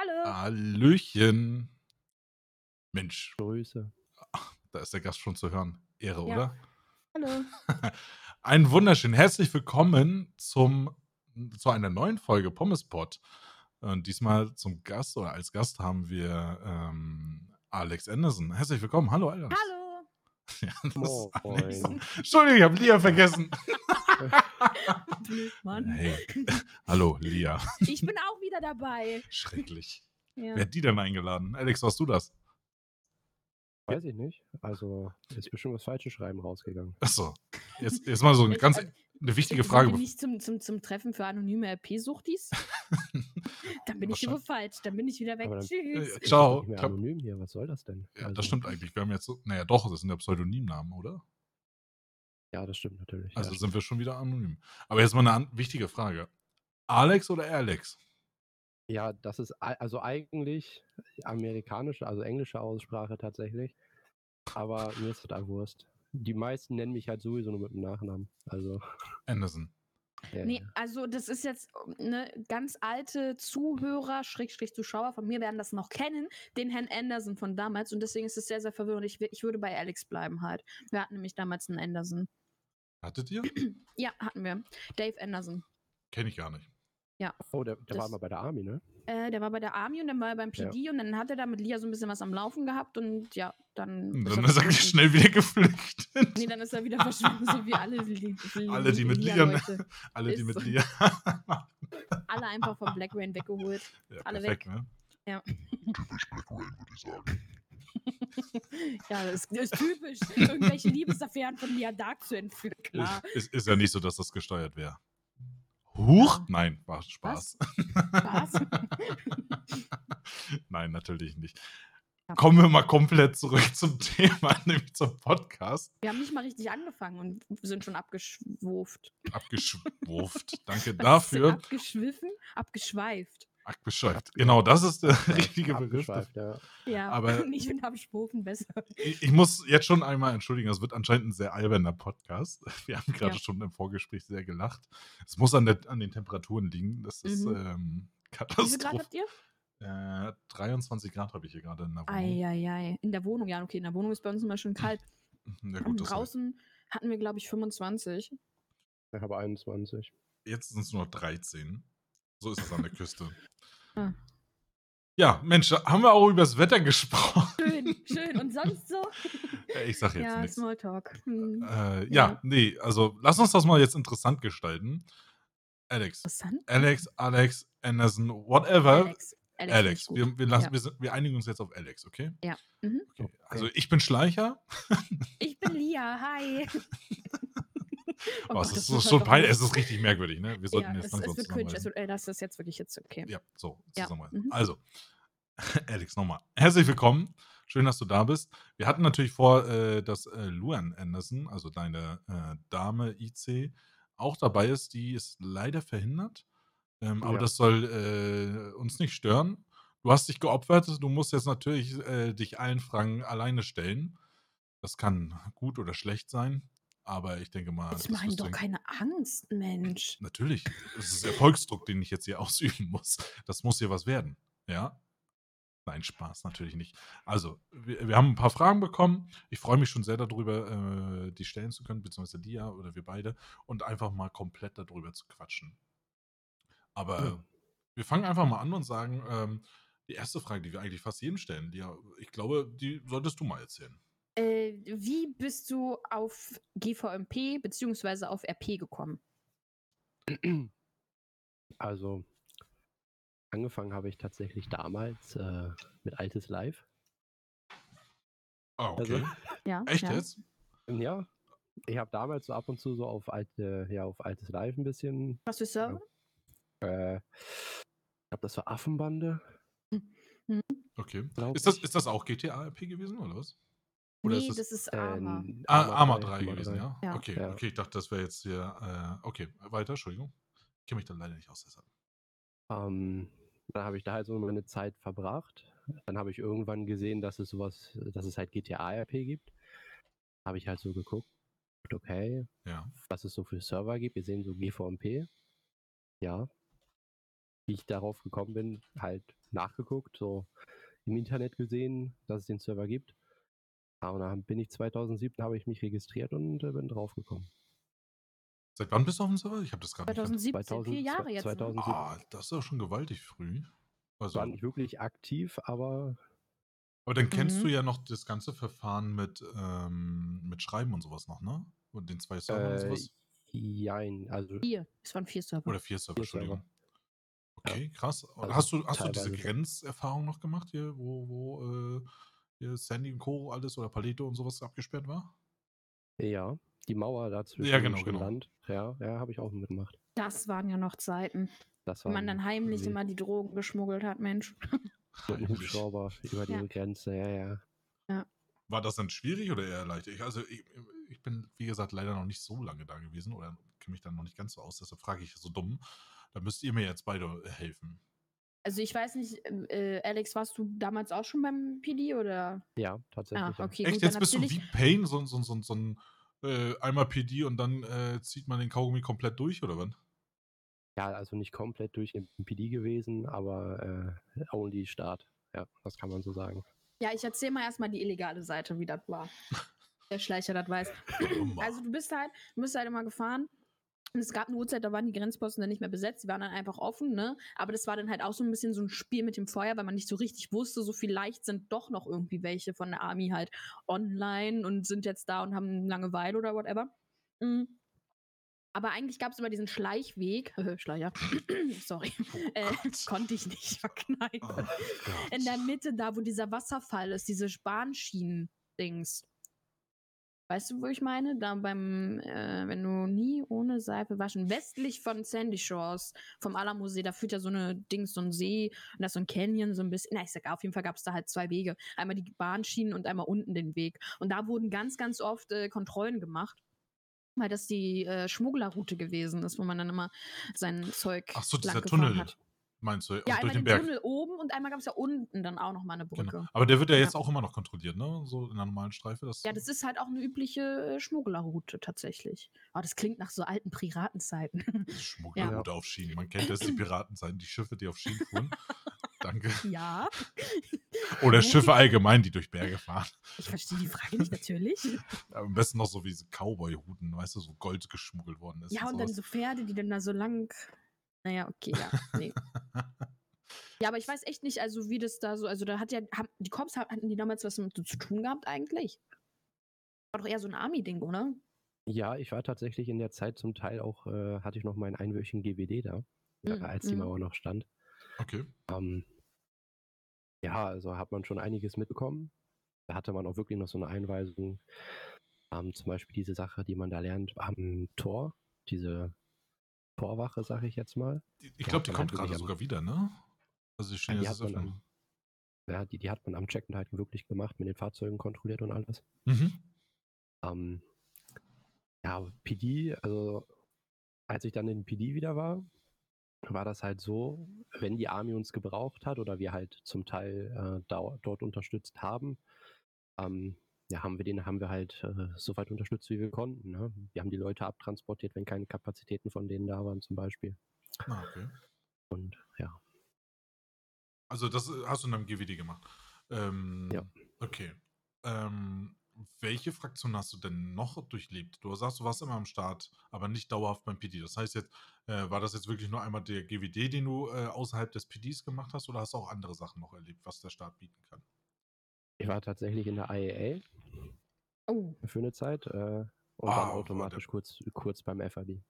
Hallo. Hallöchen. Mensch, Grüße. da ist der Gast schon zu hören. Ehre, Ja. oder? Hallo. Ein wunderschön herzlich willkommen zum, zu einer neuen Folge Pommespot. Und diesmal zum Gast oder als Gast haben wir ähm, Alex Anderson. Herzlich willkommen. Hallo, Alex. Hallo. Ja, das. Alex. Entschuldigung, ich habe Lia vergessen. Blöd, Mann. Hey. Hallo, Lia. Ich bin auch wieder dabei. Schrecklich. Ja. Wer hat die denn eingeladen? Alex, warst du das? Weiß ich nicht. Also ist bestimmt was falsches Schreiben rausgegangen. Achso. Jetzt, jetzt mal so eine Ich- ganz eine wichtige Sind Frage. wir nicht zum, zum, zum Treffen für anonyme RP-Suchtis? Dann bin ich hier wohl falsch. Dann bin ich wieder weg. Dann- Tschüss. Äh, Ciao. Nicht mehr Ciao. anonym hier. Was soll das denn? Ja, Also, das stimmt eigentlich. Wir haben jetzt so, naja doch, das sind ja Pseudonymnamen, oder? Ja, das stimmt natürlich. Also ja. sind wir schon wieder anonym. Aber jetzt mal eine wichtige Frage. Alex oder Alex? ja, das ist also eigentlich amerikanische, also englische Aussprache tatsächlich. Aber mir ist das da Wurst. Die meisten nennen mich halt sowieso nur mit dem Nachnamen. Also. Anderson. äh, Nee, also das ist jetzt eine ganz alte Zuhörer, Schrägstrich Zuschauer von mir werden das noch kennen, den Herrn Anderson von damals und deswegen ist es sehr, sehr verwirrend. Ich, ich würde bei Alex bleiben halt. Wir hatten nämlich damals einen Anderson. Hattet ihr? Ja, hatten wir. Dave Anderson. Kenne ich gar nicht. Oh, der, der war das- mal bei der Army, ne? Äh, der war bei der Army und dann war er beim Ja. PD und dann hat er da mit Lia so ein bisschen was am Laufen gehabt und ja, dann. Und ist dann er ist er schnell wieder geflüchtet. Nee, dann ist er wieder verschwunden, so wie alle, Li Li Alle, die mit Lia- Lia-Leute. Alle, die Ist mit so. Lia. Alle einfach von Black Rain weggeholt. ja, Alle perfekt, weg. ne? Ja. Typisch Black Rain, würde ich sagen. ja, das ist, typisch, irgendwelche Liebesaffären von Lia Dark zu entführen, klar. Ist, ist, ja nicht so, dass das gesteuert wäre. Huch? Nein, war Spaß. Was? Nein, natürlich nicht. Kommen wir mal komplett zurück zum Thema, nämlich zum Podcast. Wir haben nicht mal richtig angefangen und sind schon abgeschwurft. Abgeschwurft. Danke Was dafür. Abgeschwiffen? Abgeschweift. Abgeschweift. Genau, das ist der richtige Begriff. Ja. Ja, Aber- ich finde abschwufen besser. Ich, ich muss jetzt schon einmal entschuldigen, das wird anscheinend ein sehr alberner Podcast. Wir haben gerade Ja. schon im Vorgespräch sehr gelacht. Es muss an, der, an den Temperaturen liegen. Das ist Mhm. ähm, Wie viel Grad Katastrophe. habt ihr? Äh, 23 Grad habe ich hier gerade in der Wohnung. Eieiei. In der Wohnung, ja, okay. In der Wohnung ist bei uns immer schön kalt. Ja, Und gut, draußen hatten wir, glaube ich, 25. Ich habe 21. jetzt sind es nur noch 13. So ist es an der Küste. Ah. Ja, Mensch, haben wir auch über das Wetter gesprochen. Schön, schön. Und sonst so? Ich sag jetzt ja, nichts. Smalltalk. Hm. Äh, ja, Ja. nee, also lass uns das mal jetzt interessant gestalten. Alex, Interessant. Alex, Alex, Anderson, whatever. Alex. Alex, Alex. wir, wir, lassen, Ja. wir, sind, wir einigen uns jetzt auf Alex, okay? Mhm. okay. Also ich bin Schleicher. Ich bin Lia, hi. Oh Gott, es das ist schon peinlich, es ist richtig merkwürdig, ne? Wir sollten ja, jetzt es, es wird cringe. Das ist jetzt wirklich jetzt okay. Ja, so, Ja, mhm. Also, Alex, nochmal. Herzlich willkommen. Schön, dass du da bist. Wir hatten natürlich vor, äh, dass äh, Luan Anderson, also deine äh, Dame IC, auch dabei ist. Die ist leider verhindert. Ähm, Aber Ja. das soll äh, uns nicht stören. Du hast dich geopfert. Du musst jetzt natürlich äh, dich allen Fragen alleine stellen. Das kann gut oder schlecht sein. Aber ich denke mal. Wirst du doch keine Angst, Mensch. Natürlich. Es ist Erfolgsdruck, den ich jetzt hier ausüben muss. Das muss hier was werden. Ja? Nein, Spaß, natürlich nicht. Also, wir, wir haben ein paar Fragen bekommen. Ich freue mich schon sehr darüber, äh, die stellen zu können, beziehungsweise die ja oder wir beide, und einfach mal komplett darüber zu quatschen. Aber Ja. wir fangen einfach mal an und sagen, ähm, die erste Frage, die wir eigentlich fast jedem stellen, die, ja- ich glaube, die solltest du mal erzählen. Äh, wie bist du auf GVMP bzw. auf RP gekommen? Also, angefangen habe ich tatsächlich damals äh, mit Altes Live. Ah, Also, okay. Ja. Echt ja. jetzt? ja, ich habe damals so ab und zu so auf alte, ja, auf Altes Live ein bisschen. Was für Server? Äh, ich glaube, das war Affenbande. Okay. Glaub Ist das, ist das auch GTA-RP gewesen, oder was? Nee, ist das ist Arma. Ähm, Ah, Arma 3, 3 gewesen, ja? Ja. Okay, Ja. okay, ich dachte, das wäre jetzt hier. Äh, okay, weiter, Entschuldigung. Ich kenne mich dann leider nicht aus, deshalb. Ähm, dann habe ich da halt so meine Zeit verbracht. Dann habe ich irgendwann gesehen, dass es sowas, dass es halt GTA-RP gibt. Habe ich halt so geguckt, okay, Ja. was es so für Server gibt. Wir sehen so GVMP. Ja. wie ich darauf gekommen bin, halt nachgeguckt, so im Internet gesehen, dass es den Server gibt. Ja, und dann bin ich 2007, habe ich mich registriert und äh, bin draufgekommen. Seit wann bist du auf dem Server? Ich habe das gerade nicht. 2017, 2000 vier Jahre jetzt. Ne? 2007. Ah, das ist ja schon gewaltig früh. Also, War nicht wirklich aktiv, aber aber dann kennst Mhm. du ja noch das ganze Verfahren mit, ähm, mit Schreiben und sowas noch, ne? Und den zwei Servern und äh, sowas. jein, also Vier. Es waren vier Server. Oder vier Server, vier Server. Entschuldigung. Okay, krass. Und Also hast du, hast du diese. Grenzerfahrung noch gemacht hier, wo, wo äh, hier Sandy und Co. alles oder Palito und sowas abgesperrt war? ja, die Mauer dazwischen Ja, genau, genau. Land. Ja, ja, habe ich auch mitgemacht. Das waren ja noch Zeiten, Das wo man dann heimlich immer die Drogen geschmuggelt hat, Mensch. mit Heimlich. Hubschrauber über die Ja. Grenze, ja, ja. War das dann schwierig oder eher leicht? Ich, also ich, ich bin, wie gesagt, leider noch nicht so lange da gewesen oder kenne mich dann noch nicht ganz so aus, deshalb frage ich so dumm. Da müsst ihr mir jetzt beide helfen. Also ich weiß nicht, äh, Alex, warst du damals auch schon beim PD oder? Ja, tatsächlich. Ah, ja. okay, Echt, gut, jetzt bist du wie Pain, so, so, so, so ein äh, einmal PD und dann äh, zieht man den Kaugummi komplett durch, oder was? Ja, also nicht komplett durch den PD gewesen, aber äh, only Start. Ja, das kann man so sagen. Ja, ich erzähl mal erstmal die illegale Seite, wie das war. Der Schleicher das weiß. Also du bist halt, du bist halt immer gefahren. Und es gab eine Uhrzeit, da waren die Grenzposten dann nicht mehr besetzt, die waren dann einfach offen, ne? Aber das war dann halt auch so ein bisschen so ein Spiel mit dem Feuer, weil man nicht so richtig wusste, so vielleicht sind doch noch irgendwie welche von der Army halt online und sind jetzt da und haben Langeweile oder whatever. Mhm. Aber eigentlich gab es immer diesen Schleichweg, Schleicher, sorry, Oh äh, konnte ich nicht verkneifen. Oh. In der Mitte, da wo dieser Wasserfall ist, diese Bahnschienen-Dings. Weißt du, wo ich meine? Da beim, äh, wenn du nie ohne Seife waschen, westlich von Sandy Shores, vom Alamo-See, da führt ja so eine Dings, so ein See und da ist so ein Canyon, so ein bisschen. Na, ich sag, auf jeden Fall gab es da halt zwei Wege. Einmal die Bahnschienen und einmal unten den Weg. Und da wurden ganz, ganz oft äh, Kontrollen gemacht. Weil das die äh, Schmugglerroute gewesen ist, wo man dann immer sein Zeug Ach so, dieser Tunnel, hat. Meinst du? Ja, also durch einmal den den Berg. Tunnel oben und einmal gab es ja unten dann auch noch mal eine Brücke. Genau. Aber der wird ja Ja. jetzt auch immer noch kontrolliert, ne? So in der normalen Streife. Das, Ja, das ist halt auch eine übliche äh, Schmugglerroute tatsächlich. Aber das klingt nach so alten Piratenzeiten. Schmugglerroute auf Schienen. Man kennt das, die Piratenzeiten, die Schiffe, die auf Schienen fuhren. Danke. ja, Oder Schiffe allgemein, die durch Berge fahren. ich verstehe die Frage nicht natürlich. Am besten noch so wie diese Cowboy-Huten, weißt du, so Gold geschmuggelt worden ist. ja, und dann sowas. so Pferde, die dann da so lang. Naja, okay, ja. Nee. Ja, aber ich weiß echt nicht, also wie das da so, also da hat ja, haben, die Cops hatten die damals was damit zu tun gehabt eigentlich? War doch eher so ein Army-Ding, oder? Ja, ich war tatsächlich in der Zeit zum Teil auch, äh, hatte ich noch meinen einwöchigen GWD da, Mhm, als die mhm. Mauer noch stand. Okay. Ähm, ja, also hat man schon einiges mitbekommen. Da hatte man auch wirklich noch so eine Einweisung. Ähm, zum Beispiel diese Sache, die man da lernt am Tor, diese Torwache, sage ich jetzt mal. Die- Ich Ja, glaube, die kommt wirklich gerade am- sogar wieder, ne? Also die stehen die hat man am, ja, die, die hat man am Checken halt wirklich gemacht, mit den Fahrzeugen kontrolliert und alles. Mhm. Ähm, ja, PD, also als ich dann in PD wieder war, war das halt so, wenn die Army uns gebraucht hat oder wir halt zum Teil äh, dort unterstützt haben, ähm, ja, haben wir den, haben wir halt äh, so weit unterstützt, wie wir konnten. Ne? Wir haben die Leute abtransportiert, wenn keine Kapazitäten von denen da waren, zum Beispiel. Ah, okay. Und ja, Also das äh, hast du in deinem GWD gemacht. Ähm, Ja. Okay. Ähm, welche Fraktion hast du denn noch durchlebt? Du sagst, du warst immer am Start, aber nicht dauerhaft beim PD. Das heißt jetzt, äh, war das jetzt wirklich nur einmal der GWD, den du äh, außerhalb des PDs gemacht hast, oder hast du auch andere Sachen noch erlebt, was der Staat bieten kann? Ich war tatsächlich in der IAA Oh, für eine Zeit äh, und Ah, dann war automatisch kurz, kurz beim FAB.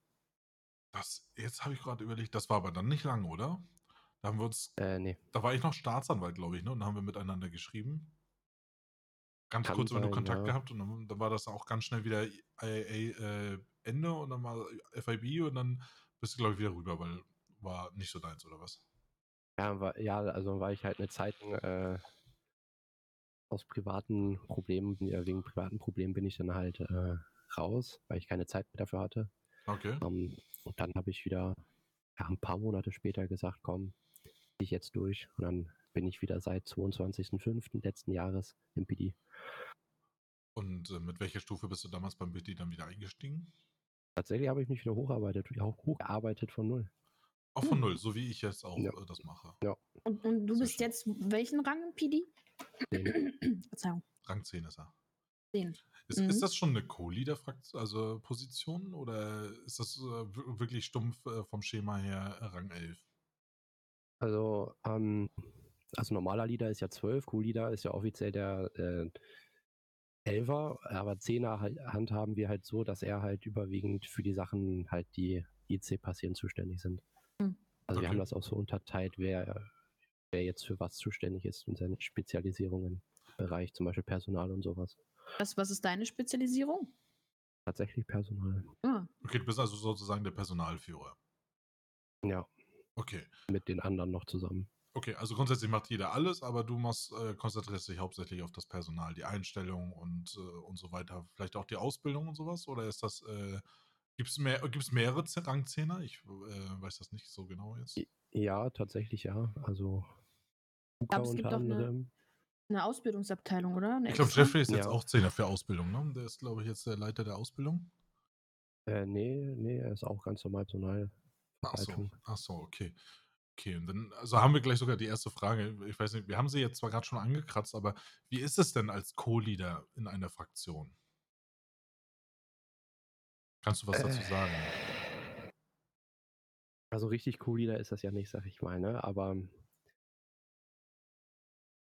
Das, jetzt habe ich gerade überlegt, das war aber dann nicht lang, oder? Da haben wir uns, Äh, nee. da war ich noch Staatsanwalt, glaube ich, ne? Und da haben wir miteinander geschrieben. Ganz Kann kurz immer nur Kontakt ja. gehabt und dann, dann war das auch ganz schnell wieder IAA äh, Ende und dann war FIB und dann bist du, glaube ich, wieder rüber, weil war nicht so deins, oder was? Ja, war, ja, also war ich halt eine Zeit lang äh, aus privaten Problemen, ja, wegen privaten Problemen bin ich dann halt äh, raus, weil ich keine Zeit mehr dafür hatte. Okay. Ähm, und dann habe ich wieder ja, ein paar Monate später gesagt, komm, ich jetzt durch. Und dann bin ich wieder seit 22.05. letzten Jahres im PD. Und äh, mit welcher Stufe bist du damals beim BT dann wieder eingestiegen? Tatsächlich habe ich mich wieder hocharbeitet, auch hochgearbeitet von null. Auch von null, so wie ich jetzt auch Ja. äh, das mache. Und, und du Sehr bist schön. jetzt welchen Rang PD? Verzeihung. Rang 10 ist er. Den. Ist, Mhm. ist das schon eine Co-Leader-Fraktion, also Position, oder ist das äh, wir- wirklich stumpf äh, vom Schema her äh, Rang 11? also, ähm, also normaler Leader ist ja 12, Q-Leader ist ja offiziell der äh, 11er, aber 10er halt, handhaben wir halt so, dass er halt überwiegend für die Sachen halt, die IC passieren, zuständig sind. Hm. Also wir Okay. haben das auch so unterteilt, wer, wer jetzt für was zuständig ist und seine Spezialisierungen im Bereich zum Beispiel Personal und sowas. Was, was ist deine Spezialisierung? Tatsächlich Personal. Ah, Okay, du bist also sozusagen der Personalführer. Ja, Okay. mit den anderen noch zusammen. Okay, also grundsätzlich macht jeder alles, aber du machst, äh, konzentrierst dich hauptsächlich auf das Personal, die Einstellung und, äh, und so weiter. Vielleicht auch die Ausbildung und sowas? Oder ist das, äh, gibt es mehr, gibt's mehrere Rangzehner? Ich äh, weiß das nicht so genau jetzt. Ja, tatsächlich ja. Also Luca Aber es gibt doch eine- eine Ausbildungsabteilung, oder? Eine Ich glaube? Jeffrey ist jetzt Ja. auch Zehner für Ausbildung, ne? Der ist, glaube ich, jetzt der Leiter der Ausbildung. Äh, nee, nee, er ist auch ganz normal Personal. Ach so, ach so, okay. Okay, und dann, also haben wir gleich sogar die erste Frage. Ich weiß nicht, wir haben sie jetzt zwar gerade schon angekratzt, aber wie ist es denn als Co-Leader in einer Fraktion? Kannst du was dazu Äh. sagen? Also richtig cool ist das ja nicht, sag ich mal, ne? Aber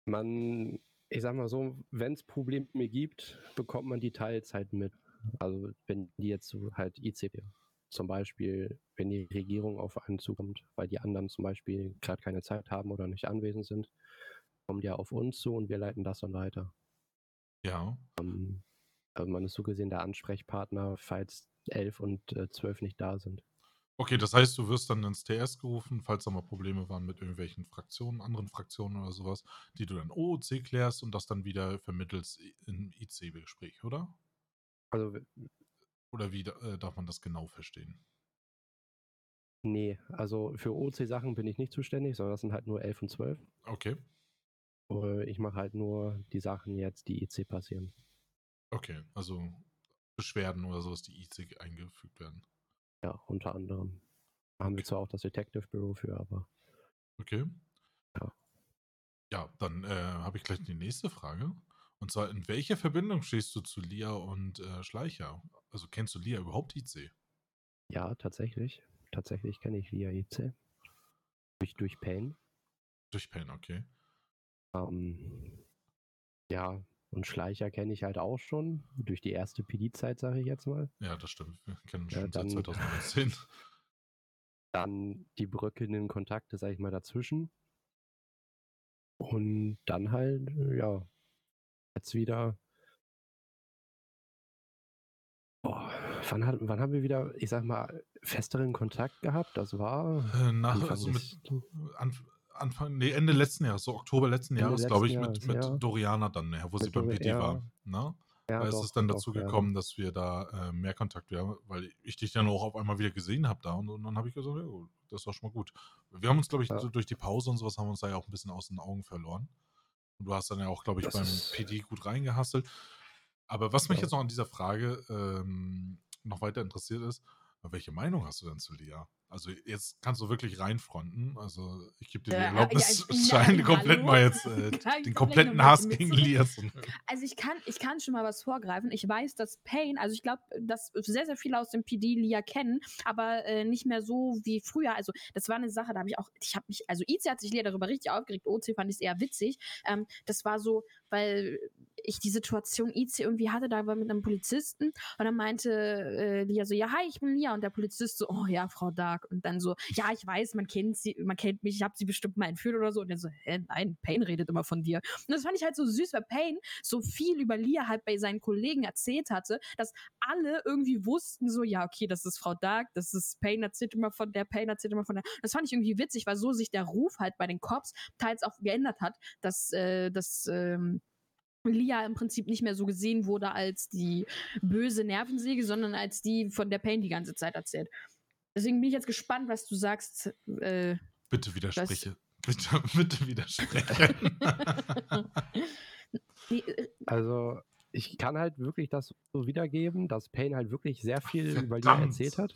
man, ich sag mal so, wenn es Probleme gibt, bekommt man die teils halt mit. Also wenn die jetzt so halt IC zum Beispiel, wenn die Regierung auf einen zukommt, weil die anderen zum Beispiel gerade keine Zeit haben oder nicht anwesend sind, kommen die ja auf uns zu und wir leiten das dann weiter. Ja, Ähm, Also man ist so gesehen der Ansprechpartner, falls 11 und äh, 12 nicht da sind. Okay, das heißt, du wirst dann ins TS gerufen, falls da mal Probleme waren mit irgendwelchen Fraktionen, anderen Fraktionen oder sowas, die du dann OOC klärst und das dann wieder vermittelst im IC-Gespräch, oder? Also Oder wie äh, darf man das genau verstehen? nee, also für OC-Sachen bin ich nicht zuständig, sondern das sind halt nur 11 und 12. Okay, Äh, Ich mache halt nur die Sachen jetzt, die IC passieren. okay, also Beschwerden oder sowas, die IC eingefügt werden. Ja, unter anderem. Da haben wir zwar auch das Detective Bureau für, aber Okay. Ja. Ja, dann äh, habe ich gleich die nächste Frage. Und zwar, in welcher Verbindung stehst du zu Lia und äh, Schleicher? Also kennst du Lia überhaupt IC? ja, tatsächlich. Tatsächlich kenne ich via IC. Durch, durch Pain. Durch Pen, okay. Ähm, ja, und Schleicher kenne ich halt auch schon. Durch die erste PD-Zeit, sage ich jetzt mal. Ja, das stimmt. Wir kennen schon dann- seit 2019. Dann die bröckelnden Kontakte, sag ich mal, dazwischen. Und dann halt, äh, ja, jetzt wieder. Boah, wann, hat, wann haben wir wieder, ich sag mal, festeren Kontakt gehabt? Das war Äh, nach, Anfang also mit Anf Anfang, nee, Ende letzten Jahres, so Oktober letzten Ende Jahres, glaube ich, mit, Jahres, mit ja. Doriana dann, ja, wo sie Mit beim Dori- PD ja. war. Ne? ja, da ist doch, es dann doch, dazu ja. gekommen, dass wir da äh, mehr Kontakt haben, weil ich dich dann auch auf einmal wieder gesehen habe da und, und dann habe ich gesagt, ja, gut, das war schon mal gut. Wir haben uns, glaube ich, Ja. durch die Pause und sowas haben wir uns da ja auch ein bisschen aus den Augen verloren. Und du hast dann ja auch, glaube ich, Das beim ist- PD gut reingehasselt. Aber was mich Ja. jetzt noch an dieser Frage ähm, noch weiter interessiert ist, welche Meinung hast du denn zu Lia? Also jetzt kannst du wirklich reinfronten. Also ich gebe dir die Äh, ja, Erlaubnis, ja, scheine nein, komplett hallo? mal jetzt äh, den kompletten Hass gegen zu Also ich kann, ich kann schon mal was vorgreifen. Ich weiß, dass Pain, also ich glaube, dass sehr, sehr viele aus dem PD Lia kennen, aber äh, nicht mehr so wie früher. Also das war eine Sache, da habe ich auch, ich habe mich, also IC hat sich Lia darüber richtig aufgeregt, OC fand ich es eher witzig. Ähm, das war so, weil ich die Situation IC irgendwie hatte, da war mit einem Polizisten und dann meinte äh, Lia so, ja, hi, ich bin Lia und der Polizist so, oh ja, Frau Dark und dann so, ja, ich weiß, man kennt sie, man kennt mich, ich habe sie bestimmt mal entführt oder so und dann so, hä, nein, Pain redet immer von dir. Und das fand ich halt so süß, weil Pain so viel über Lia halt bei seinen Kollegen erzählt hatte, dass alle irgendwie wussten so, ja, okay, das ist Frau Dark, das ist Pain erzählt immer von der, Pain erzählt immer von der. Das fand ich irgendwie witzig, weil so sich der Ruf halt bei den Cops teils auch geändert hat, dass, äh, dass, ähm, Lia im Prinzip nicht mehr so gesehen wurde als die böse Nervensäge, sondern als die, von der Pain die ganze Zeit erzählt. Deswegen bin ich jetzt gespannt, was du sagst. Äh, Bitte widerspreche. Bitte, bitte widerspreche. äh, Also, ich kann halt wirklich das so wiedergeben, dass Payne halt wirklich sehr viel über Lia erzählt hat.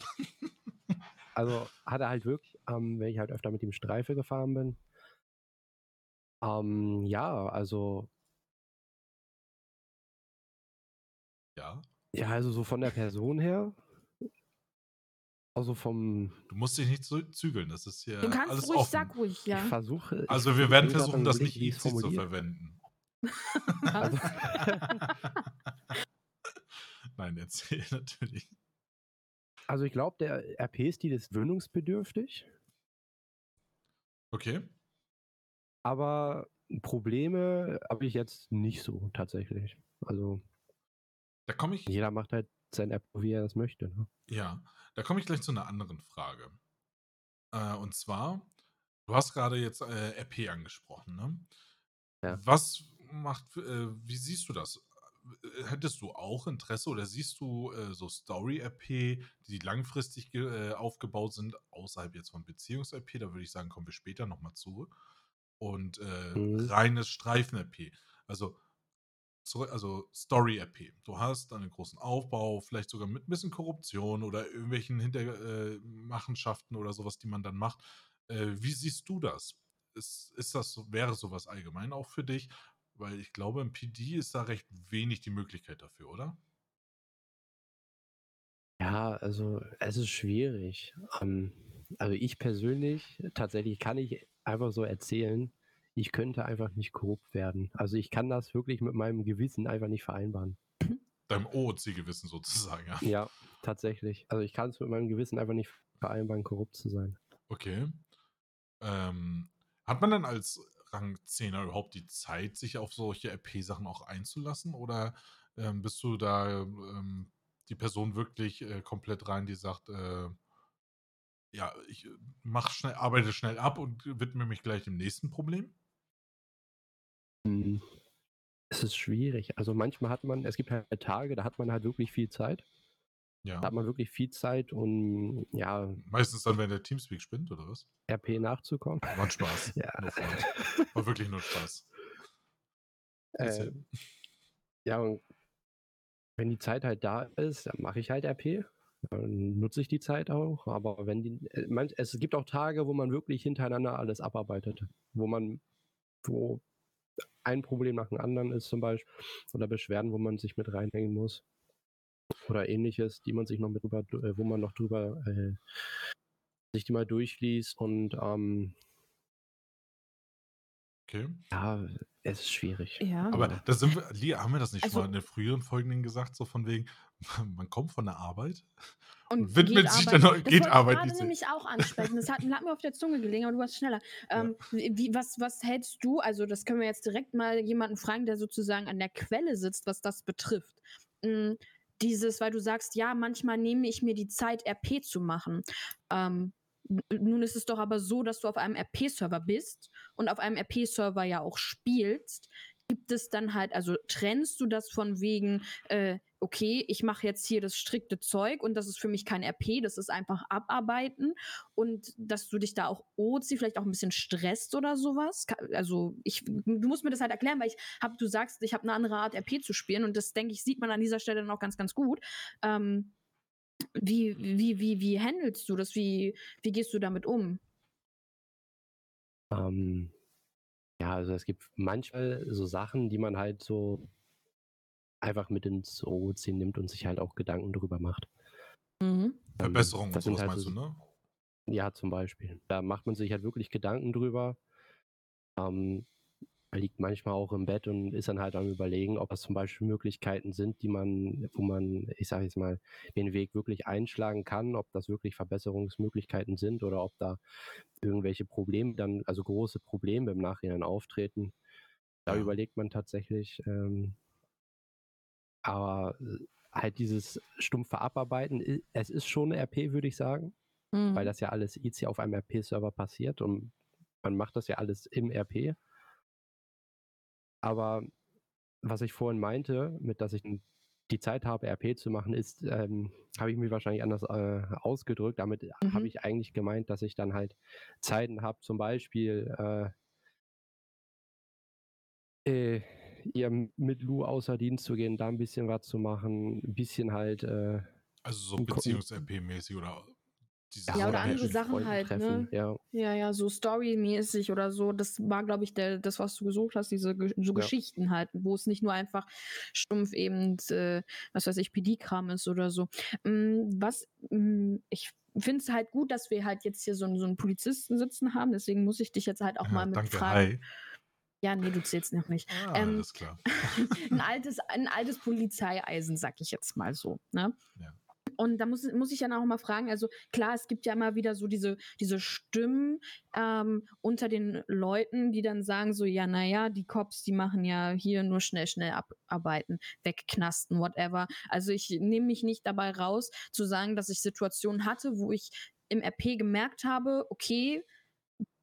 Also hat er halt wirklich ähm, wenn ich halt öfter mit ihm Streife gefahren bin. Ähm, ja, also Ja. ja, also so von der Person her, also vom Du musst dich nicht zü- zügeln, das ist hier Du kannst alles ruhig, offen. sag ruhig, ja. ich versuche ich Also wir werden versuchen, das nicht easy zu verwenden. Also, Nein, erzähl natürlich. also ich glaube, der RP-Stil ist gewöhnungsbedürftig, Okay. aber Probleme habe ich jetzt nicht so tatsächlich. Also Da komme ich, jeder macht halt sein App, wie er das möchte. Ne? ja, da komme ich gleich zu einer anderen Frage. Äh, und zwar, du hast gerade jetzt äh, RP angesprochen, ne? Ja. Was macht, äh, wie siehst du das? Äh, Hättest du auch Interesse oder siehst du äh, so Story-RP, die langfristig äh, aufgebaut sind, außerhalb jetzt von Beziehungs-RP? Da würde ich sagen, kommen wir später nochmal zu. Und Mhm. reines Streifen-RP. Also, so- also Story-RP. Du hast einen großen Aufbau, vielleicht sogar mit ein bisschen Korruption oder irgendwelchen Hintermachenschaften oder sowas, die man dann macht. Äh, wie siehst du das? Ist, ist das, wäre sowas allgemein auch für dich? Weil ich glaube, im PD ist da recht wenig die Möglichkeit dafür, oder? Ja, also es ist schwierig. Ähm, also ich persönlich, tatsächlich kann ich einfach so erzählen, ich könnte einfach nicht korrupt werden. Also ich kann das wirklich mit meinem Gewissen einfach nicht vereinbaren. Deinem OOC-Gewissen sozusagen, ja. Ja, tatsächlich. Also ich kann es mit meinem Gewissen einfach nicht vereinbaren, korrupt zu sein. Okay. Ähm, hat man dann als Rang 10er überhaupt die Zeit, sich auf solche RP-Sachen auch einzulassen? Oder ähm, bist du da ähm, die Person wirklich äh, komplett rein, die sagt, äh, ja, ich äh, mach schnell, arbeite schnell ab und widme mich gleich dem nächsten Problem? Hm, Es ist schwierig. Also manchmal hat man, es gibt halt Tage, da hat man halt wirklich viel Zeit. Ja. Da hat man wirklich viel Zeit, um ja, Meistens dann, wenn der Teamspeak spinnt, oder was? RP nachzukommen. War ein Spaß. Ja. War wirklich nur Spaß. Äh, ja, und wenn die Zeit halt da ist, dann mache ich halt RP. Dann nutze ich die Zeit auch. Aber wenn die, äh, es gibt auch Tage, wo man wirklich hintereinander alles abarbeitet. Wo man, wo ein Problem nach dem anderen ist zum Beispiel. Oder Beschwerden, wo man sich mit reinhängen muss. Oder ähnliches, die man sich noch mit drüber, äh, wo man noch drüber äh, sich die mal durchliest. Und ähm, Okay. ja, es ist schwierig. Ja. Aber da sind wir, Lia, haben wir das nicht Also- schon mal in den früheren Folgen gesagt, so von wegen, man kommt von der Arbeit Und widmet geht sich arbeiten. dann noch- Das geht wollte Arbeit ich gerade nämlich auch ansprechen. Das hat, hat mir auf der Zunge gelegen, aber du warst schneller. Ähm, wie, was, was hältst du, also das können wir jetzt direkt mal jemanden fragen, der sozusagen an der Quelle sitzt, was das betrifft. Mm, Dieses, weil du sagst, ja, manchmal nehme ich mir die Zeit, RP zu machen. Ähm, nun ist es doch aber so, dass du auf einem RP-Server bist und auf einem RP-Server ja auch spielst. Gibt es dann halt, also trennst du das von wegen, äh, okay, ich mache jetzt hier das strikte Zeug und das ist für mich kein RP, das ist einfach abarbeiten und dass du dich da auch OC vielleicht auch ein bisschen stresst oder sowas. Also ich, du musst mir das halt erklären, weil ich hab, du sagst, ich habe eine andere Art RP zu spielen und das denke ich sieht man an dieser Stelle dann auch ganz, ganz gut. Ähm, wie, wie, wie, wie handelst du das? Wie, wie gehst du damit um? Ähm, ja, also es gibt manchmal so Sachen, die man halt so einfach mit ins OOC nimmt und sich halt auch Gedanken drüber macht. Mhm. Verbesserungen und das sind sowas halt meinst so- du, ne? Ja, zum Beispiel. Da macht man sich halt wirklich Gedanken drüber. Ähm, man liegt manchmal auch im Bett und ist dann halt am überlegen, ob das zum Beispiel Möglichkeiten sind, die man, wo man, ich sage jetzt mal, den Weg wirklich einschlagen kann, ob das wirklich Verbesserungsmöglichkeiten sind oder ob da irgendwelche Probleme dann, also große Probleme im Nachhinein auftreten. Da Ja. überlegt man tatsächlich. Ähm, aber äh, halt dieses stumpfe Abarbeiten, es ist schon eine RP, würde ich sagen Mhm. weil das ja alles easy auf einem RP-Server passiert und man macht das ja alles im RP. Aber was ich vorhin meinte, mit dass ich die Zeit habe, RP zu machen, ist, ähm, habe ich mir wahrscheinlich anders äh, ausgedrückt. Damit Mhm. habe ich eigentlich gemeint, dass ich dann halt Zeiten habe, zum Beispiel äh, äh, ihr mit Lou außer Dienst zu gehen, da ein bisschen was zu machen, ein bisschen halt äh, Also so Beziehungs-RP-mäßig oder dieses Ja, oder andere Sachen Freunden halt, treffen, ne? Ja, Ja, ja, so storymäßig oder so. Das war, glaube ich, der, das, was du gesucht hast, diese so Ja. Geschichten halt, wo es nicht nur einfach stumpf eben, äh, was weiß ich, PD-Kram ist oder so. Mm, Was, mm, ich finde es halt gut, dass wir halt jetzt hier so, einen- so einen Polizisten sitzen haben, deswegen muss ich dich jetzt halt auch Ja, mal mit danke, fragen. hi. Ja, nee, du zählst noch nicht. Ah, Ähm, alles klar. ein altes, ein altes Polizeieisen, sag ich jetzt mal so. Ne? Ja. Und da muss, muss ich dann auch mal fragen, also klar, es gibt ja immer wieder so diese, diese Stimmen ähm, unter den Leuten, die dann sagen so, ja, naja, die Cops, die machen ja hier nur schnell, schnell abarbeiten, wegknasten, whatever. Also ich nehme mich nicht dabei raus, zu sagen, dass ich Situationen hatte, wo ich im RP gemerkt habe, okay,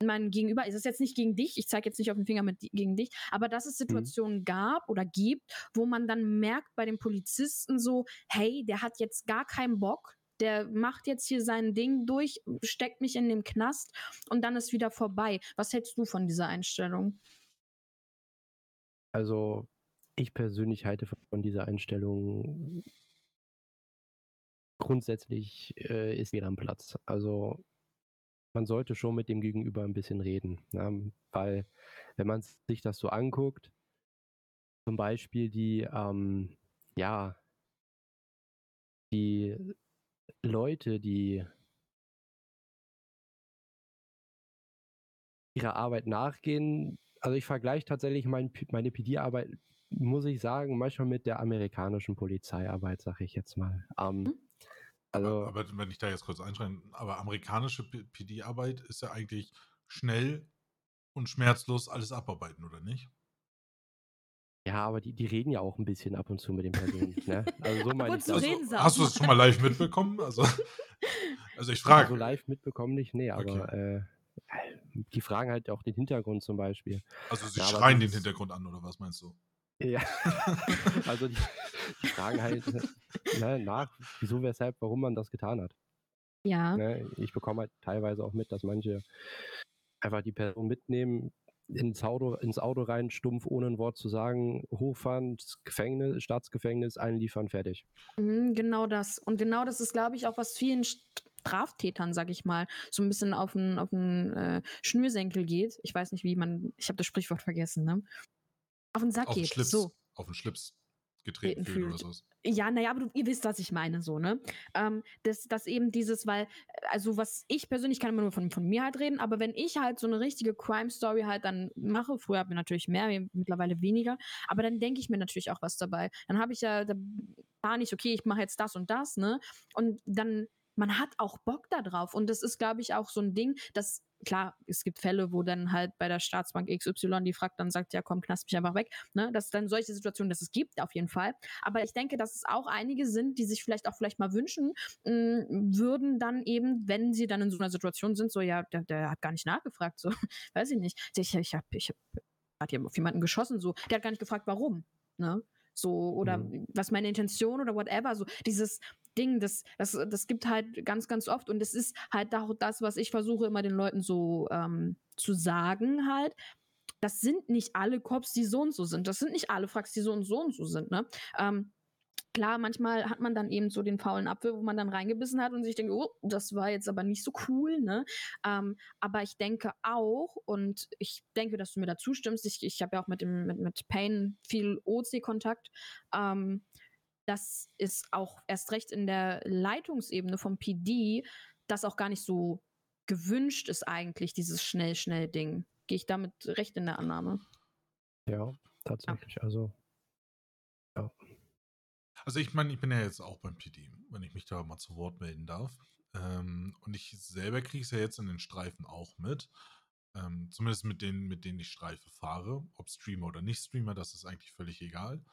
mein Gegenüber, ist es jetzt nicht gegen dich, ich zeige jetzt nicht auf den Finger mit gegen dich, aber dass es Situationen gab oder gibt, wo man dann merkt bei den Polizisten so, hey, der hat jetzt gar keinen Bock, der macht jetzt hier sein Ding durch, steckt mich in den Knast und dann ist wieder vorbei. Was hältst du von dieser Einstellung? also ich persönlich halte von dieser Einstellung grundsätzlich äh, ist jeder am Platz. Also man sollte schon mit dem Gegenüber ein bisschen reden, ne? weil wenn man sich das so anguckt, zum Beispiel die, ähm, ja, die Leute, die ihrer Arbeit nachgehen, also ich vergleiche tatsächlich mein, meine PD-Arbeit, muss ich sagen, manchmal mit der amerikanischen Polizeiarbeit, sage ich jetzt mal. Ähm, also, aber, aber wenn ich da jetzt kurz einschreien, aber amerikanische PD-Arbeit ist ja eigentlich schnell und schmerzlos alles abarbeiten, oder nicht? ja, aber die, die reden ja auch ein bisschen ab und zu mit den Personen. ne? Also so Ab meine und ich zu das. reden Also, hast du das schon mal live mitbekommen? Also, also ich Also frage. live mitbekommen nicht, nee, aber äh, die fragen halt auch den Hintergrund zum Beispiel. Also sie Ja, schreien den Hintergrund an, oder was meinst du? Ja, also die, die fragen halt ne, nach, wieso, weshalb, warum man das getan hat. Ja. Ne? Ich bekomme halt teilweise auch mit, dass manche einfach die Person mitnehmen, ins Auto, ins Auto rein, stumpf, ohne ein Wort zu sagen, hochfahren, Gefängnis, Staatsgefängnis, einliefern, fertig. Mhm, Genau das. Und genau das ist, glaube ich, auch was vielen Straftätern, sag ich mal, so ein bisschen auf den, auf den äh, Schnürsenkel geht. Ich weiß nicht, wie man, ich habe das Sprichwort vergessen, ne? Auf den Sack Auf den geht. Schlips, So. auf den Schlips getreten Treten fühlen oder fühlt. sowas. Ja, naja, aber du, ihr wisst, was ich meine, so, ne? Ähm, das, das eben dieses, weil, also was ich persönlich kann immer nur von, von mir halt reden, aber wenn ich halt so eine richtige Crime-Story halt dann mache, früher hatten wir natürlich mehr, mittlerweile weniger, aber dann denke ich mir natürlich auch was dabei. Dann habe ich ja, da war nicht, okay, ich mache jetzt das und das, ne? Und dann, man hat auch Bock da drauf. Und das ist, glaube ich, auch so ein Ding, dass, klar, es gibt Fälle, wo dann halt bei der Staatsbank XY die fragt, dann sagt, ja komm, knast mich einfach weg, ne? Dass dann solche Situationen, dass es gibt, auf jeden Fall. Aber ich denke, dass es auch einige sind, die sich vielleicht auch vielleicht mal wünschen, mh, würden dann eben, wenn sie dann in so einer Situation sind, so, ja, der, der hat gar nicht nachgefragt, so, weiß ich nicht. Ich, ich habe ich hab grad hier auf jemanden geschossen, so, der hat gar nicht gefragt, warum, ne? So, oder Mhm. was meine Intention oder whatever, so dieses Ding, das, das, das gibt halt ganz, ganz oft und es ist halt auch das, was ich versuche immer den Leuten so ähm, zu sagen halt, das sind nicht alle Cops, die so und so sind. Das sind nicht alle Fracks, die so und so und so sind, ne? Ähm, klar, manchmal hat man dann eben so den faulen Apfel, wo man dann reingebissen hat und sich denkt, oh, das war jetzt aber nicht so cool, ne? Ähm, aber ich denke auch, und ich denke, dass du mir da zustimmst, ich, ich habe ja auch mit dem, mit, mit Payne viel OC-Kontakt, ähm, das ist auch erst recht in der Leitungsebene vom PD, das auch gar nicht so gewünscht ist eigentlich, dieses Schnell-Schnell-Ding. Gehe ich damit recht in der Annahme? Ja, tatsächlich. Also, Also ich meine, ich bin ja jetzt auch beim PD, wenn ich mich da mal zu Wort melden darf. Ähm, und ich selber kriege es ja jetzt in den Streifen auch mit. Ähm, zumindest mit denen, mit denen ich Streife fahre. Ob Streamer oder nicht Streamer, das ist eigentlich völlig egal.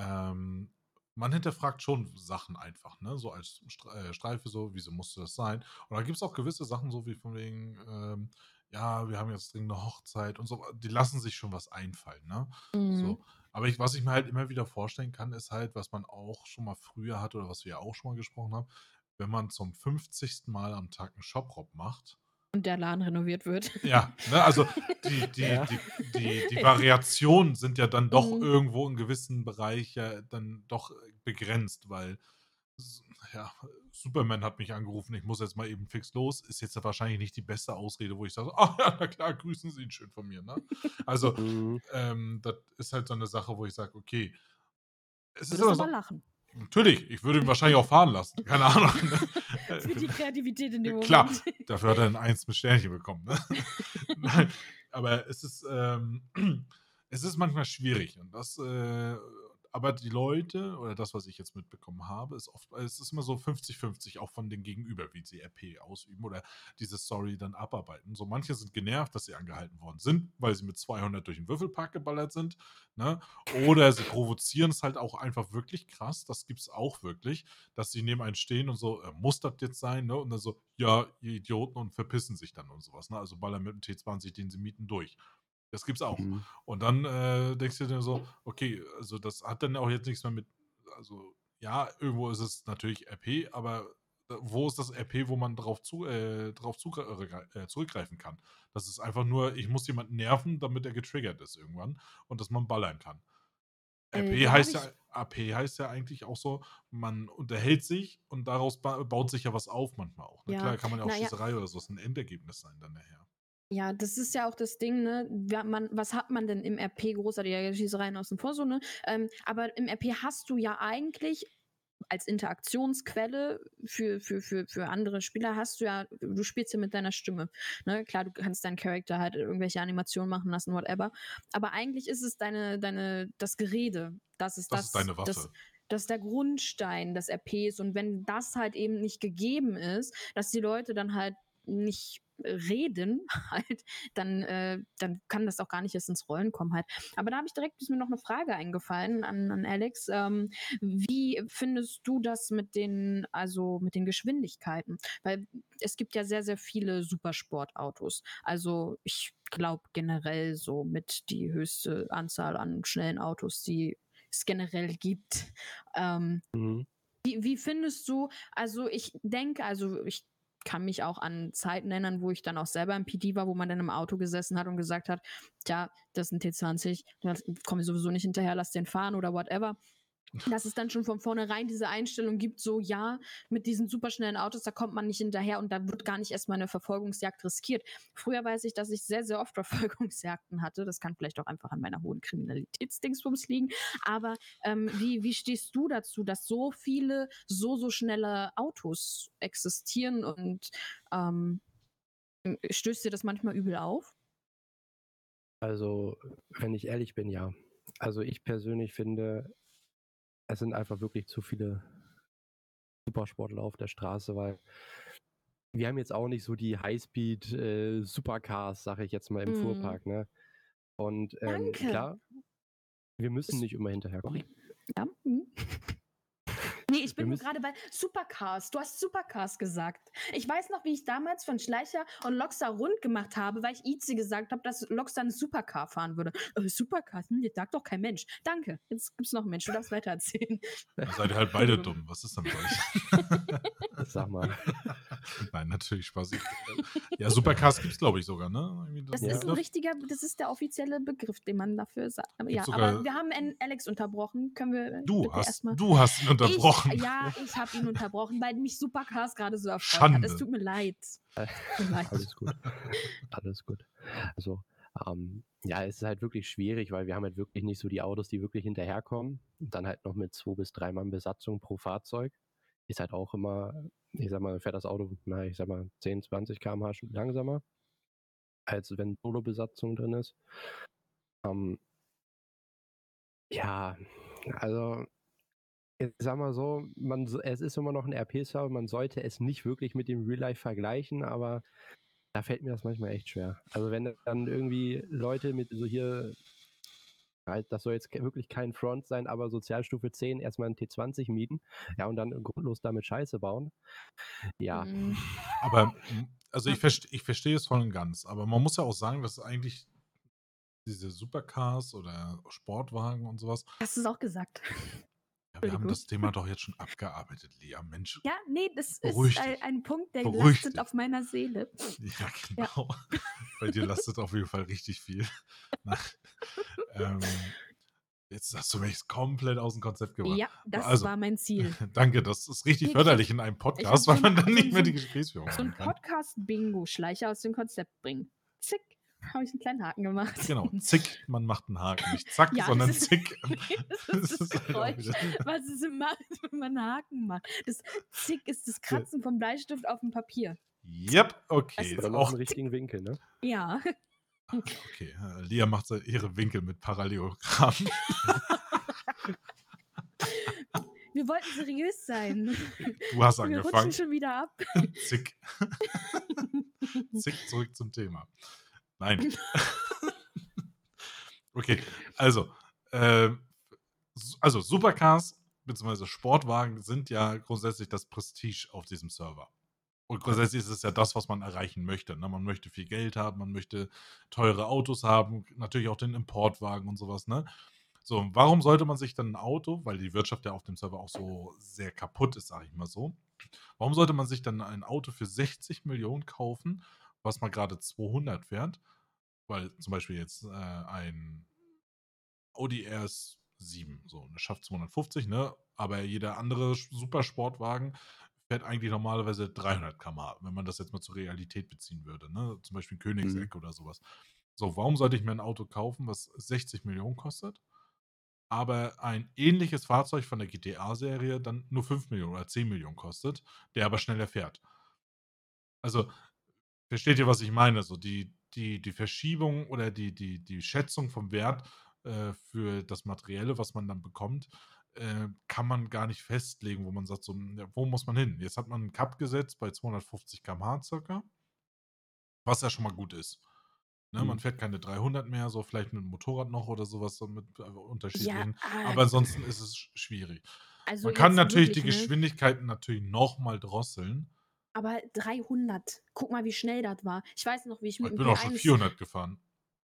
Ähm, man hinterfragt schon Sachen einfach, ne? So als äh, Streife so, wieso musste das sein? Und da gibt es auch gewisse Sachen, so wie von wegen, ähm, ja, wir haben jetzt dringend eine Hochzeit und so, die lassen sich schon was einfallen, ne? Mhm. So. Aber ich, was ich mir halt immer wieder vorstellen kann, ist halt, was man auch schon mal früher hatte oder was wir ja auch schon mal gesprochen haben, wenn man zum 50. Mal am Tag einen Shop-Rob macht. Und der Laden renoviert wird. Ja, ne, also die, die, Ja. die, die, die Variationen sind ja dann doch Mhm. irgendwo in gewissen Bereich ja dann doch begrenzt, weil ja, Superman hat mich angerufen, ich muss jetzt mal eben fix los, ist jetzt wahrscheinlich nicht die beste Ausrede, wo ich sage, ah ja, na klar, grüßen Sie ihn schön von mir. Ne? Also, Mhm. ähm, das ist halt so eine Sache, wo ich sage, okay, es ist immer aber so, lachen. natürlich, ich würde ihn wahrscheinlich auch fahren lassen, keine Ahnung. Das wird die Ne? Kreativität in dem Moment. Klar, dafür hat er ein Eins mit Sternchen bekommen. Ne? Nein, aber es ist, ähm, es ist manchmal schwierig. Und das, äh, aber die Leute, oder das, was ich jetzt mitbekommen habe, ist oft, es ist immer so 50-50 auch von den Gegenüber, wie sie RP ausüben oder diese Story dann abarbeiten. So manche sind genervt, dass sie angehalten worden sind, weil sie mit 200 durch den Würfelpark geballert sind. Ne? Oder sie provozieren es halt auch einfach wirklich krass. Das gibt es auch wirklich, dass sie neben einen stehen und so, äh, muss das jetzt sein? Ne? Und dann so, ja, ihr Idioten und verpissen sich dann und sowas. Ne? Also ballern mit dem T20, den sie mieten, durch. Das gibt's auch. Mhm. Und dann äh, denkst du dir so, okay, also das hat dann auch jetzt nichts mehr mit, also ja, irgendwo ist es natürlich RP, aber äh, wo ist das RP, wo man drauf, zu, äh, drauf zugre- äh, zurückgreifen kann? Das ist einfach nur, ich muss jemanden nerven, damit er getriggert ist irgendwann und dass man ballern kann. Äh, RP hab heißt ja, AP heißt ja eigentlich auch so, man unterhält sich und daraus ba baut sich ja was auf manchmal auch. Ne? Ja, Klar kann man ja auch na ja. Schießerei oder so, ist ein Endergebnis sein dann nachher. Ja, das ist ja auch das Ding, ne? Man, was hat man denn im RP großartig? Ja, Schießereien außen vor so, ne? Ähm, aber im RP hast du ja eigentlich als Interaktionsquelle für, für, für, für andere Spieler hast du ja, du spielst ja mit deiner Stimme. Ne? Klar, du kannst deinen Charakter halt irgendwelche Animationen machen lassen, whatever. Aber eigentlich ist es deine, deine, das Gerede. Das ist Das das. ist deine Waffe. Das, das ist der Grundstein des RPs. Und wenn das halt eben nicht gegeben ist, dass die Leute dann halt nicht reden, halt, dann, äh, dann kann das auch gar nicht erst ins Rollen kommen halt. Aber da habe ich direkt ist mir noch eine Frage eingefallen an, an Alex. Ähm, wie findest du das mit den, also mit den Geschwindigkeiten? Weil es gibt ja sehr, sehr viele Supersportautos. Also ich glaube generell so mit die höchste Anzahl an schnellen Autos, die es generell gibt. Ähm, Mhm. wie, wie findest du, also ich denke, also ich kann mich auch an Zeiten erinnern, wo ich dann auch selber im PD war, wo man dann im Auto gesessen hat und gesagt hat, tja, das ist ein T20, da komme ich sowieso nicht hinterher, lass den fahren oder whatever. Dass es dann schon von vornherein diese Einstellung gibt, so ja, mit diesen superschnellen Autos, da kommt man nicht hinterher und da wird gar nicht erstmal eine Verfolgungsjagd riskiert. Früher weiß ich, dass ich sehr, sehr oft Verfolgungsjagden hatte. Das kann vielleicht auch einfach an meiner hohen Kriminalitätsdingsbums liegen. Aber ähm, wie, wie stehst du dazu, dass so viele so, so schnelle Autos existieren und ähm, stößt dir das manchmal übel auf? Also, wenn ich ehrlich bin, ja. Also ich persönlich finde, es sind einfach wirklich zu viele Supersportler auf der Straße, weil wir haben jetzt auch nicht so die Highspeed äh, Supercars, sage ich jetzt mal, im Mm. Fuhrpark, ne? Und ähm, klar, wir müssen nicht immer hinterherkommen. Ja. Hm. Nee, ich bin gerade bei Supercars. Du hast Supercars gesagt. Ich weiß noch, wie ich damals von Schleicher und Loxa rund gemacht habe, weil ich Izi gesagt habe, dass Loxa eine Supercar fahren würde. Äh, Supercars? Hm, das sagt doch kein Mensch. Danke. Jetzt gibt's noch einen Mensch. Du darfst weiter erzählen. Seid ihr halt beide dumm. Was ist denn bei euch? Sag mal. Nein, natürlich Spaß. Äh, ja, Supercars gibt es, glaube ich, sogar, ne? Das Ja. ist ein richtiger, das ist der offizielle Begriff, den man dafür sagt. Aber, ja, Gibt's aber wir haben Alex unterbrochen. Können wir Du hast, erstmal. du hast ihn unterbrochen. Ich, ja, ich habe ihn unterbrochen, weil mich Supercars gerade so erfreut hat. Schande. Es tut mir leid. Tut mir leid. Alles gut. Alles gut. Also, ähm, ja, es ist halt wirklich schwierig, weil wir haben halt wirklich nicht so die Autos, die wirklich hinterherkommen. Und dann halt noch mit zwei bis drei Mann Besatzung pro Fahrzeug. Ist halt auch immer, ich sag mal, fährt das Auto, na, ich sag mal, 10, 20 km/h langsamer, als wenn Solo-Besatzung drin ist. Ähm, ja, also ich sag mal so, man, es ist immer noch ein RP-Server, man sollte es nicht wirklich mit dem Real Life vergleichen, aber da fällt mir das manchmal echt schwer. Also wenn dann irgendwie Leute mit so hier, halt, das soll jetzt wirklich kein Front sein, aber Sozialstufe 10 erstmal einen T20 mieten, ja, und dann grundlos damit Scheiße bauen. Ja, Mhm. Aber, mm, also ich, verste, ich verstehe es voll und ganz. Aber man muss ja auch sagen, dass eigentlich diese Supercars oder Sportwagen und sowas, Hast du es auch gesagt? Ja, wir haben das Thema doch jetzt schon abgearbeitet, Lea. Mensch. Ja, nee, das ist ein, dich. ein Punkt, der Beruhig lastet dich. auf meiner Seele. Ja, genau. Bei dir lastet auf jeden Fall richtig viel. Ähm, Jetzt hast du mich komplett aus dem Konzept gebracht. Ja, das Also, war mein Ziel. Danke, das ist richtig förderlich in einem Podcast, weil man dann nicht mehr die Gesprächsführung So ein. Podcast-Bingo, Schleicher aus dem Konzept bringen. Zick, habe ich einen kleinen Haken gemacht. Genau, zick, man macht einen Haken. Nicht zack, Ja, sondern das ist- zick. das ist das halt Geräusch, was es immer, wenn man einen Haken macht. Das Zick ist das Kratzen vom Bleistift auf dem Papier. Yep, okay. Noch auch, im richtigen Winkel, ne? Ja, okay. äh, Lia macht so ihre Winkel mit Parallelogramm. wir wollten seriös sein. Du hast Wir angefangen. rutschen schon wieder ab. Zick. Zick, zurück zum Thema. Nein. okay, also, äh, also Supercars bzw. Sportwagen sind ja grundsätzlich das Prestige auf diesem Server. Und grundsätzlich ist es ja das, was man erreichen möchte. Ne? Man möchte viel Geld haben, man möchte teure Autos haben, natürlich auch den Importwagen und sowas. Ne? So, warum sollte man sich dann ein Auto, weil die Wirtschaft ja auf dem Server auch so sehr kaputt ist, sage ich mal so, Warum sollte man sich dann ein Auto für 60 Millionen kaufen, was mal gerade 200 fährt? Weil zum Beispiel jetzt äh, ein Audi RS7, so, das schafft 250, ne? Aber jeder andere Supersportwagen fährt eigentlich normalerweise 300 km/h, wenn man das jetzt mal zur Realität beziehen würde, ne? Zum Beispiel ein Königsegg oder sowas. So, warum sollte ich mir ein Auto kaufen, was 60 Millionen kostet? aber ein ähnliches Fahrzeug von der GTA-Serie dann nur 5 Millionen oder 10 Millionen kostet, der aber schneller fährt. Also, versteht ihr, was ich meine? So die, die, die Verschiebung oder die, die, die Schätzung vom Wert äh, für das Materielle, was man dann bekommt, äh, kann man gar nicht festlegen, wo man sagt, so, ja, wo muss man hin? Jetzt hat man einen Cup gesetzt bei 250 km/h circa, was ja schon mal gut ist. Ne, Man Mhm. fährt keine 300 mehr, so vielleicht mit dem Motorrad noch oder sowas, so mit äh, Ja, unterschiedlichen. ah, Aber ansonsten ist es sch- schwierig. also Man kann natürlich die wirklich, ne? Geschwindigkeiten natürlich nochmal drosseln. Aber 300, guck mal, wie schnell das war. Ich weiß noch, wie ich Ich mit dem bin auch schon P1 400 gefahren.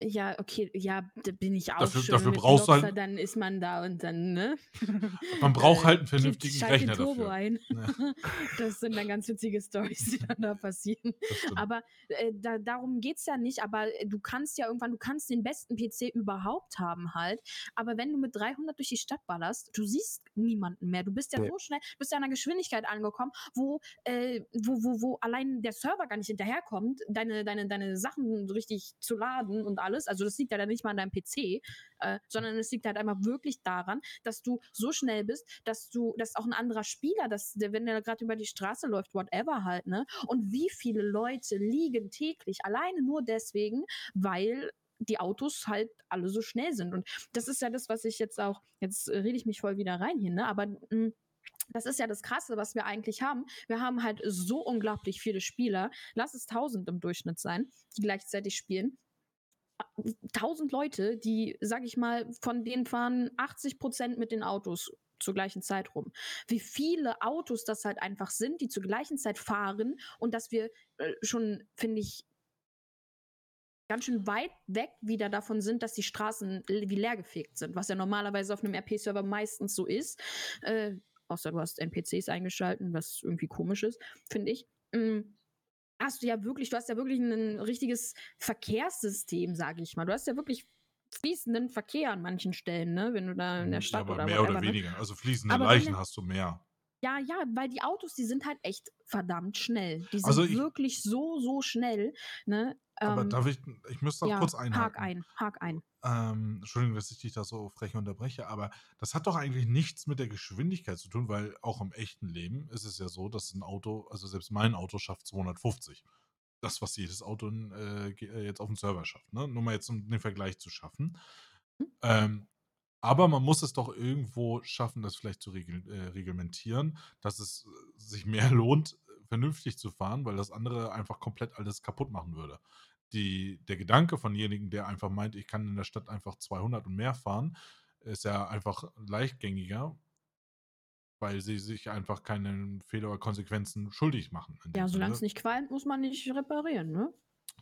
Ja, okay, ja, da bin ich auch Dafür- schon dafür mit brauchst du halt- dann ist man da und dann, ne? Man braucht halt einen vernünftigen Rechner den Turbo dafür. ein. Ja, Das sind dann ganz witzige Stories, die dann da passieren. Aber äh, da, darum geht es ja nicht. Aber äh, du kannst ja irgendwann, du kannst den besten PC überhaupt haben halt. Aber wenn du mit 300 durch die Stadt ballerst, du siehst niemanden mehr. Du bist ja Nee. so schnell, du bist ja an einer Geschwindigkeit angekommen, wo, äh, wo, wo, wo allein der Server gar nicht hinterherkommt, deine, deine, deine Sachen so richtig zu laden und alles. Also das liegt ja dann nicht mal an deinem PC, äh, sondern es liegt halt einfach wirklich daran, dass du so schnell bist, dass du, dass auch ein anderer Spieler, dass der, wenn der gerade über die Straße läuft, whatever halt, ne? Und wie viele Leute liegen täglich alleine nur deswegen, weil die Autos halt alle so schnell sind. Und das ist ja das, was ich jetzt auch, jetzt rede ich mich voll wieder rein hier, ne? Aber mh, das ist ja das Krasse, was wir eigentlich haben. Wir haben halt so unglaublich viele Spieler. Lass es 1000 im Durchschnitt sein, die gleichzeitig spielen. 1000 Leute, die, sag ich mal, von denen fahren 80 Prozent mit den Autos zur gleichen Zeit rum. Wie viele Autos das halt einfach sind, die zur gleichen Zeit fahren und dass wir äh, schon, finde ich, ganz schön weit weg wieder davon sind, dass die Straßen wie leergefegt sind, was ja normalerweise auf einem RP-Server meistens so ist. Äh, außer du hast NPCs eingeschalten, was irgendwie komisch ist, finde ich. Mm, hast du ja wirklich, du hast ja wirklich ein richtiges Verkehrssystem, sage ich mal. Du hast ja wirklich fließenden Verkehr an manchen Stellen, ne? Wenn du da in der Ja, Stadt aber oder mehr whatever, oder ne? weniger. Also fließende Aber Leichen hast du mehr. Ja, ja, weil die Autos, die sind halt echt verdammt schnell. Die sind Also ich- wirklich so, so schnell. Ne? Aber Ähm, darf ich, ich müsste noch ja, kurz einhaken. Hak ein, hak ein. Ähm, Entschuldigung, dass ich dich da so frech unterbreche, aber das hat doch eigentlich nichts mit der Geschwindigkeit zu tun, weil auch im echten Leben ist es ja so, dass ein Auto, also selbst mein Auto schafft 250. Das, was jedes Auto äh, äh, jetzt auf dem Server schafft. Ne? Nur mal jetzt, um den Vergleich zu schaffen. Mhm. Ähm, aber man muss es doch irgendwo schaffen, das vielleicht zu regel äh, reglementieren, dass es äh, sich mehr lohnt, vernünftig zu fahren, weil das andere einfach komplett alles kaputt machen würde. Die, der Gedanke von demjenigen, der einfach meint, ich kann in der Stadt einfach 200 und mehr fahren, ist ja einfach leichtgängiger, weil sie sich einfach keine Fehler oder Konsequenzen schuldig machen. Ja, solange es nicht qualmt, muss man nicht reparieren, ne?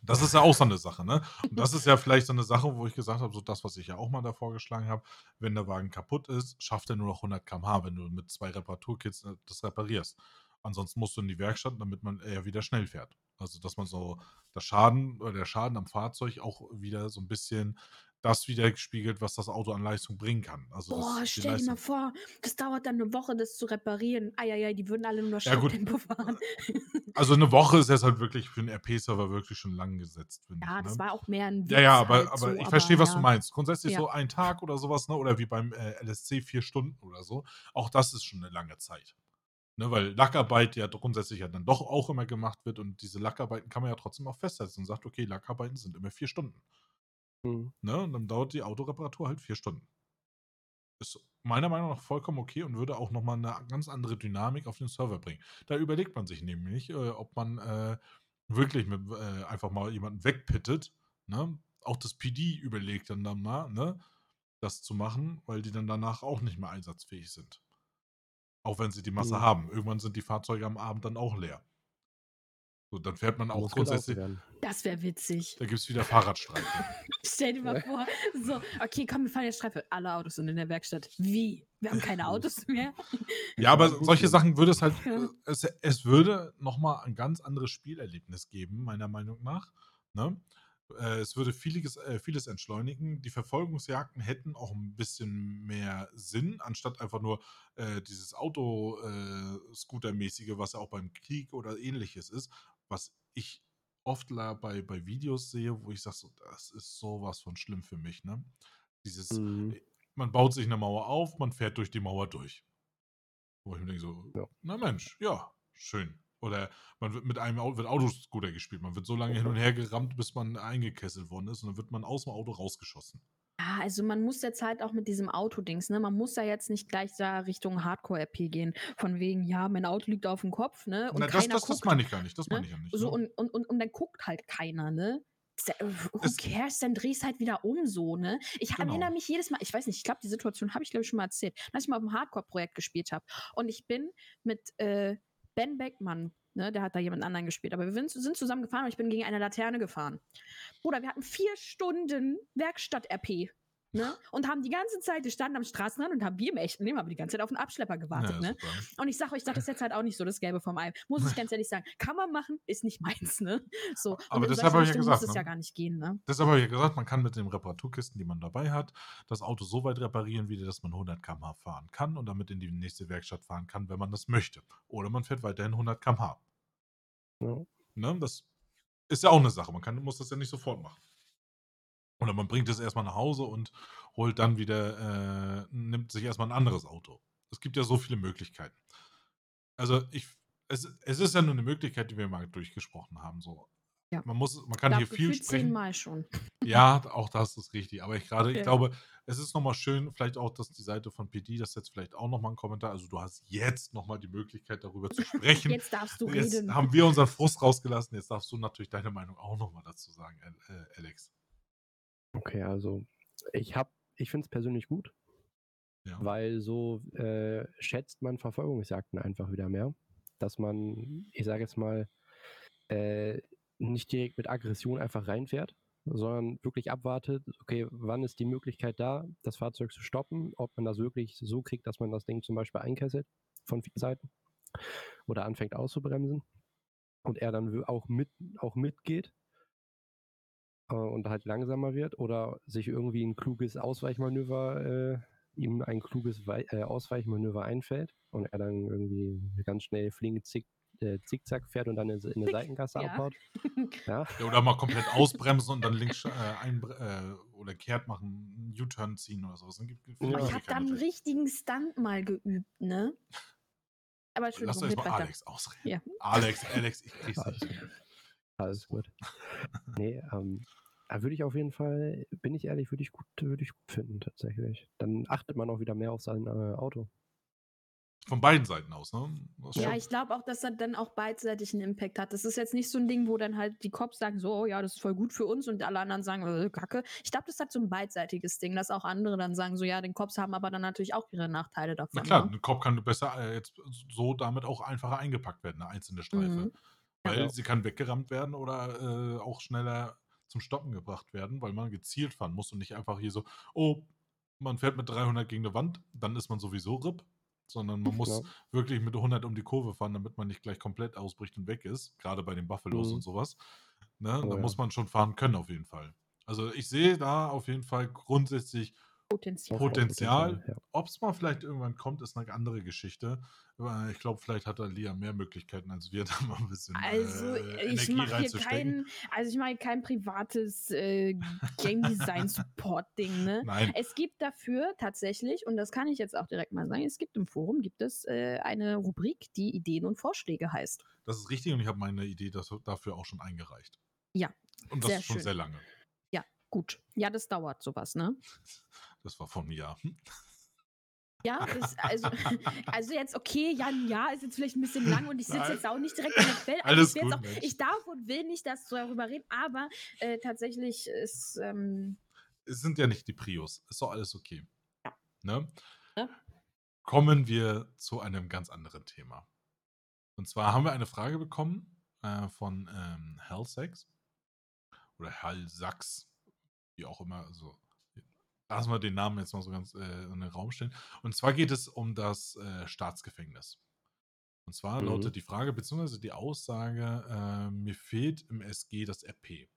Das ist ja auch so eine Sache, ne? Und das ist ja vielleicht so eine Sache, wo ich gesagt habe, so das, was ich ja auch mal da vorgeschlagen habe, wenn der Wagen kaputt ist, schafft er nur noch 100 km/h, wenn du mit zwei Reparaturkits äh, das reparierst. Ansonsten musst du in die Werkstatt, damit man eher wieder schnell fährt. Also, dass man so das Schaden oder der Schaden am Fahrzeug auch wieder so ein bisschen das widerspiegelt, was das Auto an Leistung bringen kann. Also, Boah, die stell dir mal vor, das dauert dann eine Woche, das zu reparieren. Eieiei, die würden alle nur noch Ja Schritttempo fahren. also eine Woche ist jetzt halt wirklich für 'n RP-Server wirklich schon lang gesetzt, finde ich, Ja, das ne? war auch mehr ein Ja, ja, Witz aber halt aber so, ich verstehe, was du ja. meinst. Grundsätzlich Ja. so ein Tag oder sowas, ne, oder wie beim, äh, LSC 4 Stunden oder so. Auch das ist schon eine lange Zeit. Ne, weil Lackarbeit ja grundsätzlich ja dann doch auch immer gemacht wird und diese Lackarbeiten kann man ja trotzdem auch festsetzen und sagt: „Okay, Lackarbeiten sind immer 4 Stunden.“ Mhm. Ne, und dann dauert die Autoreparatur halt 4 Stunden. Ist meiner Meinung nach vollkommen okay und würde auch noch mal 'ne ganz andere Dynamik auf den Server bringen. Da überlegt man sich nämlich, äh, ob man, äh, wirklich mit äh, einfach mal jemanden wegpittet, ne? Auch das PD überlegt dann dann mal, ne, das zu machen, weil die dann danach auch nicht mehr einsatzfähig sind. Auch wenn sie die Masse Mhm. haben. Irgendwann sind die Fahrzeuge am Abend dann auch leer. So, dann fährt man auch grundsätzlich. Das wäre witzig. da gibt's wieder Fahrradstreife. Stell dir mal vor, so, okay, komm, wir fahren jetzt Streife. Alle Autos sind in der Werkstatt. Wie? Wir haben keine Autos mehr? Ja, aber solche. Sachen würde es halt Ja. es es würde noch mal ein ganz anderes Spielerlebnis geben, meiner Meinung nach, ne? Äh, es würde vieles äh, vieles entschleunigen. Die Verfolgungsjagden hätten auch ein bisschen mehr Sinn, anstatt einfach nur, äh, dieses Auto äh, was ja auch beim Krieg oder Ähnliches ist, was ich oft bei bei Videos sehe, wo ich sage so: „Das ist so was von schlimm für mich“, ne? Dieses Mhm. äh, man baut sich 'ne Mauer auf, man fährt durch die Mauer durch. Wo ich mir denke so: Ja. „Na Mensch, ja, schön.“ Oder man wird mit einem Au wird Autoscooter gespielt. Man wird so lange hin und her gerammt, bis man eingekesselt worden ist und dann wird man aus'm Auto rausgeschossen. Ah, also man muss jetzt halt auch mit diesem Autodings, ne? Man muss ja jetzt nicht gleich da Richtung Hardcore-RP gehen. Von wegen, ja, mein Auto liegt aufm Kopf, ne? Und Na, das keiner das das guckt, meine ich gar nicht. Das ne? meine ich ja nicht, So ne? und und und und dann guckt halt keiner, ne? Ja, who Es cares? Dann drehst halt wieder um so, ne? Ich Genau. erinnere mich jedes Mal ich weiß nicht, ich glaube, die Situation habe ich, glaube ich, schon mal erzählt, als ich mal auf'm Hardcore-Projekt gespielt habe. Und ich bin mit, äh, Ben Beckmann, ne, der hat da jemand anderen gespielt, aber wir sind zusammen gefahren und ich bin gegen eine Laterne gefahren. Bruder, wir hatten 4 Stunden Werkstatt-RP, ne? Und haben die ganze Zeit wir standen am Straßenrand und haben wie im echten Leben haben wir die ganze Zeit auf 'n Abschlepper gewartet, Ja, ne? Und ich sage euch, das ist jetzt halt auch nicht so das Gelbe vom Ei. Muss ich ganz ehrlich sagen. Kann man machen, ist nicht meins, ne? So, Aber deshalb habe ich ja Richtung muss gesagt, es ja ne? gar nicht gehen, ne? Deshalb habe ich ja gesagt, man kann mit den Reparaturkisten, die man dabei hat, das Auto so weit reparieren wieder, dass man 100 km/h fahren kann und damit in die nächste Werkstatt fahren kann, wenn man das möchte. Oder man fährt weiterhin 100 km/h. Ja. Ne, das ist ja auch 'ne Sache. Man kann muss das ja nicht sofort machen. Oder man bringt es erst mal nach Hause und holt dann wieder äh, nimmt sich erst mal 'n anderes Auto. Es gibt ja so viele Möglichkeiten. Also, ich es es ist ja nur 'ne Möglichkeit, die wir mal durchgesprochen haben, so. Ja. Man muss man Ich kann hier viel sprechen. zehnmal schon. Ja, auch das ist richtig. Aber ich grade ich Ja. glaube, es ist noch mal schön, vielleicht auch, dass die Seite von PD das jetzt vielleicht auch noch mal 'n Kommentar also, du hast jetzt noch mal die Möglichkeit, darüber zu sprechen. Jetzt darfst du Jetzt reden. haben wir unseren Frust rausgelassen, jetzt darfst du natürlich deine Meinung auch noch mal dazu sagen, äh, Alex. Okay, also ich habe ich finde es persönlich gut, Ja. weil so, äh, schätzt man Verfolgungsjagden einfach wieder mehr, dass man, ich sage jetzt mal, äh, nicht direkt mit Aggression einfach reinfährt, sondern wirklich abwartet, okay, wann ist die Möglichkeit da, das Fahrzeug zu stoppen, ob man das wirklich so kriegt, dass man das Ding zum Beispiel einkesselt von 4 Seiten oder anfängt auszubremsen und er dann auch mit auch mitgeht äh, und halt langsamer wird oder sich irgendwie 'n kluges Ausweichmanöver äh, ihm ein kluges Wei äh, Ausweichmanöver einfällt und er dann irgendwie ganz schnell flink zick äh, zickzack fährt und dann in 'ne in 'ne Zick, Seitengasse ja. abhaut. Ja. Ja, oder mal komplett ausbremsen und dann links äh, einbr äh, oder kehrt machen, U-Turn ziehen oder so was. Dann gibt Ja. ich habe da Möglichkeiten 'n natürlich. richtigen Stunt mal geübt, ne? Aber Lass red mal. Alex ausreden. Ja. Alex, Alex, ich krieg's nicht. Alles gut. Ne, ähm, da würde ich auf jeden Fall bin ich ehrlich, würde ich gut würde ich gut finden tatsächlich. Dann achtet man auch wieder mehr auf sein, äh, Auto. Von beiden Seiten aus, ne? Ja, schon. ich glaube auch, dass das dann auch beidseitig 'n Impact hat. Das ist jetzt nicht so 'n Ding, wo dann halt die Cops sagen so: „Oh ja, das ist voll gut für uns“ und alle anderen sagen: „Äh, Kacke.“ Ich glaube, das hat so 'n beidseitiges Ding, dass auch andere dann sagen so: „Ja, den Cops haben aber dann natürlich auch ihre Nachteile Na davon“, klar, ne? 'n Cop kann besser äh, jetzt so damit auch einfacher eingepackt werden, 'ne einzelne Streife. Mhm. Weil Ja. sie kann weggerammt werden oder, äh, auch schneller zum Stoppen gebracht werden, weil man gezielt fahren muss und nicht einfach hier so: „Oh, man fährt mit 300 gegen 'ne Wand, dann ist man sowieso RIP“, sondern man muss Ja. wirklich mit 100 um die Kurve fahren, damit man nicht gleich komplett ausbricht und weg ist. Gerade bei den Buffalos Mhm. und sowas. Ne? Oh da ja. muss man schon fahren können, auf jeden Fall. Also ich sehe da auf jeden Fall grundsätzlich Potenzial. Potenzial. Ja. Ob es mal vielleicht irgendwann kommt, ist eine andere Geschichte. Aber ich glaube, vielleicht hat da Lia mehr Möglichkeiten als wir, da mal ein bisschen Also, äh, ich mache hier kein, also ich mache kein privates äh, Game Design Support Ding, ne? Nein, Es gibt dafür tatsächlich, und das kann ich jetzt auch direkt mal sagen, es gibt im Forum gibt es äh, eine Rubrik, die Ideen und Vorschläge heißt. das ist richtig und ich habe meine Idee das, dafür auch schon eingereicht. Ja, Und das sehr schon schön. sehr lange. Gut. Ja, das dauert sowas, ne? Das war vor einem Jahr. Ja, das, also, also jetzt, okay, ja, ein Jahr ist jetzt vielleicht ein bisschen lang und ich sitze jetzt auch nicht direkt in der Quelle. Also Alles ich, gut, auch, ich darf und will nicht dass darüber reden, aber äh, tatsächlich ist, ähm, Es sind ja nicht die Prius. Ist doch alles okay. Ja. Ne? Ja. Kommen wir zu einem ganz anderen Thema. Und zwar haben wir eine Frage bekommen äh, von ähm, Hellsex oder Hellsax, wie auch immer. Also lassen wir den Namen jetzt mal so ganz äh, in den Raum stellen. Und zwar geht es um das äh, Staatsgefängnis. Und zwar Mhm. lautet die Frage bzw. die Aussage, äh, mir fehlt im SG das RP.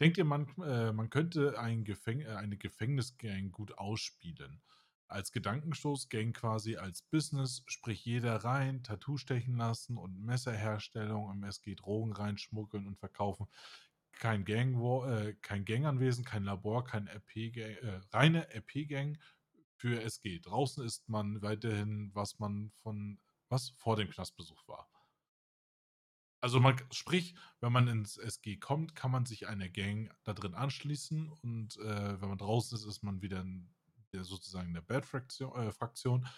Denkt ihr, man, äh, man könnte ein Gefäng äh, eine Gefängnisgang gut ausspielen? Als Gedankenstoßgang quasi als Business, sprich jeder rein, Tattoo stechen lassen und Messerherstellung im SG Drogen reinschmuggeln und verkaufen. Kein Gang, äh, kein Ganganwesen, kein Labor, kein RP -Gang, äh, reine RP-Gang für SG. Draußen ist man weiterhin, was man von was vor dem Knastbesuch war. Also man, sprich, wenn man ins SG kommt, kann man sich einer Gang da drin anschließen und äh, wenn man draußen ist, ist man wieder in der, sozusagen in der Bad-Fraktion äh,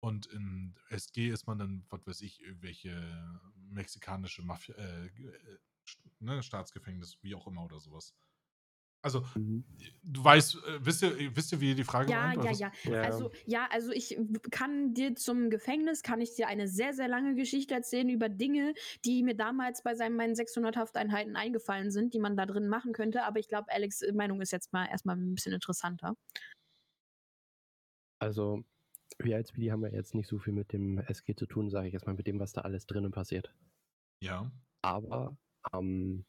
und in SG ist man dann, was weiß ich, irgendwelche mexikanische Mafia, äh, äh, ne, Staatsgefängnis, wie auch immer oder sowas. Also, Mhm. du weißt, äh, wisst, ihr, wisst ihr, wie die Frage ja, meint? oder ja, ja. Ja. Also, ja, also ich kann dir zum Gefängnis, kann ich dir eine sehr, sehr lange Geschichte erzählen über Dinge, die mir damals bei seinen, meinen 600 Hafteinheiten eingefallen sind, die man da drin machen könnte. Aber ich glaube, Alex' Meinung ist jetzt mal erstmal ein bisschen interessanter. Also, wir als PD haben ja jetzt nicht so viel mit dem SG zu tun, sage ich jetzt mal, mit dem, was da alles drinnen passiert. Ja. Aber ähm,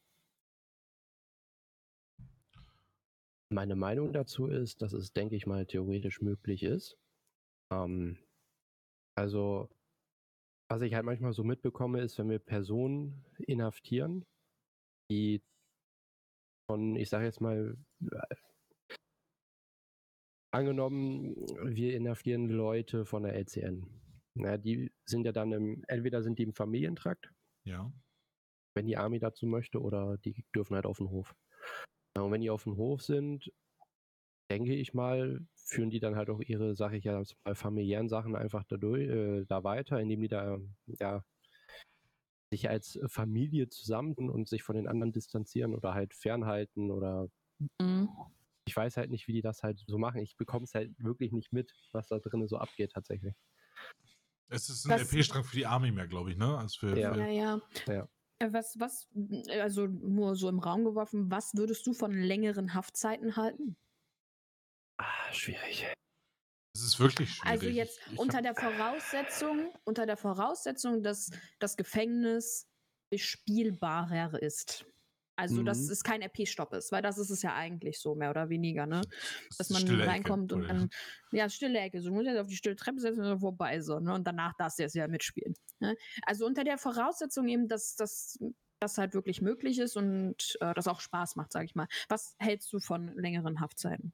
meine Meinung dazu ist, dass es, denke ich mal, theoretisch möglich ist. Ähm, also, was ich halt manchmal so mitbekomme, ist, wenn wir Personen inhaftieren, die von, ich sage jetzt mal, angenommen, wir inhaftieren Leute von der LCN. Na, die sind ja dann im, entweder sind die im Familientrakt, Ja. Wenn die Army dazu möchte, oder die dürfen halt auf den Hof. Ja, Und wenn die auf dem Hof sind, denke ich mal, führen die dann halt auch ihre, sage ich ja, familiären Sachen einfach da, durch, äh, da weiter, indem die da ja sich als Familie zusammen und sich von den anderen distanzieren oder halt fernhalten oder Mhm. ich weiß halt nicht, wie die das halt so machen. Ich bekomme es halt wirklich nicht mit, was da drinnen so abgeht tatsächlich. Es ist ein Das- LP-Strang für die Army mehr, glaube ich, ne? Als für, Ja. für Ja, ja. Ja. Äh, Was, was, äh, also nur so im Raum geworfen, was würdest du von längeren Haftzeiten halten? Ah, schwierig. Es ist wirklich schwierig. Also jetzt Ich unter der Voraussetzung, unter der Voraussetzung, dass das Gefängnis bespielbarer ist. Also, dass Mhm. es kein RP-Stopp ist, weil das ist es ja eigentlich so, mehr oder weniger, ne? Dass man stille Ecke, reinkommt und oder? dann, ja, stille Ecke, so muss jetzt auf die stille Treppe setzen und vorbei, so, ne? Und danach darfst du jetzt ja mitspielen. Ne? Also unter der Voraussetzung eben, dass das das halt wirklich möglich ist und äh, das auch Spaß macht, sag ich mal. Was hältst du von längeren Haftzeiten?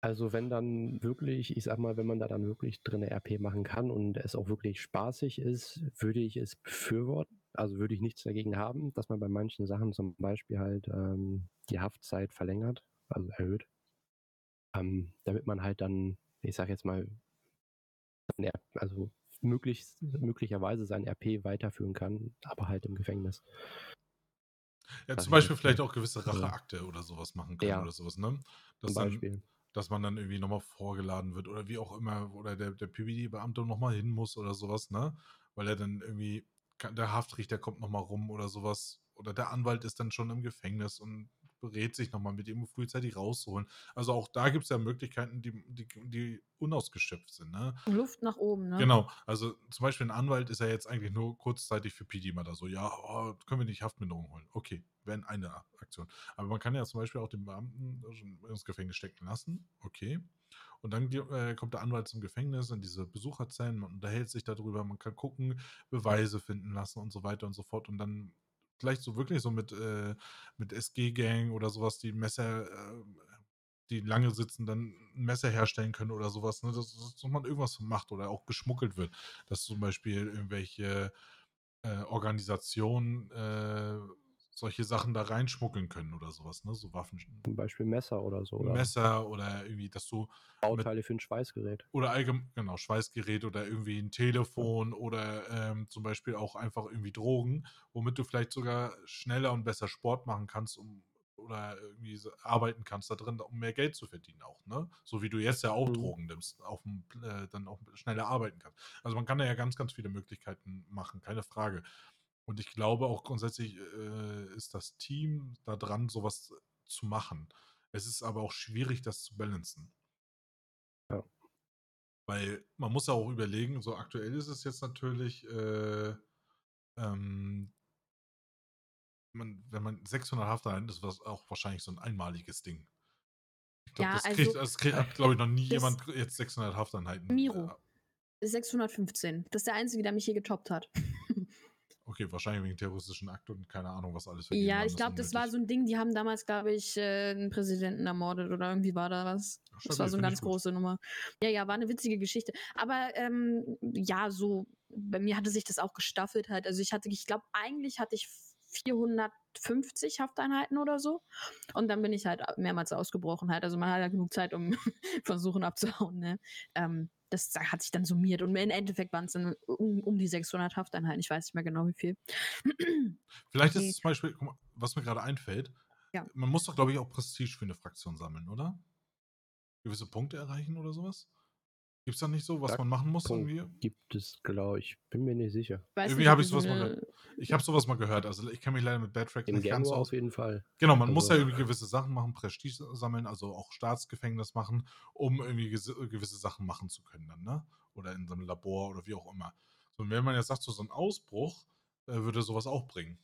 Also wenn dann wirklich, ich sag mal, wenn man da dann wirklich drin RP machen kann und es auch wirklich spaßig ist, würde ich es befürworten. Also würde ich nichts dagegen haben, dass man bei manchen Sachen zum Beispiel halt ähm, die Haftzeit verlängert, also erhöht. Ähm, damit man halt dann, ich sag jetzt mal, also möglichst, möglicherweise sein RP weiterführen kann, aber halt im Gefängnis. Ja, zum Beispiel vielleicht auch gewisse Ja. Racheakte oder sowas machen können Ja. oder sowas, ne? Dass, Zum dann, Beispiel. dass man dann irgendwie nochmal vorgeladen wird oder wie auch immer, oder der, der PBD-Beamte nochmal hin muss oder sowas, ne? Weil er dann irgendwie, kann- der Haftrichter kommt nochmal rum oder sowas, oder der Anwalt ist dann schon im Gefängnis und berät sich nochmal mit ihm frühzeitig rauszuholen. Also auch da gibt es ja Möglichkeiten, die, die, die unausgeschöpft sind. Ne? Luft nach oben, ne? Genau, also zum Beispiel ein Anwalt ist ja jetzt eigentlich nur kurzzeitig für PD mal da so, ja, oh, können wir nicht Haftminderung holen. Okay, wäre eine Aktion. Aber man kann ja zum Beispiel auch den Beamten ins Gefängnis stecken lassen. Okay. Und dann äh, kommt der Anwalt zum Gefängnis in diese Besucherzellen, man unterhält sich darüber, man kann gucken, Beweise finden lassen und so weiter und so fort. Und dann vielleicht so wirklich so mit, äh, mit SG-Gang oder sowas, die Messer, äh, die lange sitzen, dann ein Messer herstellen können oder sowas, ne? dass, dass man irgendwas macht oder auch geschmuggelt wird. Dass zum Beispiel irgendwelche äh, Organisationen äh, solche Sachen da reinschmuggeln können oder sowas, ne? So Waffen. Zum Beispiel Messer oder so. Oder? Messer oder irgendwie, dass du. Bauteile für ein Schweißgerät. Oder allgemein, genau, Schweißgerät oder irgendwie ein Telefon ja. oder ähm, zum Beispiel auch einfach irgendwie Drogen, womit du vielleicht sogar schneller und besser Sport machen kannst, um oder irgendwie arbeiten kannst da drin, um mehr Geld zu verdienen auch, ne? So wie du jetzt ja auch mhm. Drogen nimmst, auf dem, äh, dann auch schneller arbeiten kannst. Also man kann da ja ganz, ganz viele Möglichkeiten machen, keine Frage. Und ich glaube auch grundsätzlich äh, ist das Team da dran, sowas zu machen. Es ist aber auch schwierig, das zu balancen. Ja. Weil man muss ja auch überlegen, so aktuell ist es jetzt natürlich, äh, ähm, man, wenn man 600 Hafteinheiten ist, das auch wahrscheinlich so ein einmaliges Ding. Ich glaube, Ja, das also kriegt, das kriegt, hat, glaube ich, noch nie jemand jetzt 600 Hafteinheiten. Miro. Äh, 615. Das ist der Einzige, der mich hier getoppt hat. Okay, wahrscheinlich wegen terroristischen Akt und keine Ahnung, was alles Ja, ich glaube, das war so ein Ding, die haben damals, glaube ich, äh, einen Präsidenten ermordet oder irgendwie war da was. Ja, Das war so eine ganz große Nummer. Ja, ja, war eine witzige Geschichte. Aber ähm, ja, so, bei mir hatte sich das auch gestaffelt halt. Also ich hatte, ich glaube, eigentlich hatte ich 450 Hafteinheiten oder so. Und dann bin ich halt mehrmals ausgebrochen halt. Also man hat ja genug Zeit, um versuchen abzuhauen, ne? Ähm, das hat sich dann summiert. Und im Endeffekt waren es dann um, um die 600 Hafteinheiten. Ich weiß nicht mehr genau, wie viel. Vielleicht ist Nee. es zum Beispiel, was mir gerade einfällt, Ja. man muss doch, glaube ich, auch Prestige für eine Fraktion sammeln, oder? Gewisse Punkte erreichen oder sowas? Gibt es da nicht so, was man machen muss irgendwie? Gibt es, glaube ich. Bin mir nicht sicher. Weiß Irgendwie nicht, hab ob ich sowas so mal Ich habe sowas mal gehört. Also ich kenne mich leider mit Backtrack nicht ganz aus. auf jeden Fall. Genau, man muss ja Also- irgendwie gewisse Sachen machen, Prestige sammeln, also auch Staatsgefängnis machen, um irgendwie gewisse Sachen machen zu können dann, ne? Oder in so einem Labor oder wie auch immer. So, und wenn man jetzt sagt, so, so ein Ausbruch äh, würde sowas auch bringen.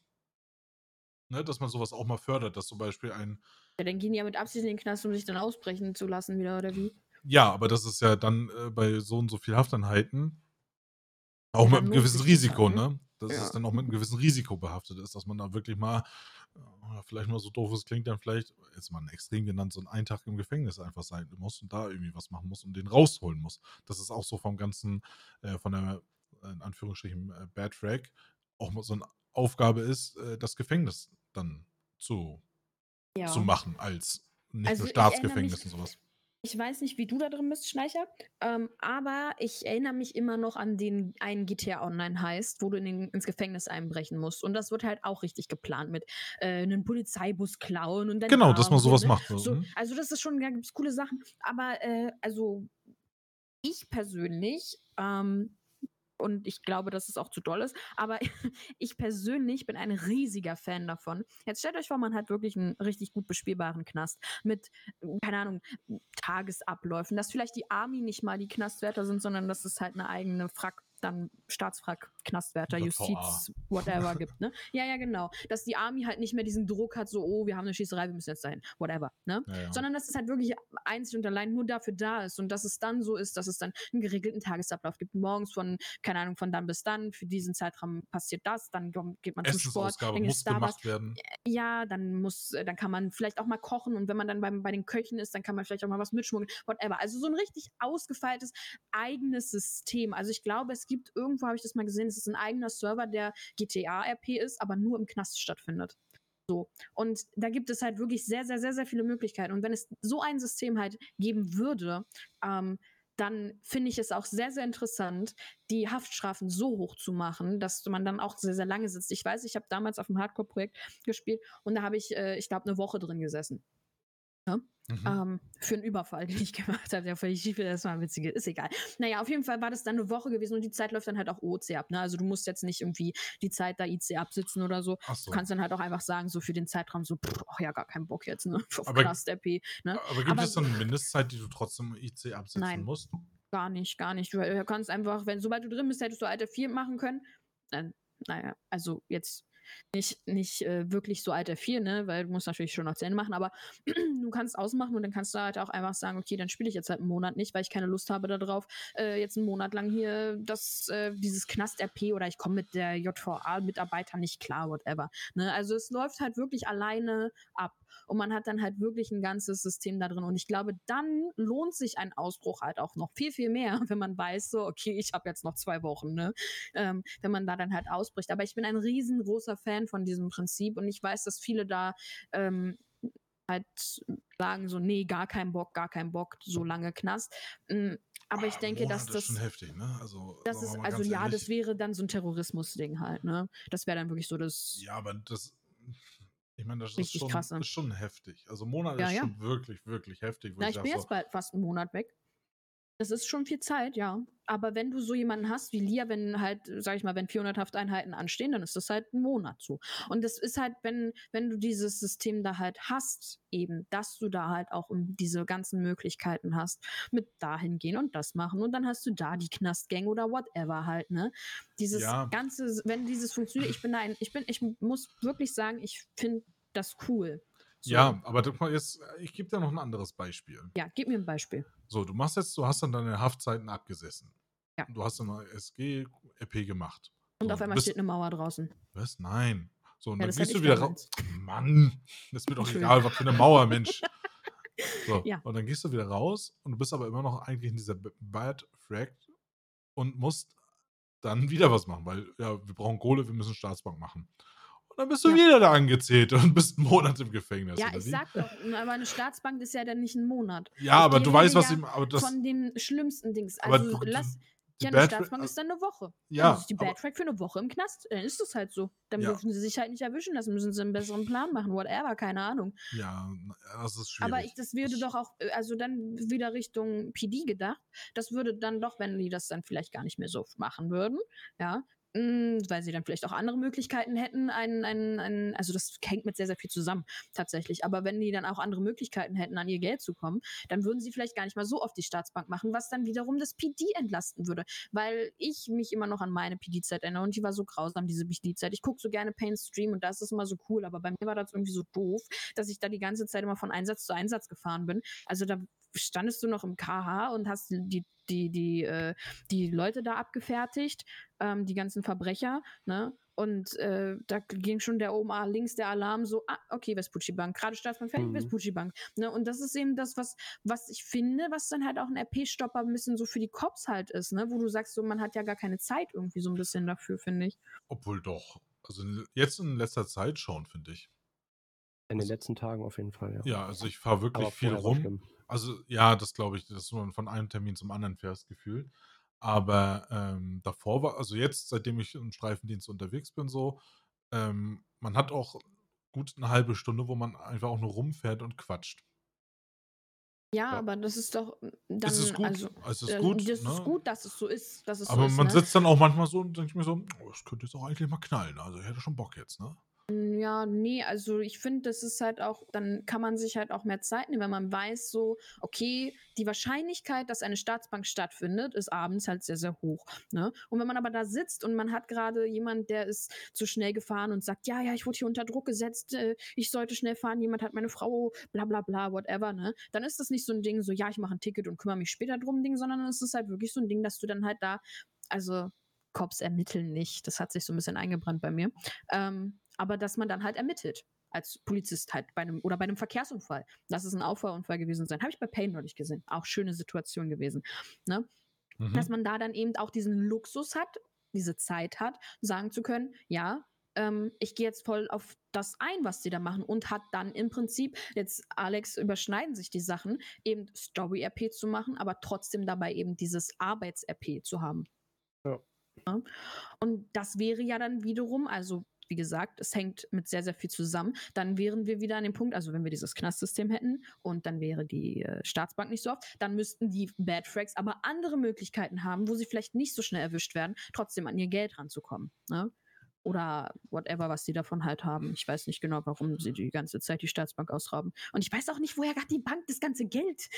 Ne? Dass man sowas auch mal fördert, dass zum Beispiel ein, Ja, dann gehen die ja mit Absicht in den Knast, um sich dann ausbrechen zu lassen wieder, oder wie? Ja, aber das ist ja dann äh, bei so und so viel Hafteinheiten auch Ja, mit einem gewissen Risiko, halt, ne? ne? Dass Ja. es dann auch mit einem gewissen Risiko behaftet ist, dass man da wirklich mal, äh, vielleicht mal so doof es klingt, dann vielleicht, jetzt mal ein extrem genannt, so einen Tag im Gefängnis einfach sein muss und da irgendwie was machen muss und den rausholen muss. Das ist auch so vom ganzen, äh, von der, äh, in Anführungsstrichen, äh, Bad Track, auch mal so eine Aufgabe ist, äh, das Gefängnis dann zu, Ja. zu machen, als nicht Also nur Staatsgefängnis und sowas. Ich weiß nicht, wie du da drin bist, Schleicher, ähm, aber ich erinnere mich immer noch an den einen GTA Online heißt, wo du in den, ins Gefängnis einbrechen musst. Und das wird halt auch richtig geplant mit äh, einem Polizeibus klauen und dann Genau, dass man sowas ne? macht. So, So, hm? also das ist schon, da gibt es coole Sachen. Aber äh, also ich persönlich, ähm, und ich glaube, dass es auch zu doll ist, aber ich persönlich bin ein riesiger Fan davon. Jetzt stellt euch vor, man hat wirklich einen richtig gut bespielbaren Knast mit, keine Ahnung, Tagesabläufen, dass vielleicht die Army nicht mal die Knastwärter sind, sondern dass es halt eine eigene Frack, dann Staatsfrack, Knastwärter. Justiz, whatever gibt, ne? Ja, ja, genau. Dass die Army halt nicht mehr diesen Druck hat, so, oh, wir haben eine Schießerei, wir müssen jetzt dahin, whatever, ne? Ja, ja. sondern dass es halt wirklich einzig und allein nur dafür da ist und dass es dann so ist, dass es dann einen geregelten Tagesablauf gibt. Morgens von, keine Ahnung, von dann bis dann, für diesen Zeitraum passiert das, dann geht man zum Sport, dann muss da was. gemacht werden. Ja, dann muss, äh, dann kann man vielleicht auch mal kochen und wenn man dann beim, bei den Köchen ist, dann kann man vielleicht auch mal was mitschmuggeln, whatever. Also so ein richtig ausgefeiltes eigenes System. Also ich glaube, es gibt irgendwo, habe ich das mal gesehen, es ist ein eigener Server, der GTA-RP ist, aber nur im Knast stattfindet. So. Und da gibt es halt wirklich sehr, sehr, sehr, sehr viele Möglichkeiten. Und wenn es so ein System halt geben würde, ähm, dann finde ich es auch sehr, sehr interessant, die Haftstrafen so hoch zu machen, dass man dann auch sehr, sehr lange sitzt. Ich weiß, ich habe damals auf dem Hardcore-Projekt gespielt und da habe ich, äh, ich glaube, eine Woche drin gesessen. Mhm. Ähm, für einen Überfall, den ich gemacht habe. Ja, völlig schief, das war witzig. Ist egal. Naja, auf jeden Fall war das dann eine Woche gewesen und die Zeit läuft dann halt auch OC ab. Ne? Also du musst jetzt nicht irgendwie die Zeit da IC absitzen oder so. So. Du kannst dann halt auch einfach sagen, so für den Zeitraum so, pff, ach ja, gar keinen Bock jetzt, ne? Auf Aber- Knast RP, ne? Aber gibt Aber- es dann eine Mindestzeit, die du trotzdem IC absetzen Nein. musst? Gar nicht, gar nicht. Du du kannst einfach, wenn sobald du drin bist, hättest du Alter 4 machen können. Dann, naja, also jetzt nicht, nicht äh, wirklich so Alter 4, ne? Weil du musst natürlich schon noch zu Ende machen, aber du kannst ausmachen und dann kannst du halt auch einfach sagen, okay, dann spiele ich jetzt halt einen Monat nicht, weil ich keine Lust habe darauf, äh, jetzt einen Monat lang hier das, äh, dieses Knast-RP oder ich komme mit der JVA-Mitarbeiter nicht klar, whatever. Ne? Also es läuft halt wirklich alleine ab. Und man hat dann halt wirklich ein ganzes System da drin. Und ich glaube, dann lohnt sich ein Ausbruch halt auch noch viel, viel mehr, wenn man weiß, so, okay, ich habe jetzt noch zwei Wochen, ne? Ähm, wenn man da dann halt ausbricht. Aber ich bin ein riesengroßer Fan von diesem Prinzip und ich weiß, dass viele da ähm, halt sagen so, nee, gar keinen Bock, gar keinen Bock, so lange Knast. Mm, Aber ich Ah, denke, Monat dass ist das, schon heftig, ne? Also, das ist, also ja, ehrlich. das wäre dann so ein Terrorismus-Ding halt, ne? Das wäre dann wirklich so das, Ja, aber das. Ich meine, das ist schon, krass, ne? ist schon heftig. Also Monat Ja, ist ja. schon wirklich, wirklich heftig. Na, ich bin so, jetzt bald fast einen Monat weg. Das ist schon viel Zeit, ja. Aber wenn du so jemanden hast wie Lia, wenn halt, sag ich mal, wenn 400 Hafteinheiten anstehen, dann ist das halt ein Monat so. Und das ist halt, wenn, wenn du dieses System da halt hast, eben, dass du da halt auch um diese ganzen Möglichkeiten hast, mit dahin gehen und das machen und dann hast du da die Knastgang oder whatever halt, ne? Dieses Ja. ganze, wenn dieses funktioniert, ich bin da ein, ich bin, ich muss wirklich sagen, ich finde das cool. So. Ja, aber jetzt, ich gebe dir noch ein anderes Beispiel. Ja, gib mir ein Beispiel. So, du machst jetzt, du hast dann deine Haftzeiten abgesessen. Ja. Du hast dann mal SG-EP gemacht. Und so, auf einmal bist- steht eine Mauer draußen. Was? Nein. So, und Ja, dann gehst du wieder raus. Mann, das ist mir doch egal, was für eine Mauer, Mensch. So, Ja. und dann gehst du wieder raus und du bist aber immer noch eigentlich in dieser Bad Frack und musst dann wieder was machen, weil ja, wir brauchen Kohle, wir müssen Staatsbank machen. Dann bist du Ja. wieder da angezählt und bist einen Monat im Gefängnis. Ja, ich wie? sag doch, aber eine Staatsbank ist ja dann nicht ein Monat. Ja, ich aber du weißt, was ja aber das Von den schlimmsten Dings. aber Also du- lass, die ja, eine Bad Staatsbank ist dann eine Woche. Ja, Dann ist die aber- Bad Track für eine Woche im Knast. Dann ist das halt so. Dann Ja. dürfen sie sich halt nicht erwischen lassen, müssen sie einen besseren Plan machen, whatever, keine Ahnung. ja, das ist schwierig. Aber ich, das würde Das- doch auch, äh, also dann wieder Richtung PD gedacht. Das würde dann doch, wenn die das dann vielleicht gar nicht mehr so machen würden, ja, weil sie dann vielleicht auch andere Möglichkeiten hätten, einen, einen, einen, also das hängt mit sehr, sehr viel zusammen, tatsächlich. Aber wenn die dann auch andere Möglichkeiten hätten, an ihr Geld zu kommen, dann würden sie vielleicht gar nicht mal so oft die Staatsbank machen, was dann wiederum das PD entlasten würde. Weil ich mich immer noch an meine PD-Zeit erinnere und die war so grausam, diese PD-Zeit. Ich gucke so gerne Pain Stream und das ist immer so cool, aber bei mir war das irgendwie so doof, dass ich da die ganze Zeit immer von Einsatz zu Einsatz gefahren bin. Also da standest du noch im KH und hast die, die, die, äh, die Leute da abgefertigt, ähm, die ganzen Verbrecher, ne? Und äh, da ging schon der oben ah, links der Alarm so, ah, okay, Vespucci Bank, gerade Staatsbank fertig, Mhm. Vespucci Bank. Ne? Und das ist eben das, was, was ich finde, was dann halt auch ein RP-Stopper ein bisschen so für die Cops halt ist, ne? Wo du sagst, so, man hat ja gar keine Zeit irgendwie so ein bisschen dafür, finde ich. Obwohl doch. Also jetzt in letzter Zeit schon, finde ich. In den letzten Tagen auf jeden Fall, ja. Ja, also ich fahre wirklich viel rum. Also ja, das glaube ich, dass man von einem Termin zum anderen fährst, gefühlt. Aber ähm, davor war, also jetzt, seitdem ich im Streifendienst unterwegs bin, so, ähm, man hat auch gut eine halbe Stunde, wo man einfach auch nur rumfährt und quatscht. Ja, Ja. aber das ist doch äh, dann, ist gut, also, es ist äh, gut, das ne? ist gut, dass es so ist, dass es aber so ist, man ne? sitzt dann auch manchmal so und denkt mir so, oh, das könnte jetzt auch eigentlich mal knallen. Also ich hätte schon Bock jetzt, ne? Ja, nee, also ich finde, das ist halt auch, dann kann man sich halt auch mehr Zeit nehmen, wenn man weiß, so, okay, die Wahrscheinlichkeit, dass eine Staatsbank stattfindet, ist abends halt sehr, sehr hoch. Ne? Und wenn man aber da sitzt und man hat gerade jemand, der ist zu schnell gefahren und sagt, ja, ja, ich wurde hier unter Druck gesetzt, äh, ich sollte schnell fahren, jemand hat meine Frau, bla bla bla, whatever, ne? Dann ist das nicht so ein Ding, so, ja, ich mache ein Ticket und kümmere mich später drum, Ding, sondern es ist halt wirklich so ein Ding, dass du dann halt da, also Cops ermitteln nicht, das hat sich so ein bisschen eingebrannt bei mir. Ähm, aber dass man dann halt ermittelt. Als Polizist halt bei einem oder bei einem Verkehrsunfall. Lass es ein Auffahrunfall gewesen sein. Habe ich bei Payne neulich gesehen. Auch schöne Situation gewesen. Ne? Mhm. Dass man da dann eben auch diesen Luxus hat, diese Zeit hat, sagen zu können, ja, ähm, ich gehe jetzt voll auf das ein, was sie da machen und hat dann im Prinzip, jetzt Alex, überschneiden sich die Sachen, eben Story-RP zu machen, aber trotzdem dabei eben dieses Arbeits-RP zu haben. Ja. Ja. Und das wäre ja dann wiederum, also wie gesagt, es hängt mit sehr, sehr viel zusammen. Dann wären wir wieder an dem Punkt, also wenn wir dieses Knastsystem hätten und dann wäre die äh, Staatsbank nicht so oft, dann müssten die Bad Frags aber andere Möglichkeiten haben, wo sie vielleicht nicht so schnell erwischt werden, trotzdem an ihr Geld ranzukommen. Ne? Oder whatever, was sie davon halt haben. Ich weiß nicht genau, warum sie die ganze Zeit die Staatsbank ausrauben. Und ich weiß auch nicht, woher hat die Bank das ganze Geld?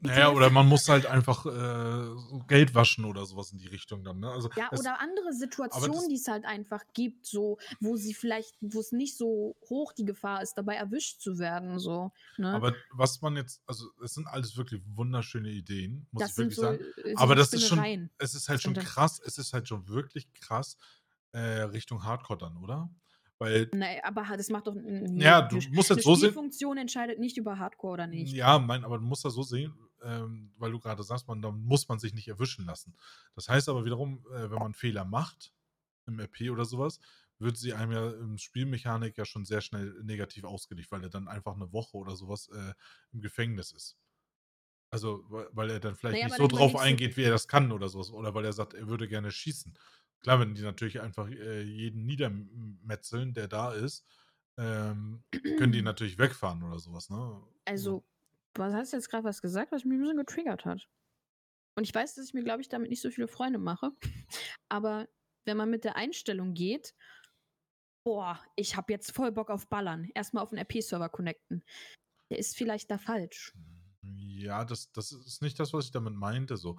Naja, oder man muss halt einfach äh, Geld waschen oder sowas in die Richtung dann. Ne? Also Ja, es, oder andere Situationen, die es halt einfach gibt, so, wo sie vielleicht, wo es nicht so hoch die Gefahr ist, dabei erwischt zu werden, so. Ne? aber was man jetzt, also es sind alles wirklich wunderschöne Ideen, muss das ich wirklich so, sagen. äh, so Aber das ist schon, Spinnereien. es ist halt Das schon krass, es ist halt schon wirklich krass äh, Richtung Hardcore dann, oder? Weil, Nee, aber das macht doch. Nee, ja, du musst jetzt so sehen, Spielfunktion entscheidet nicht über Hardcore oder nicht. Ja, mein, aber du musst das so sehen, ähm, weil du gerade sagst, man, da muss man sich nicht erwischen lassen. Das heißt aber wiederum, äh, wenn man Fehler macht im RP oder sowas, wird sie einem ja im Spielmechanik ja schon sehr schnell negativ ausgelegt, weil er dann einfach eine Woche oder sowas äh, im Gefängnis ist. Also, weil, er dann vielleicht Naja, nicht so drauf eingeht, wie er das kann oder sowas. Oder weil er sagt, er würde gerne schießen. Klar, wenn die natürlich einfach äh, jeden niedermetzeln, der da ist, ähm, können die natürlich wegfahren oder sowas, ne? Also, was hast jetzt gerade was gesagt, was mich ein bisschen getriggert hat? Und ich weiß, dass ich mir, glaube ich, damit nicht so viele Freunde mache. Aber wenn man mit der Einstellung geht, boah, ich habe jetzt voll Bock auf Ballern, erstmal auf den RP-Server connecten. Der ist vielleicht da falsch. Ja, das, das ist nicht das, was ich damit meinte. So.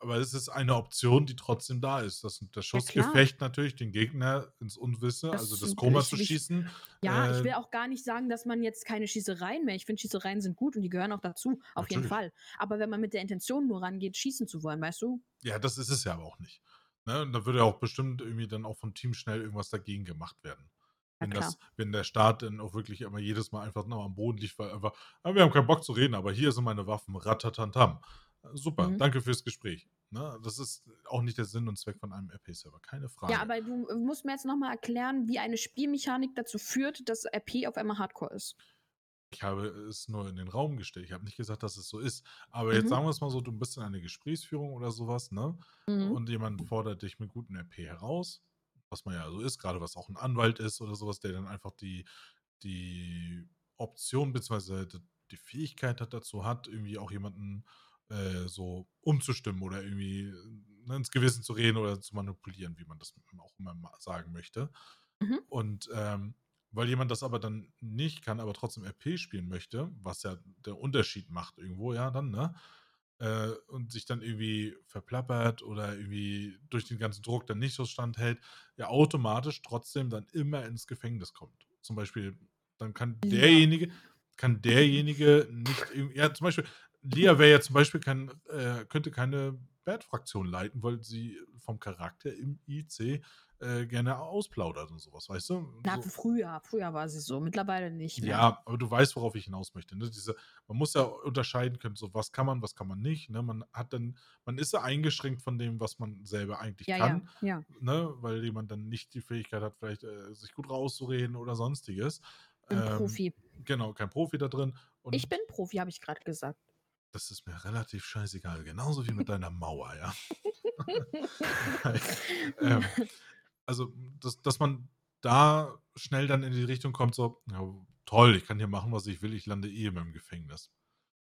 Aber es ist eine Option, die trotzdem da ist. Das, das. Schussgefecht natürlich, den Gegner ins Unwisse, Das also das Koma zu schießen. Ja, äh, ich will auch gar nicht sagen, dass man jetzt keine Schießereien mehr. Ich finde, Schießereien sind gut und die gehören auch dazu, auf jeden Natürlich. Fall. Aber wenn man mit der Intention nur rangeht, schießen zu wollen, weißt du? Ja, das ist es ja aber auch nicht. Ne? Und da würde ja auch bestimmt irgendwie dann auch vom Team schnell irgendwas dagegen gemacht werden. Ja, Wenn, klar. das, wenn der Staat dann auch wirklich immer jedes Mal einfach noch am Boden liegt, weil einfach, "Ah, wir haben keinen Bock zu reden, aber hier sind meine Waffen, ratatantam. Super, Mhm. danke fürs Gespräch. Ne? Das ist auch nicht der Sinn und Zweck von einem RP-Server, keine Frage. Ja, aber du äh, musst mir jetzt nochmal erklären, wie eine Spielmechanik dazu führt, dass RP auf einmal Hardcore ist. Ich habe es nur in den Raum gestellt. Ich habe nicht gesagt, dass es so ist. Aber jetzt Mhm. sagen wir es mal so, du bist in einer Gesprächsführung oder sowas, ne? Mhm. Und jemand fordert dich mit gutem RP heraus, was man ja so ist, gerade was auch ein Anwalt ist oder sowas, der dann einfach die, die Option bzw. die- die Fähigkeit hat dazu hat, irgendwie auch jemanden äh, so umzustimmen oder irgendwie ne, ins Gewissen zu reden oder zu manipulieren, wie man das auch immer sagen möchte. Mhm. Und ähm, weil jemand das aber dann nicht kann, aber trotzdem RP spielen möchte, was ja der Unterschied macht irgendwo, ja, dann, ne? Äh, und sich dann irgendwie verplappert oder irgendwie durch den ganzen Druck dann nicht so standhält, ja automatisch trotzdem dann immer ins Gefängnis kommt. Zum Beispiel, dann kann Ja. derjenige, kann derjenige nicht ja, zum Beispiel, Lia wäre ja zum Beispiel kein, äh, könnte keine Bad-Fraktion leiten, weil sie vom Charakter im IC äh, gerne ausplaudert und sowas, weißt du? Na, so. früher, früher war sie so, mittlerweile nicht mehr. Ja, aber du weißt, worauf ich hinaus möchte. Ne? Diese, man muss ja unterscheiden können, so was kann man, was kann man nicht. Ne? Man hat dann, man ist ja eingeschränkt von dem, was man selber eigentlich ja, kann, ja, ja. ne? weil jemand dann nicht die Fähigkeit hat, vielleicht äh, sich gut rauszureden oder sonstiges. Bin Ähm, Profi. Genau, kein Profi da drin. Und Ich bin Profi, habe ich gerade gesagt. Das ist mir relativ scheißegal, genauso wie mit deiner Mauer, ja. ähm, also, dass, dass man da schnell dann in die Richtung kommt, so, ja, toll, ich kann hier machen, was ich will, ich lande eh immer im Gefängnis.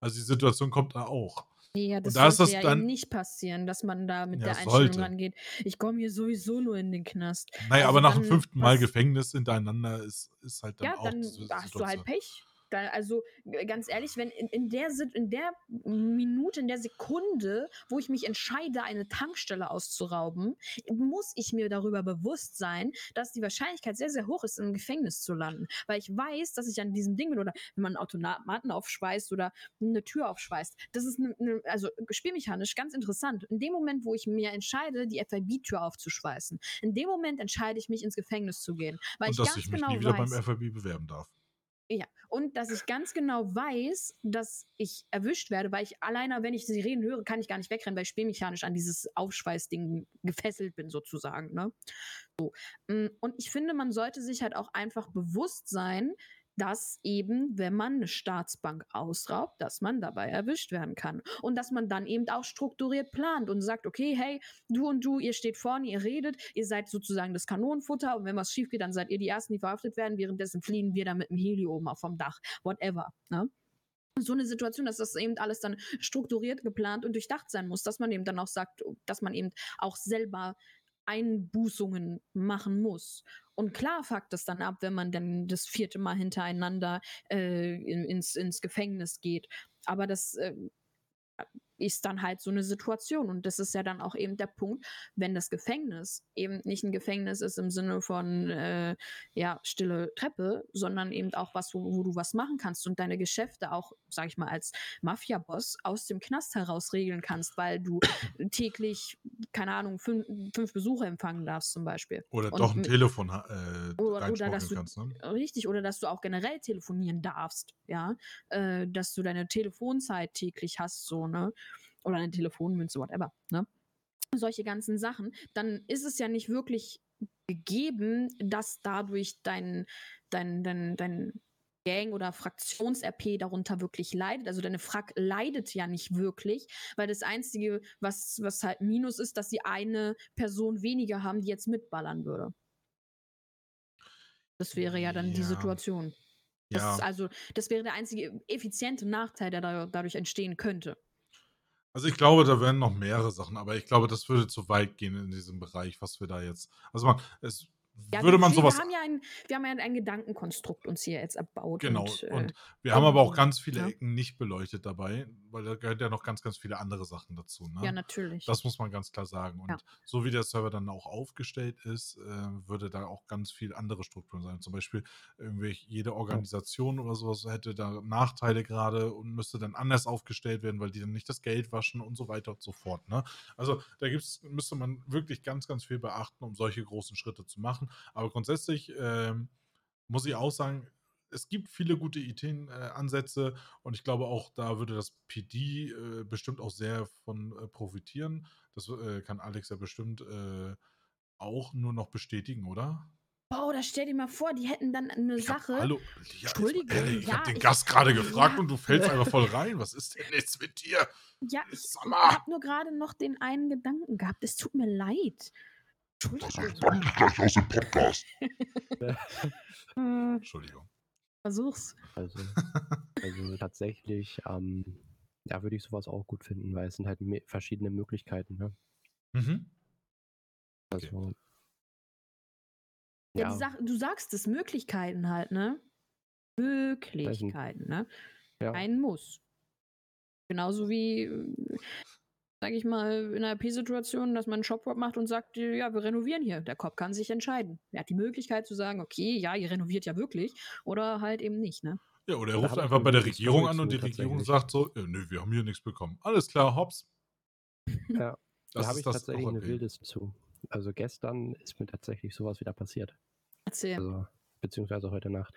Also die Situation kommt da auch. Ja, das da ist sollte ja dann- eben nicht passieren, dass man da mit Ja, der Einstellung sollte. rangeht. Ich komme hier sowieso nur in den Knast. Naja, Also aber nach dem dann fünften Mal Gefängnis hintereinander ist, ist halt dann Ja, auch dann diese hast du halt. Pech. Da, also äh, ganz ehrlich, wenn in, in, der, in der Minute, in der Sekunde, wo ich mich entscheide, eine Tankstelle auszurauben, muss ich mir darüber bewusst sein, dass die Wahrscheinlichkeit sehr, sehr hoch ist, im Gefängnis zu landen. Weil ich weiß, dass ich an diesem Ding bin oder wenn man einen Automaten aufschweißt oder eine Tür aufschweißt. Das ist ne, ne, also spielmechanisch ganz interessant. In dem Moment, wo ich mir entscheide, die FIB-Tür aufzuschweißen, in dem Moment entscheide ich mich, ins Gefängnis zu gehen. Weil Und ich dass ganz ich mich genau nie wieder weiß, beim FAB bewerben darf. Ja, und dass ich ganz genau weiß, dass ich erwischt werde, weil ich alleine, wenn ich sie reden höre, kann ich gar nicht wegrennen, weil ich spielmechanisch an dieses Aufschweißding gefesselt bin, sozusagen. Ne? So. Mm, Und ich finde, man sollte sich halt auch einfach bewusst sein, dass eben, wenn man eine Staatsbank ausraubt, dass man dabei erwischt werden kann. Und dass man dann eben auch strukturiert plant und sagt, okay, hey, du und du, ihr steht vorne, ihr redet, ihr seid sozusagen das Kanonenfutter und wenn was schief geht, dann seid ihr die Ersten, die verhaftet werden. Währenddessen fliehen wir dann mit dem Heli oben vom Dach. Whatever. Ne? so eine Situation, dass das eben alles dann strukturiert, geplant und durchdacht sein muss, dass man eben dann auch sagt, dass man eben auch selber Einbußungen machen muss. Und klar fuckt es dann ab, wenn man dann das vierte Mal hintereinander äh, ins, ins Gefängnis geht. Aber das äh, ist dann halt so eine Situation. Und das ist ja dann auch eben der Punkt, wenn das Gefängnis eben nicht ein Gefängnis ist im Sinne von äh, ja, stille Treppe, sondern eben auch was, wo, wo, du was machen kannst und deine Geschäfte auch, sag ich mal, als Mafia-Boss aus dem Knast heraus regeln kannst, weil du täglich, keine Ahnung, fünf, fünf Besucher empfangen darfst zum Beispiel. Oder und doch ein mit, Telefon äh, oder, oder dass du, kannst, ne? Richtig, oder dass du auch generell telefonieren darfst, ja, äh, dass du deine Telefonzeit täglich hast, so, ne? Oder eine Telefonmünze, whatever, ne? Solche ganzen Sachen, dann ist es ja nicht wirklich gegeben, dass dadurch dein, dein, dein, dein Gang- oder Fraktions-RP darunter wirklich leidet. Also deine Frak leidet ja nicht wirklich, weil das Einzige, was, was halt Minus ist, dass sie eine Person weniger haben, die jetzt mitballern würde. Das wäre ja dann ja. die Situation. Das ja. also, das wäre der einzige effiziente Nachteil, der da, dadurch entstehen könnte. Also ich glaube, da werden noch mehrere Sachen, aber ich glaube, das würde zu weit gehen in diesem Bereich, was wir da jetzt. Also man, es ja, würde man sowas. Wir haben, ja ein, wir haben ja ein Gedankenkonstrukt uns hier jetzt erbaut. Genau. Und, äh, und wir haben aber auch ganz viele ja. Ecken nicht beleuchtet dabei, weil da gehört ja noch ganz, ganz viele andere Sachen dazu. Ne? Ja, natürlich. Das muss man ganz klar sagen. Und ja. so wie der Server dann auch aufgestellt ist, äh, würde da auch ganz viel andere Strukturen sein. Zum Beispiel irgendwelche, jede Organisation oder sowas hätte da Nachteile gerade und müsste dann anders aufgestellt werden, weil die dann nicht das Geld waschen und so weiter und so fort. Ne? Also da gibt's, müsste man wirklich ganz, ganz viel beachten, um solche großen Schritte zu machen. Aber grundsätzlich ähm, muss ich auch sagen, es gibt viele gute Ideenansätze äh, und ich glaube auch, da würde das PD äh, bestimmt auch sehr von äh, profitieren. Das äh, kann Alex ja bestimmt äh, auch nur noch bestätigen, oder? Boah, da stell dir mal vor, die hätten dann eine ich Sache. Hab, hallo, ja, Entschuldigung. Ich, ich ja, habe den Gast gerade gefragt ja. und du fällst einfach voll rein. Was ist denn jetzt mit dir? Ja, ich habe nur gerade noch den einen Gedanken gehabt. Es tut mir leid. Entschuldigung. Das dich gleich aus dem Podcast. Entschuldigung. Versuch's. Also, also tatsächlich, ähm, ja, würde ich sowas auch gut finden, weil es sind halt verschiedene Möglichkeiten, ne? Mhm. Also. Okay. Ja, ja. Sag, du sagst es, Möglichkeiten halt, ne? Möglichkeiten, ne? Ja. Ein Muss. Genauso wie sage ich mal, in einer RP-Situation, dass man einen Shop macht und sagt, ja, wir renovieren hier. Der Cop kann sich entscheiden. Er hat die Möglichkeit zu sagen, okay, ja, ihr renoviert ja wirklich oder halt eben nicht, ne? Ja, oder er ruft einfach bei der Regierung an und die Regierung sagt so, ja, nö, wir haben hier nichts bekommen. Alles klar, hops. Ja, das da habe ich tatsächlich eine wildes zu. Also gestern ist mir tatsächlich sowas wieder passiert. Erzähl. Also, beziehungsweise heute Nacht.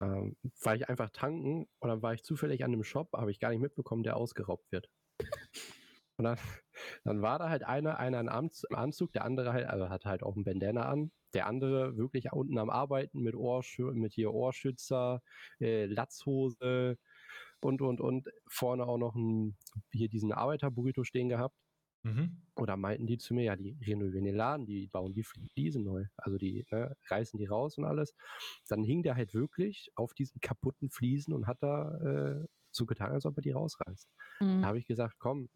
Ähm, war ich einfach tanken dann war ich zufällig an einem Shop, habe ich gar nicht mitbekommen, der ausgeraubt wird. Und dann, dann war da halt einer, einer im Anzug, der andere halt, also hat halt auch einen Bandana an. Der andere wirklich unten am Arbeiten mit, Ohrschü mit hier Ohrschützer, äh, Latzhose und, und, und. Vorne auch noch ein, hier diesen Arbeiterburrito stehen gehabt. Mhm. Oder meinten die zu mir, ja, die renovieren den Laden, die bauen die Fliesen neu. Also die ne, reißen die raus und alles. Dann hing der halt wirklich auf diesen kaputten Fliesen und hat da äh, so getan, als ob er die rausreißt. Mhm. Da habe ich gesagt, komm,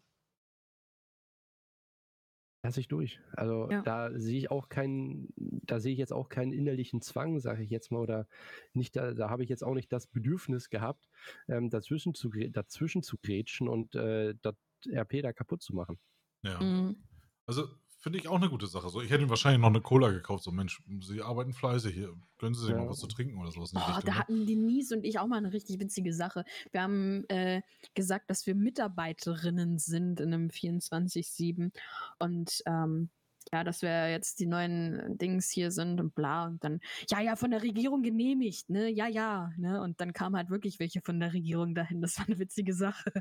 lasse ich durch. Also ja. da sehe ich auch keinen, da sehe ich jetzt auch keinen innerlichen Zwang, sage ich jetzt mal, oder nicht, da, da habe ich jetzt auch nicht das Bedürfnis gehabt, ähm, dazwischen zu dazwischen zu grätschen und äh, das RP da kaputt zu machen. Ja. Mhm. Also Finde ich auch eine gute Sache. So, ich hätte ihm wahrscheinlich noch eine Cola gekauft. So, Mensch, Sie arbeiten fleißig hier. Können Sie sich ja. mal was zu trinken oder sowas? Oh, Richtung, da ne? hatten Denise und ich auch mal eine richtig witzige Sache. Wir haben äh, gesagt, dass wir Mitarbeiterinnen sind in einem 24-7 und ähm, ja, dass wir jetzt die neuen Dings hier sind und bla und dann, ja, ja, von der Regierung genehmigt, ne, ja, ja, ne, und dann kamen halt wirklich welche von der Regierung dahin, das war eine witzige Sache.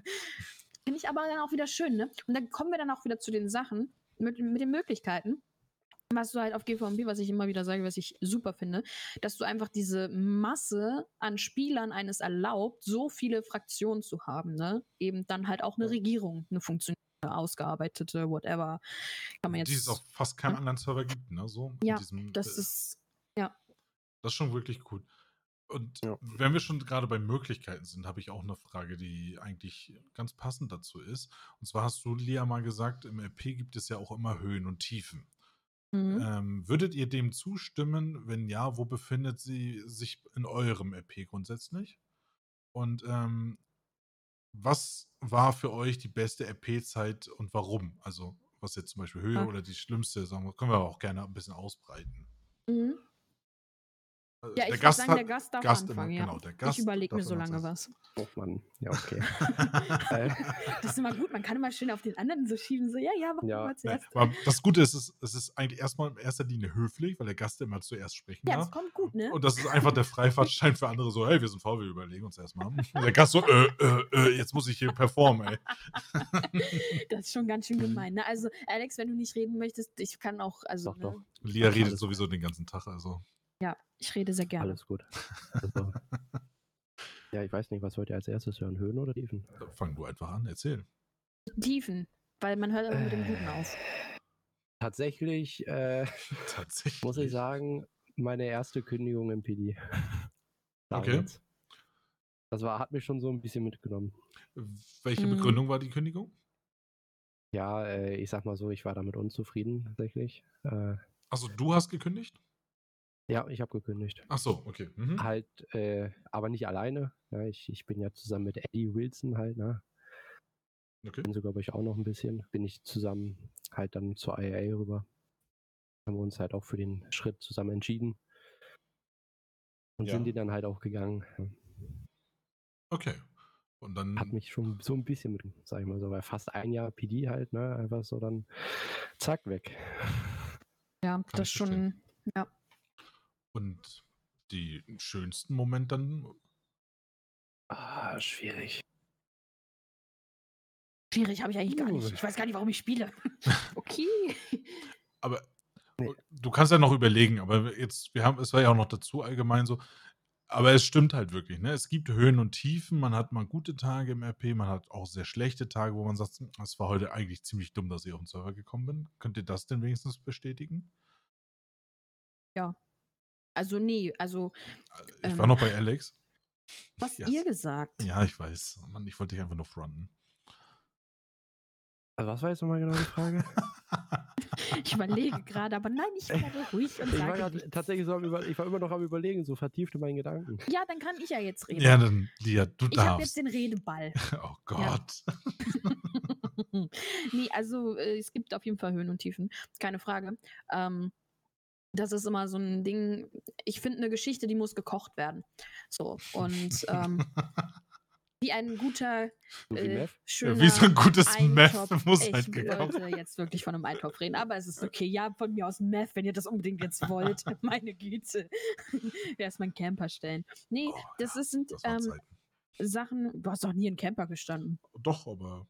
Finde ich aber dann auch wieder schön, ne, und dann kommen wir dann auch wieder zu den Sachen, mit, mit den Möglichkeiten. was du halt auf GVMP, was ich immer wieder sage, was ich super finde, dass du einfach diese Masse an Spielern eines erlaubt, so viele Fraktionen zu haben, ne? Eben dann halt auch eine Regierung, eine funktionierende, ausgearbeitete, whatever. Kann man jetzt. Die es auf fast keinem anderen Server gibt, ne? So, Ja, diesem, das äh, ist, ja. Das ist schon wirklich cool. Und Ja. wenn wir schon gerade bei Möglichkeiten sind, habe ich auch eine Frage, die eigentlich ganz passend dazu ist. Und zwar hast du, Lia, mal gesagt, im RP gibt es ja auch immer Höhen und Tiefen. Mhm. Ähm, würdet ihr dem zustimmen? Wenn ja, wo befindet sie sich in eurem RP grundsätzlich? Und ähm, was war für euch die beste RP-Zeit und warum? Also, was jetzt zum Beispiel Höhe Ja. oder die schlimmste, sagen wir, können wir aber auch gerne ein bisschen ausbreiten. Mhm. Also, Ja, ich der Gast sagen, hat, der Gast darf Gast anfangen, immer, ja. genau, der Gast ich überlege mir darf so lange was. Oh Mann, ja, okay. Äh, Das ist immer gut, man kann immer schön auf den anderen so schieben, so, ja, ja, mach Ja, mal zuerst. aber das Gute ist, es ist, es ist eigentlich erstmal in erster Linie höflich, weil der Gast immer zuerst sprechen Ja, das darf. kommt gut, ne? Und das ist einfach der Freifahrtschein für andere so, hey, wir sind faul, wir überlegen uns erstmal. Und der Gast so, äh, äh, äh, jetzt muss ich hier performen, ey. Das ist schon ganz schön gemein. Ne? Also, Alex, wenn du nicht reden möchtest, ich kann auch, also, Doch, ne? doch. Lia redet sowieso den ganzen Tag, also. Ja, ich rede sehr gerne. Alles gut. Also, ja, ich weiß nicht, was wollt ihr als erstes hören? Höhen oder Tiefen? Fang du einfach an, erzähl. Tiefen, weil man hört aber mit dem Guten auf. Tatsächlich äh, Tatsächlich. muss ich sagen, meine erste Kündigung im PD. Okay. Das war, hat mich schon so ein bisschen mitgenommen. Welche Mhm. Begründung war die Kündigung? Ja, äh, ich sag mal so, ich war damit unzufrieden tatsächlich. Äh, Achso, du hast gekündigt? Ja, ich habe gekündigt. Ach so, okay. Mhm. Halt, äh, aber nicht alleine. Ja, ich, ich bin ja zusammen mit Eddie Wilson halt, ne? Okay. Bin sogar ich auch noch ein bisschen. Bin ich zusammen halt dann zur IAA rüber. Haben wir uns halt auch für den Schritt zusammen entschieden. Und Ja. sind die dann halt auch gegangen. Okay. Und dann. Hat mich schon so ein bisschen mit, sag ich mal so, weil fast ein Jahr PD halt, ne? Einfach so dann zack weg. Ja, Kann das schon, ja. Und die schönsten Moment dann. Ah, schwierig. Schwierig habe ich eigentlich gar nicht. Ich weiß gar nicht, warum ich spiele. okay. Aber du kannst ja noch überlegen, aber jetzt, wir haben, es war ja auch noch dazu allgemein so, aber es stimmt halt wirklich, ne? Es gibt Höhen und Tiefen, man hat mal gute Tage im RP, man hat auch sehr schlechte Tage, wo man sagt, "Hm, es war heute eigentlich ziemlich dumm, dass ich auf den Server gekommen bin. Könnt ihr das denn wenigstens bestätigen? Also, nee, also, Ich war Ähm. noch bei Alex. was Yes. ihr gesagt? Ja, ich weiß. Mann, ich wollte dich einfach nur fronten. Also was war jetzt nochmal genau die Frage? Ich überlege gerade, aber nein, ich werde ruhig und ich war sage grad nichts. tatsächlich so am über, ich war immer noch am überlegen, so vertieft in meinen Gedanken. Ja, dann kann ich ja jetzt reden. ja, dann, Lia, du ich habe jetzt darfst. den Redeball. Oh Gott. nee, also äh, es gibt auf jeden Fall Höhen und Tiefen, keine Frage. Ähm, das ist immer so ein Ding. Ich finde eine Geschichte, die muss gekocht werden. So und ähm, wie ein guter, äh, schöner Wie so ein gutes Meth muss ich halt gekocht wollte jetzt wirklich von einem Eintopf reden, aber es ist okay. Ja, von mir aus Meth, wenn ihr das unbedingt jetzt wollt. Meine Güte. Erstmal einen Camper stellen. Nee, Oh, das ja, sind Das ähm. Sachen. Du hast doch nie in Camper gestanden. Doch, aber.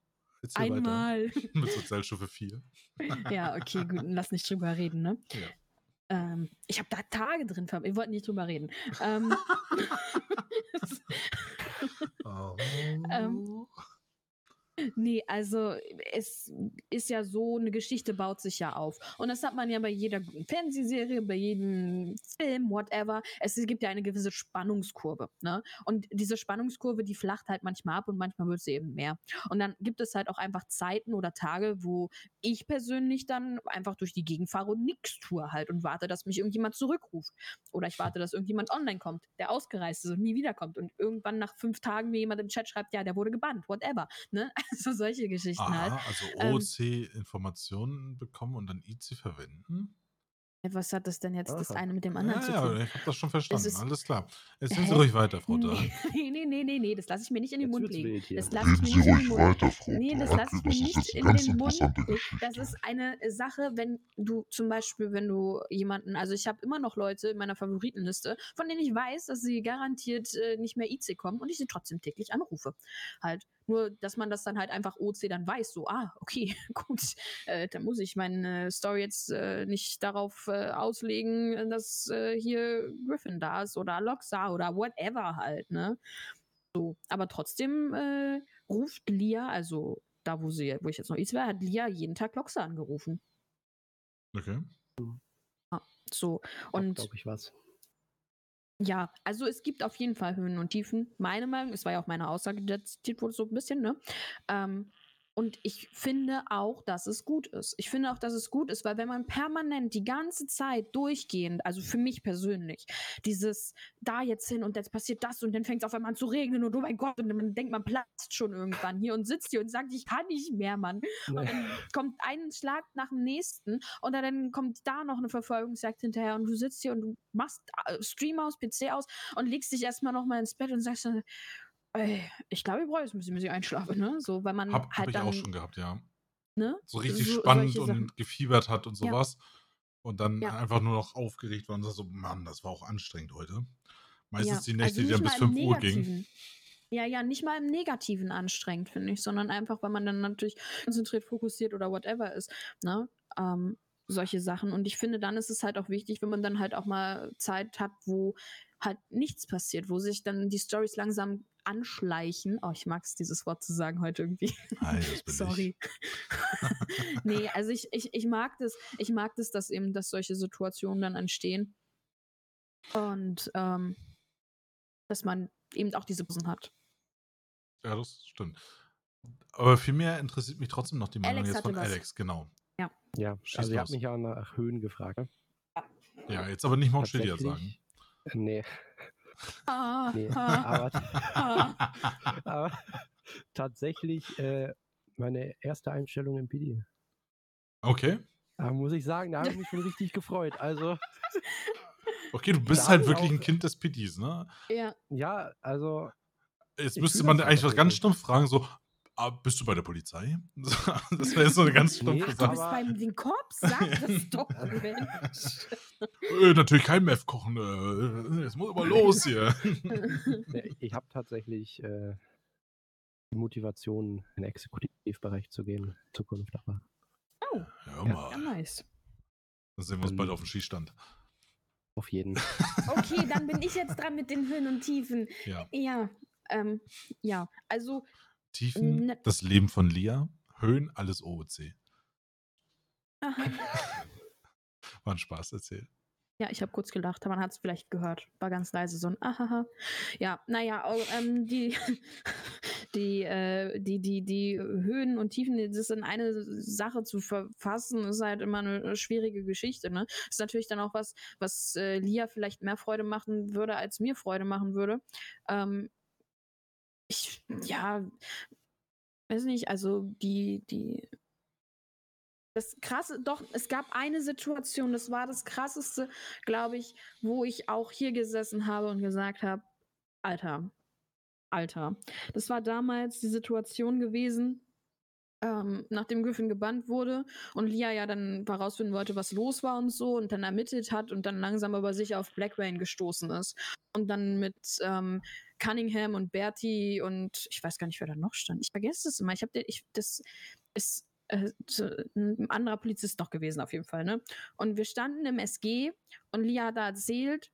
Einmal. Mit Sozialstufe 4. Ja, okay, gut, lass nicht drüber reden, ne? Ja. Ähm, ich habe da Tage drin verbracht. Wir wollten nicht drüber reden. Ähm, Oh. Ähm, nee, also es ist ja so, eine Geschichte baut sich ja auf. Und das hat man ja bei jeder Fernsehserie, bei jedem Film, whatever. Es gibt ja eine gewisse Spannungskurve. Ne? Und diese Spannungskurve, die flacht halt manchmal ab und manchmal wird sie eben mehr. Und dann gibt es halt auch einfach Zeiten oder Tage, wo ich persönlich dann einfach durch die Gegend fahre und nichts tue halt und warte, dass mich irgendjemand zurückruft. Oder ich warte, dass irgendjemand online kommt, der ausgereist ist und nie wiederkommt. Und irgendwann nach fünf Tagen mir jemand im Chat schreibt, ja, der wurde gebannt, whatever. Ne? Also solche Geschichten halt. Aha, also Ähm, OC-Informationen bekommen und dann IC verwenden? Was hat das denn jetzt das eine mit dem anderen Ja, zu ja, tun? ich habe das schon verstanden. ist- Alles klar. Erzählen Sie Hä? ruhig weiter, Frau Dahl. Nee, nee, nee, nee, nee, das lasse ich mir nicht in den Jetzt Mund legen. Das lasse ich mir Sie nicht in ruhig den Mund weiter, Frau Nee, das lasse ich mir nicht jetzt in den Mund. Geschichte. Das ist eine Sache, wenn du zum Beispiel, wenn du jemanden, also ich habe immer noch Leute in meiner Favoritenliste, von denen ich weiß, dass sie garantiert äh, nicht mehr IC kommen und ich sie trotzdem täglich anrufe. Halt. Nur, dass man das dann halt einfach OC dann weiß, so, ah, okay, gut, äh, dann muss ich meine Story jetzt äh, nicht darauf äh, auslegen, dass äh, hier Griffin da ist oder Loxa oder whatever halt, ne? So, aber trotzdem äh, ruft Lia, also da, wo sie, wo ich jetzt noch IC war, hat Lia jeden Tag Loxa angerufen. Okay. So, Und glaube ich was. ja, also es gibt auf jeden Fall Höhen und Tiefen. Meine Meinung, es war ja auch meine Aussage, die zitiert wurde so ein bisschen, ne? Ähm, und ich finde auch, dass es gut ist. Ich finde auch, dass es gut ist, weil wenn man permanent die ganze Zeit durchgehend, also für mich persönlich, dieses da jetzt hin und jetzt passiert das und dann fängt es auf einmal an zu regnen und oh mein Gott, und dann denkt man platzt schon irgendwann hier und sitzt hier und sagt, ich kann nicht mehr, Mann. Und dann kommt ein Schlag nach dem nächsten und dann kommt da noch eine Verfolgungsjagd hinterher und du sitzt hier und du machst äh, Stream aus, PC aus und legst dich erstmal nochmal ins Bett und sagst dann, ich glaube, ich brauche jetzt ein bisschen, bis ich einschlafe, ne? So, weil man Hab, hab halt ich dann, auch schon gehabt, ja. ne? So richtig So- spannend und gefiebert hat und Ja. sowas. Und dann Ja. einfach nur noch aufgeregt war und so, Mann, das war auch anstrengend heute. Meistens Ja, die Nächte, die nicht dann bis mal im 5 Uhr gingen. Ja, ja, nicht mal im Negativen anstrengend, finde ich, sondern einfach, weil man dann natürlich konzentriert, fokussiert oder whatever ist, ne? Ähm, solche Sachen. Und ich finde, dann ist es halt auch wichtig, wenn man dann halt auch mal Zeit hat, wo halt nichts passiert, wo sich dann die Stories langsam anschleichen. Oh, ich mag es, dieses Wort zu sagen heute irgendwie. Hi, Sorry. nee, also ich, ich, ich mag das, ich mag das, dass eben, dass solche Situationen dann entstehen. Und ähm, dass man eben auch diese Pausen hat. Ja, das stimmt. Aber vielmehr interessiert mich trotzdem noch die Meinung Alex jetzt von hatte was. Alex, genau. Ja, Schieß also ihr habt mich ja nach Höhen gefragt. Ne? Ja, jetzt aber nicht Mount Chiliad sagen. Äh, Nee, Ah, nee. ah, aber, ah. aber tatsächlich äh, meine erste Einstellung im PD. okay. Da muss ich sagen, da habe ich mich schon richtig gefreut. Also, Okay, du bist halt wirklich ein auch- Kind des PDs, ne? ja, ja, also, Jetzt müsste man eigentlich was ganz stumpf fragen, so, ah, bist du bei der Polizei? Das wäre so eine ganz Nee, stumpfe du Sache. bist aber- beim den Korps, sag das doch, Mensch. Äh, natürlich kein Meth kochen. Äh, es muss aber los hier. nee, ich habe tatsächlich äh, die Motivation, in den Exekutivbereich zu gehen, in Zukunft. Aber Oh, Hör Ja. mal. ja, nice. Dann sehen wir uns bald auf dem Skistand. auf jeden. Okay, dann bin ich jetzt dran mit den Höhen und Tiefen. Ja. Ja, ähm, ja, also Tiefen, Ne- das Leben von Lia. Höhen, alles OOC. War ein Spaß erzählt. Ja, ich habe kurz gelacht, man hat es vielleicht gehört. War ganz leise so ein Ahaha. Ja, naja, au- ähm, die, die, äh, die, die, die Höhen und Tiefen, das in eine Sache zu verfassen, ist halt immer eine schwierige Geschichte. Ne? Ist natürlich dann auch was, was äh, Lia vielleicht mehr Freude machen würde, als mir Freude machen würde. Ähm, ja, weiß nicht, also die, die, das krasse, doch, es gab eine Situation, das war das krasseste, glaube ich, wo ich auch hier gesessen habe und gesagt habe, Alter, Alter. Das war damals die Situation gewesen, ähm, nachdem Griffin gebannt wurde und Lia ja dann herausfinden wollte, was los war und so und dann ermittelt hat und dann langsam über sich auf Black Rain gestoßen ist. Und dann mit ähm, Cunningham und Bertie und ich weiß gar nicht, wer da noch stand. Ich vergesse es immer. Ich habe das ist äh, ein anderer Polizist noch gewesen auf jeden Fall, ne? Und wir standen im SG und Lia da erzählt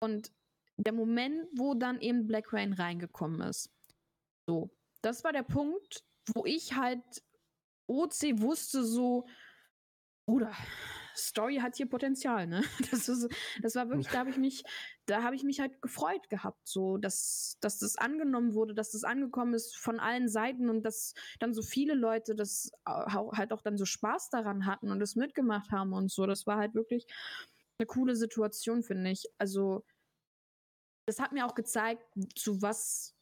und der Moment, wo dann eben Black Rain reingekommen ist. So, das war der Punkt, wo ich halt OC wusste so, Bruder, Story hat hier Potenzial, ne? Das, ist, das war wirklich, da habe ich mich, da habe ich mich halt gefreut gehabt, so, dass, dass das angenommen wurde, dass das angekommen ist von allen Seiten und dass dann so viele Leute das halt auch dann so Spaß daran hatten und das mitgemacht haben und so. Das war halt wirklich eine coole Situation, finde ich. Also, das hat mir auch gezeigt, zu was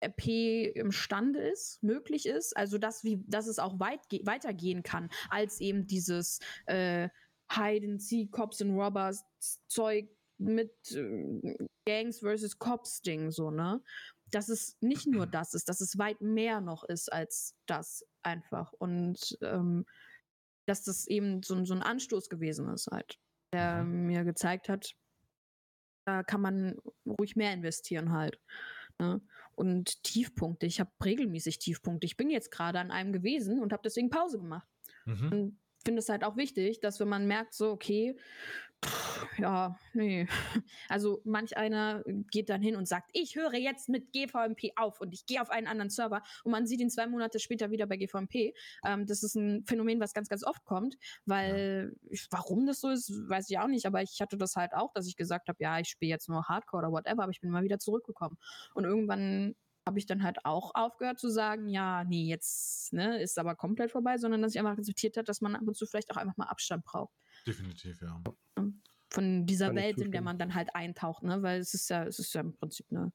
RP imstande ist, möglich ist. Also, dass, wie, dass es auch weit ge- weitergehen kann, als eben dieses, äh, Hide and Seek, Cops and Robbers Zeug mit äh, Gangs versus Cops Ding, so, ne? Dass es nicht nur das ist, dass es weit mehr noch ist als das einfach. Und ähm, dass das eben so, so ein Anstoß gewesen ist halt, der Mhm. mir gezeigt hat, da kann man ruhig mehr investieren halt. Ne? Und Tiefpunkte, ich habe regelmäßig Tiefpunkte. Ich bin jetzt gerade an einem gewesen und habe deswegen Pause gemacht. Mhm. Und finde es halt auch wichtig, dass wenn man merkt, so, okay, ja, nee. Also manch einer geht dann hin und sagt, ich höre jetzt mit GVMP auf und ich gehe auf einen anderen Server und man sieht ihn zwei Monate später wieder bei GVMP. Ähm, das ist ein Phänomen, was ganz, ganz oft kommt, weil ich, warum das so ist, weiß ich auch nicht, aber ich hatte das halt auch, dass ich gesagt habe, ja, ich spiele jetzt nur Hardcore oder whatever, aber ich bin mal wieder zurückgekommen. Und irgendwann habe ich dann halt auch aufgehört zu sagen, ja, nee, jetzt ne, ist aber komplett vorbei, sondern dass ich einfach akzeptiert habe, dass man ab und zu vielleicht auch einfach mal Abstand braucht Definitiv, ja. von dieser Kann Welt, in der man dann halt eintaucht, ne? Weil es ist ja, es ist ja im Prinzip eine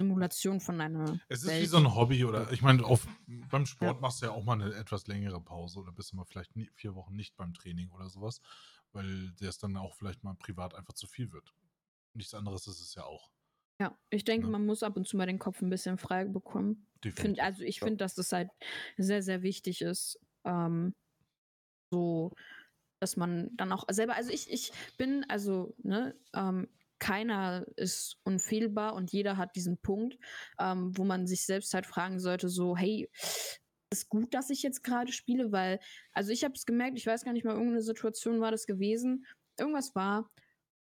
Simulation von einer Es ist Welt. wie so ein Hobby oder ich meine, auf, beim Sport machst du ja auch mal eine etwas längere Pause oder bist du mal vielleicht nie, vier Wochen nicht beim Training oder sowas, weil der es dann auch vielleicht mal privat einfach zu viel wird. Nichts anderes ist es ja auch. Ja, ich denke, Ja. man muss ab und zu mal den Kopf ein bisschen frei bekommen. Definitiv. Find, also ich Ja. finde, dass das halt sehr, sehr wichtig ist. Ähm, so, dass man dann auch selber, also ich, ich bin, also, ne, ähm, keiner ist unfehlbar und jeder hat diesen Punkt, ähm, wo man sich selbst halt fragen sollte, so, hey, ist gut, dass ich jetzt gerade spiele, weil, also ich habe es gemerkt, ich weiß gar nicht mal, irgendeine Situation war das gewesen, irgendwas war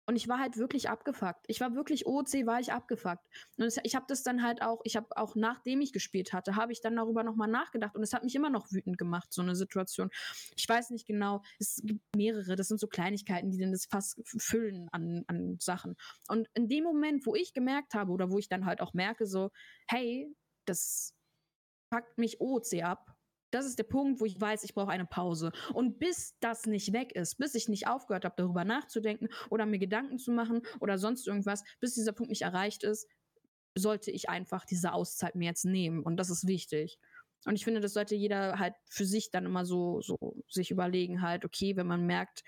und ich war halt wirklich abgefuckt. Ich war wirklich OC, war ich abgefuckt. Und ich habe das dann halt auch, ich habe auch nachdem ich gespielt hatte, habe ich dann darüber nochmal nachgedacht und es hat mich immer noch wütend gemacht, so eine Situation. Ich weiß nicht genau, es gibt mehrere, das sind so Kleinigkeiten, die dann das Fass füllen an, an Sachen. Und in dem Moment, wo ich gemerkt habe oder wo ich dann halt auch merke, so, hey, das packt mich OC ab. Das ist der Punkt, wo ich weiß, ich brauche eine Pause. Und bis das nicht weg ist, bis ich nicht aufgehört habe, darüber nachzudenken oder mir Gedanken zu machen oder sonst irgendwas, bis dieser Punkt nicht erreicht ist, sollte ich einfach diese Auszeit mir jetzt nehmen. Und das ist wichtig. Und ich finde, das sollte jeder halt für sich dann immer so, so sich überlegen, halt, okay, wenn man merkt,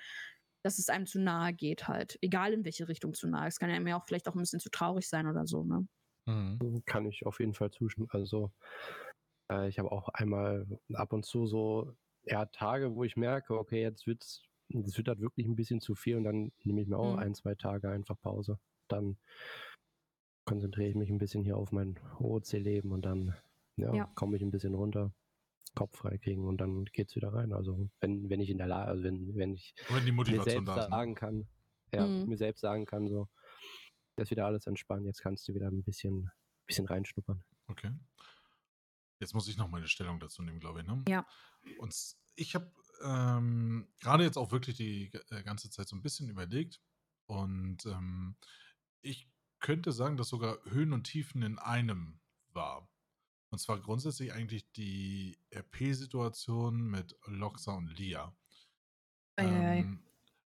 dass es einem zu nahe geht, halt. Egal in welche Richtung zu nahe. Es kann ja einem ja auch vielleicht auch ein bisschen zu traurig sein oder so, ne? Mhm. Kann ich auf jeden Fall zustimmen. Also äh, ich habe auch einmal ab und zu so ja, Tage, wo ich merke, okay, jetzt wird's, das wird halt wirklich ein bisschen zu viel und dann nehme ich mir auch Mhm. ein, zwei Tage einfach Pause. Dann konzentriere ich mich ein bisschen hier auf mein OC-Leben und dann ja, Ja. komme ich ein bisschen runter, Kopf frei kriegen und dann geht's wieder rein. Also wenn, wenn ich in der Lage, also wenn, wenn ich Wenn die mir selbst ne? sagen kann, ja, Mhm. mir selbst sagen kann, so, jetzt wieder alles entspannen, jetzt kannst du wieder ein bisschen, bisschen reinschnuppern. Okay. Jetzt muss ich noch meine Stellung dazu nehmen, glaube ich. Ne? Ja. Und ich habe ähm, gerade jetzt auch wirklich die äh, ganze Zeit so ein bisschen überlegt und ähm, ich könnte sagen, dass sogar Höhen und Tiefen in einem war. Und zwar grundsätzlich eigentlich die RP-Situation mit Loxa und Lia. Ähm,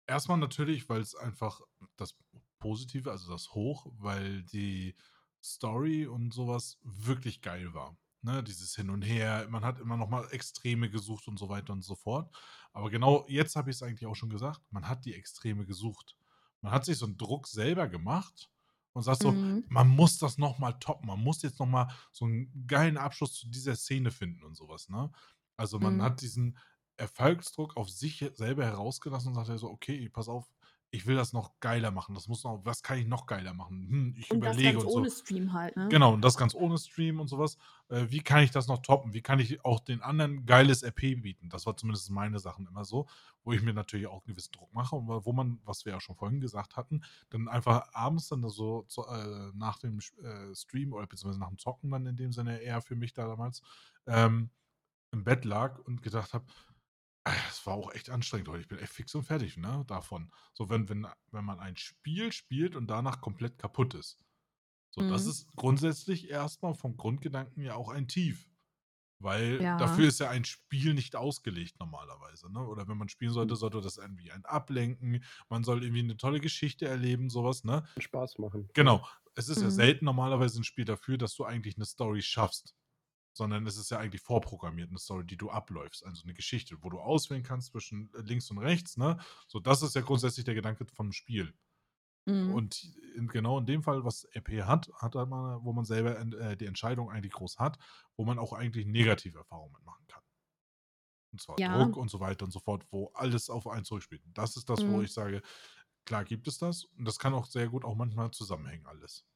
erstmal natürlich, weil es einfach das Positive, also das Hoch, weil die Story und sowas wirklich geil war. Ne, dieses Hin und Her, man hat immer noch mal Extreme gesucht und so weiter und so fort. Aber genau jetzt habe ich es eigentlich auch schon gesagt, man hat die Extreme gesucht. Man hat sich so einen Druck selber gemacht und sagt so, Mhm. man muss das noch mal toppen, man muss jetzt noch mal so einen geilen Abschluss zu dieser Szene finden und sowas. Ne? Also man Mhm. hat diesen Erfolgsdruck auf sich selber herausgelassen und sagt so, okay, pass auf, ich will das noch geiler machen. Das muss noch, was kann ich noch geiler machen? Hm, ich Und das überlege ganz und so. ohne Stream halt, ne? Genau, und das ganz ohne Stream und sowas. Äh, wie kann ich das noch toppen? Wie kann ich auch den anderen geiles RP bieten? Das war zumindest meine Sachen immer so, wo ich mir natürlich auch einen gewissen Druck mache und wo man, was wir ja schon vorhin gesagt hatten, dann einfach abends dann so zu, äh, nach dem äh, Stream oder beziehungsweise nach dem Zocken dann in dem Sinne eher für mich da damals ähm, im Bett lag und gedacht habe, es war auch echt anstrengend heute. Ich bin echt fix und fertig, ne, davon. So, wenn, wenn, wenn man ein Spiel spielt und danach komplett kaputt ist. So, das Mhm. ist grundsätzlich erstmal vom Grundgedanken ja auch ein Tief. Weil Ja. dafür ist ja ein Spiel nicht ausgelegt normalerweise. Ne? Oder wenn man spielen sollte, Mhm. sollte das irgendwie ein Ablenken. Man soll irgendwie eine tolle Geschichte erleben, sowas, ne? Spaß machen. Genau. Es ist ja Mhm. selten normalerweise ein Spiel dafür, dass du eigentlich eine Story schaffst. Sondern es ist ja eigentlich vorprogrammiert, eine Story, die du abläufst, also eine Geschichte, wo du auswählen kannst zwischen äh, links und rechts, ne? So, das ist ja grundsätzlich der Gedanke vom Spiel. Mhm. Und in, genau in dem Fall, was RP hat, hat halt man, wo man selber äh, die Entscheidung eigentlich groß hat, wo man auch eigentlich negative Erfahrungen machen kann. Und zwar Ja. Druck und so weiter und so fort, wo alles auf einen zurückspielt. Das ist das, wo Mhm. ich sage, klar gibt es das. Und das kann auch sehr gut auch manchmal zusammenhängen, alles.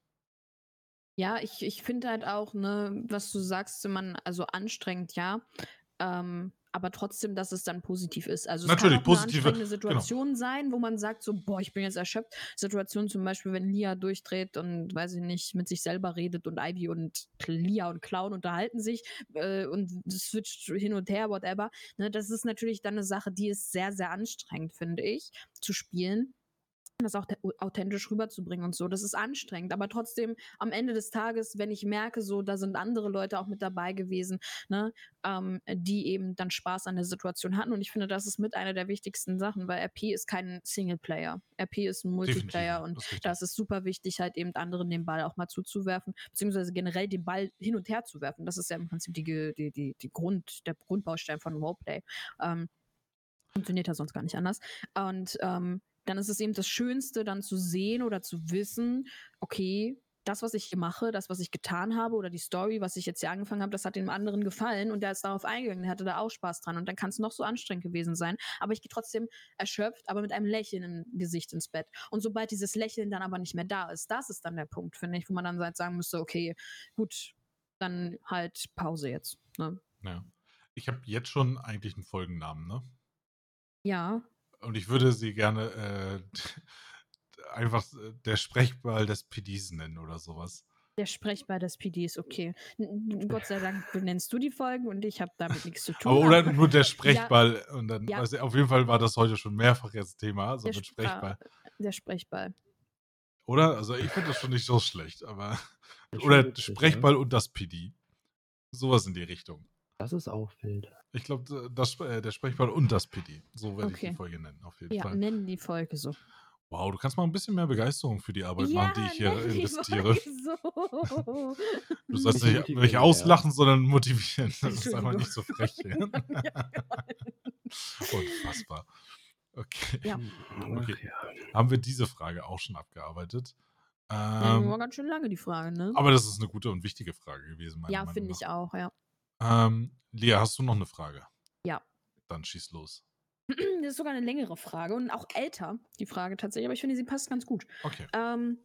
Ja, ich, ich finde halt auch, ne, was du sagst, man, also anstrengend, ja. Ähm, aber trotzdem, dass es dann positiv ist. Also es Natürlich, kann auch positive- eine anstrengende Situation sein, wo man sagt so, boah, ich bin jetzt erschöpft. Situation zum Beispiel, wenn Lia durchdreht und, weiß ich nicht, mit sich selber redet und Ivy und Lia und Clown unterhalten sich äh, und switcht hin und her, whatever. Ne, das ist natürlich dann eine Sache, die ist sehr, sehr anstrengend, finde ich, zu spielen. Das auch authentisch rüberzubringen und so. Das ist anstrengend, aber trotzdem am Ende des Tages, wenn ich merke, so, da sind andere Leute auch mit dabei gewesen, ne, ähm, die eben dann Spaß an der Situation hatten. Und ich finde, das ist mit einer der wichtigsten Sachen, weil RP ist kein Singleplayer. RP ist ein Multiplayer Definitiv, und das ist das ist super wichtig, halt eben anderen den Ball auch mal zuzuwerfen, beziehungsweise generell den Ball hin und her zu werfen. Das ist ja im Prinzip die, die, die, die Grund, der Grundbaustein von Roleplay. Ähm, funktioniert ja sonst gar nicht anders. Und ähm, dann ist es eben das Schönste, dann zu sehen oder zu wissen, okay, das, was ich hier mache, das, was ich getan habe oder die Story, was ich jetzt hier angefangen habe, das hat dem anderen gefallen und der ist darauf eingegangen, der hatte da auch Spaß dran und dann kann es noch so anstrengend gewesen sein, aber ich gehe trotzdem erschöpft, aber mit einem Lächeln im Gesicht ins Bett. Und sobald dieses Lächeln dann aber nicht mehr da ist, das ist dann der Punkt, finde ich, wo man dann halt sagen müsste, okay, gut, dann halt Pause jetzt. Ne? Ja. Ich habe jetzt schon eigentlich einen Folgennamen, ne? Ja, Und ich würde sie gerne äh, einfach äh, der Sprechball des PDs nennen oder sowas. Der Sprechball des PDs, okay. Gott sei Dank benennst du die Folgen und ich habe damit nichts zu tun. Aber oder nur der Sprechball. Und dann, Ja. ich, auf jeden Fall war das heute schon mehrfach jetzt Thema, so Der mit Spra- Sprechball. Der Sprechball. Oder? Also ich finde das schon nicht so schlecht, aber. Oder Sprechball ja. und das PD. Sowas in die Richtung. Das ist auch wild. Ich glaube, das, äh, der Sprechball und das PD. So werde ich Okay. die Folge nennen, auf jeden Ja, Fall. nennen die Folge so. Wow, du kannst mal ein bisschen mehr Begeisterung für die Arbeit machen, die ich hier nenn die investiere. Folge So. Du sollst Bisschen nicht, nicht motivieren, ja. auslachen, sondern motivieren. Das ist einfach nicht so frech. Unfassbar. Okay. Ja. Okay. Ja. Haben wir diese Frage auch schon abgearbeitet? Ja, Ähm, war ganz schön lange die Frage, ne? aber das ist eine gute und wichtige Frage gewesen. meiner Ja, finde ich auch, ja. Ähm, Lea, hast du noch eine Frage? Ja. Dann schieß los. Das ist sogar eine längere Frage und auch älter, die Frage tatsächlich, aber ich finde, sie passt ganz gut. Okay. Ähm,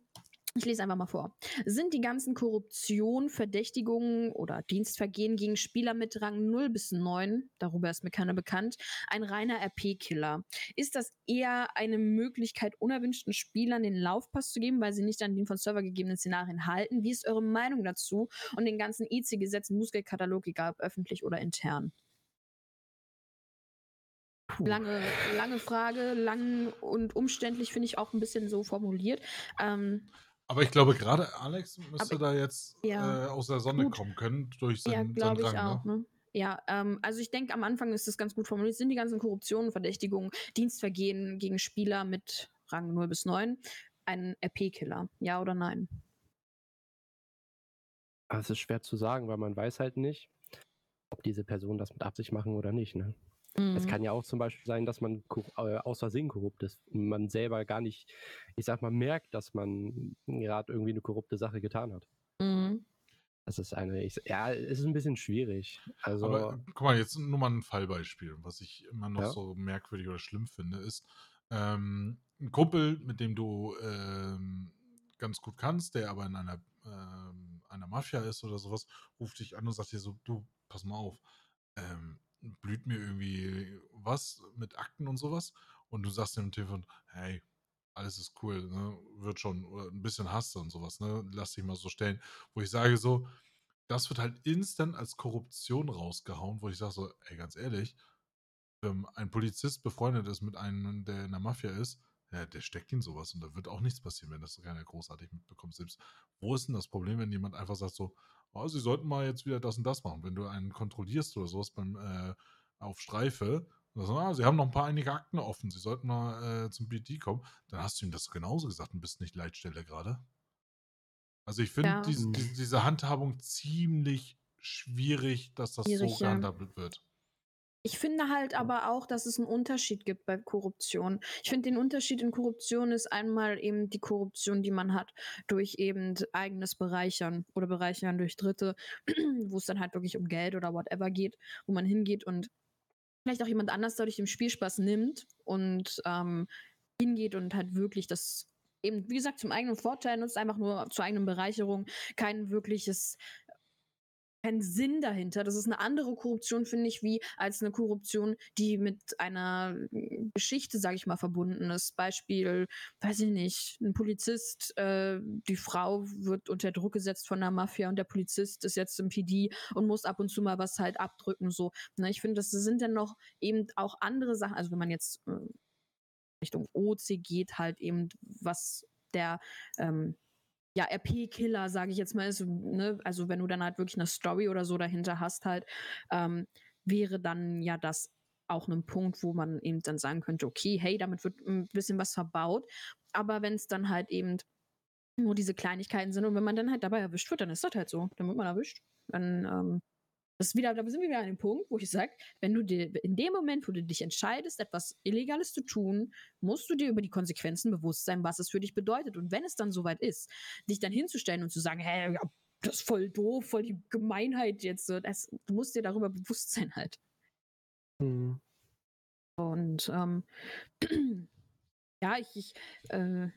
ich lese einfach mal vor. Sind die ganzen Korruption, Verdächtigungen oder Dienstvergehen gegen Spieler mit Rang 0 bis 9, darüber ist mir keiner bekannt, ein reiner RP-Killer? Ist das eher eine Möglichkeit, unerwünschten Spielern den Laufpass zu geben, weil sie nicht an den von Server gegebenen Szenarien halten? Wie ist eure Meinung dazu und den ganzen IC-Gesetzen, Bußgeldkatalog, egal ob öffentlich oder intern? Puh. Lange, lange Frage, lang und umständlich finde ich auch ein bisschen so formuliert. Ähm, Aber ich glaube, gerade Alex müsste Aber- da jetzt ja, äh, aus der Sonne gut. kommen können durch ja, seinen, seinen glaube ich Rang. auch. Ne? Ne? Ja, ähm, also ich denke, am Anfang ist das ganz gut formuliert. Sind die ganzen Korruptionen, Verdächtigungen, Dienstvergehen gegen Spieler mit Rang 0 bis 9 ein RP-Killer? Ja oder nein? Aber es ist schwer zu sagen, weil man weiß halt nicht, ob diese Personen das mit Absicht machen oder nicht. Ne? Es Mhm. kann ja auch zum Beispiel sein, dass man äh, aus Versehen korrupt ist und man selber gar nicht, ich sag mal, merkt, dass man gerade irgendwie eine korrupte Sache getan hat. Mhm. Das ist eine, ich, ja, es ist ein bisschen schwierig. Also, Aber guck mal, jetzt nur mal ein Fallbeispiel. Was ich immer noch Ja. so merkwürdig oder schlimm finde, ist ähm, ein Kumpel, mit dem du ähm, ganz gut kannst, der aber in einer, ähm, einer Mafia ist oder sowas, ruft dich an und sagt dir so, du, pass mal auf, ähm, blüht mir irgendwie was mit Akten und sowas und du sagst am Telefon, hey, alles ist cool, ne? wird schon, oder ein bisschen hast du und sowas, ne? lass dich mal so stellen, wo ich sage so, das wird halt instant als Korruption rausgehauen, wo ich sage so, ey, ganz ehrlich, wenn ein Polizist befreundet ist mit einem, der in der Mafia ist, ja, der steckt in sowas und da wird auch nichts passieren, wenn das keiner großartig mitbekommt. Selbst, wo ist denn das Problem, wenn jemand einfach sagt so, oh, sie sollten mal jetzt wieder das und das machen. Wenn du einen kontrollierst oder sowas beim, äh, auf Streife, sagst, ah, sie haben noch ein paar einige Akten offen, sie sollten mal äh, zum BD kommen, dann hast du ihm das genauso gesagt und bist nicht Leitstelle gerade. Also ich finde Ja. diese, diese, diese Handhabung ziemlich schwierig, dass das Schwierig, so ja. gehandhabt wird. Ich finde halt aber auch, dass es einen Unterschied gibt bei Korruption. Ich finde, den Unterschied in Korruption ist einmal eben die Korruption, die man hat durch eben eigenes Bereichern oder Bereichern durch Dritte, wo es dann halt wirklich um Geld oder whatever geht, wo man hingeht und vielleicht auch jemand anders dadurch den Spielspaß nimmt und ähm, hingeht und halt wirklich das eben, wie gesagt, zum eigenen Vorteil nutzt, einfach nur zur eigenen Bereicherung, kein wirkliches keinen Sinn dahinter. Das ist eine andere Korruption, finde ich, wie als eine Korruption, die mit einer äh, Geschichte, sage ich mal, verbunden ist. Beispiel, weiß ich nicht, ein Polizist, äh, die Frau wird unter Druck gesetzt von der Mafia und der Polizist ist jetzt im PD und muss ab und zu mal was halt abdrücken. So, ne, ich finde, das sind dann noch eben auch andere Sachen. Also wenn man jetzt äh, Richtung OC geht, halt eben was der ähm, ja, RP-Killer, sage ich jetzt mal, ist, ne? also wenn du dann halt wirklich eine Story oder so dahinter hast, halt, ähm, wäre dann ja das auch ein Punkt, wo man eben dann sagen könnte, okay, hey, damit wird ein bisschen was verbaut. Aber wenn es dann halt eben nur diese Kleinigkeiten sind und wenn man dann halt dabei erwischt wird, dann ist das halt so. Dann wird man erwischt. Dann ähm, das ist wieder, da sind wir wieder an dem Punkt, wo ich sage, wenn du dir in dem Moment, wo du dich entscheidest, etwas Illegales zu tun, musst du dir über die Konsequenzen bewusst sein, was es für dich bedeutet. Und wenn es dann soweit ist, dich dann hinzustellen und zu sagen, hey, ja, das ist voll doof, voll die Gemeinheit jetzt, das, du musst dir darüber bewusst sein halt. Mhm. Und ähm, ja, ich, ich, äh,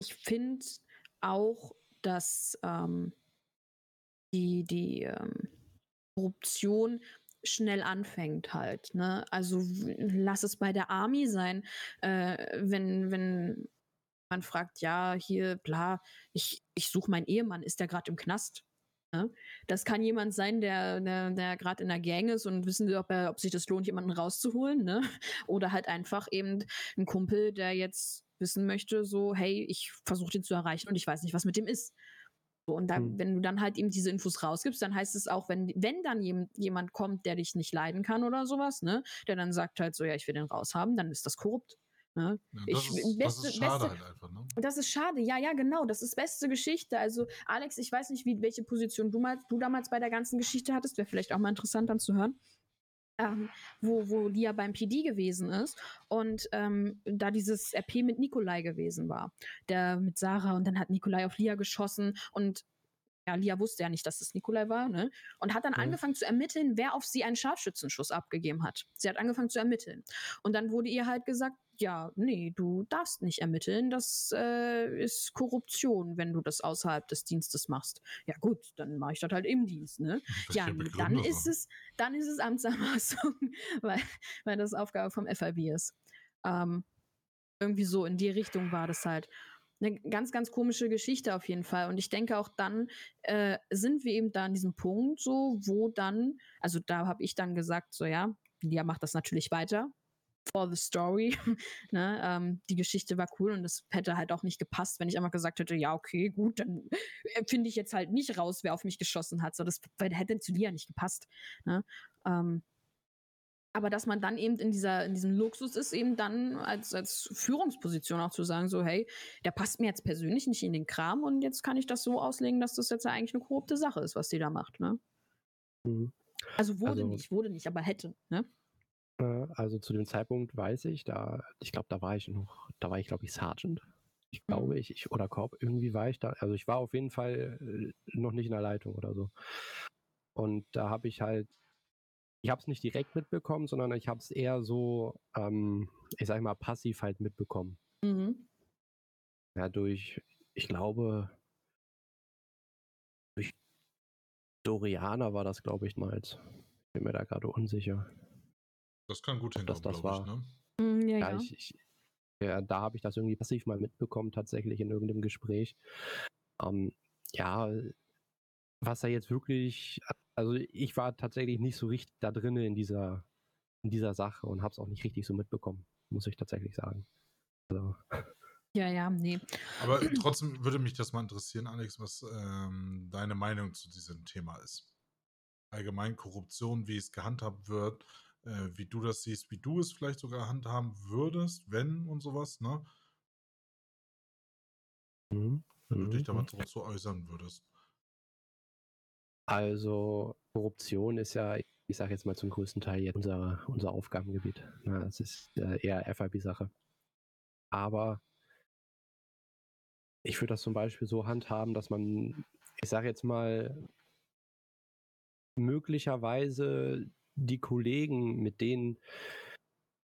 ich finde auch, dass ähm, die, die ähm, Korruption schnell anfängt halt. Ne? Also lass es bei der Army sein, äh, wenn, wenn man fragt, ja, hier, bla, ich, ich suche meinen Ehemann, ist der gerade im Knast? Ne? Das kann jemand sein, der, der, der gerade in der Gang ist und wissen will, ob, er, ob sich das lohnt, jemanden rauszuholen. Ne? Oder halt einfach eben ein Kumpel, der jetzt wissen möchte, so, hey, ich versuche den zu erreichen und ich weiß nicht, was mit dem ist. Und dann, Hm. wenn du dann halt eben diese Infos rausgibst, dann heißt es auch, wenn, wenn dann jem, jemand kommt, der dich nicht leiden kann oder sowas, ne, der dann sagt halt so, ja, ich will den raushaben, dann ist das korrupt. Ne? Ja, Ich- das, ist, das beste- ist schade beste- halt einfach, ne? Und das ist schade. Ja, ja, genau. Das ist beste Geschichte. Also, Alex, ich weiß nicht, wie, welche Position du, mal, du damals bei der ganzen Geschichte hattest. Wäre vielleicht auch mal interessant dann zu hören. Ähm, wo, wo Lia beim PD gewesen ist und ähm, da dieses RP mit Nikolai gewesen war. Der mit Sarah und dann hat Nikolai auf Lia geschossen und ja, Lia wusste ja nicht, dass es Nikolai war, ne? Und hat dann Mhm. angefangen zu ermitteln, wer auf sie einen Scharfschützenschuss abgegeben hat. Sie hat angefangen zu ermitteln. Und dann wurde ihr halt gesagt, ja, nee, du darfst nicht ermitteln, das äh, ist Korruption, wenn du das außerhalb des Dienstes machst. Ja gut, dann mache ich das halt im Dienst, ne? Ja, nee, dann ist es, dann ist es Amtsanmaßung, weil, weil das Aufgabe vom FIB ist. Ähm, irgendwie so in die Richtung war das halt. Eine ganz, ganz komische Geschichte auf jeden Fall. Und ich denke auch dann äh, sind wir eben da an diesem Punkt so, wo dann, also da habe ich dann gesagt, so ja, Lia macht das natürlich weiter. For the story. ne, ähm, die Geschichte war cool und es hätte halt auch nicht gepasst, wenn ich einfach gesagt hätte, ja, okay, gut, dann finde ich jetzt halt nicht raus, wer auf mich geschossen hat. So, das hätte zu Lia nicht gepasst. Ne? Ähm, aber dass man dann eben in dieser, in diesem Luxus ist, eben dann als, als Führungsposition auch zu sagen, so, hey, der passt mir jetzt persönlich nicht in den Kram und jetzt kann ich das so auslegen, dass das jetzt ja eigentlich eine korrupte Sache ist, was die da macht, ne? Mhm. Also wurde Also- nicht, wurde nicht, aber hätte, ne? Äh, Also zu dem Zeitpunkt weiß ich, da, ich glaube, da war ich noch, da war ich, glaube ich, Sergeant. Ich glaube, ich, ich, oder Korb, irgendwie war ich da. Also ich war auf jeden Fall äh, noch nicht in der Leitung oder so. Und da habe ich halt, ich habe es nicht direkt mitbekommen, sondern ich habe es eher so, ähm, ich sag mal, passiv halt mitbekommen. Mhm. Ja, durch, ich glaube, durch Doriana war das, glaube ich, mal. Ich bin mir da gerade unsicher. Das kann gut hinkommen, das das glaube ich, war. ne? Mm, Ja, Ja, ja. ich, ich, ja, da habe ich das irgendwie passiv mal mitbekommen, tatsächlich in irgendeinem Gespräch. Ähm, ja, was da jetzt wirklich, also ich war tatsächlich nicht so richtig da drin in dieser, in dieser Sache und habe es auch nicht richtig so mitbekommen, muss ich tatsächlich sagen. Also, Ja, ja, nee. Aber trotzdem würde mich das mal interessieren, Alex, was ähm, deine Meinung zu diesem Thema ist. Allgemein Korruption, wie es gehandhabt wird, äh, wie du das siehst, wie du es vielleicht sogar handhaben würdest, wenn und sowas, ne? mhm, Wenn du dich da mal so, so äußern würdest. Also Korruption ist ja, ich sage jetzt mal zum größten Teil jetzt unser, unser Aufgabengebiet. Na, es ist äh, eher FIB-Sache. Aber ich würde das zum Beispiel so handhaben, dass man, ich sage jetzt mal, möglicherweise die Kollegen, mit denen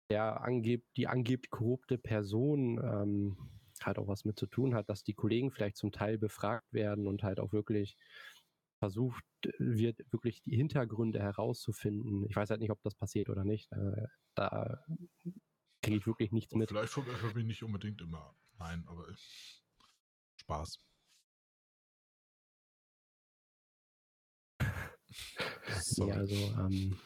der angebt, die angeblich korrupte Person ähm, halt auch was mit zu tun hat, dass die Kollegen vielleicht zum Teil befragt werden und halt auch wirklich versucht wird, wirklich die Hintergründe herauszufinden. Ich weiß halt nicht, ob das passiert oder nicht. Äh, da kriege ich wirklich nichts mit. Vielleicht vom FFB nicht unbedingt immer. Nein, aber Spaß. Ja, also ähm,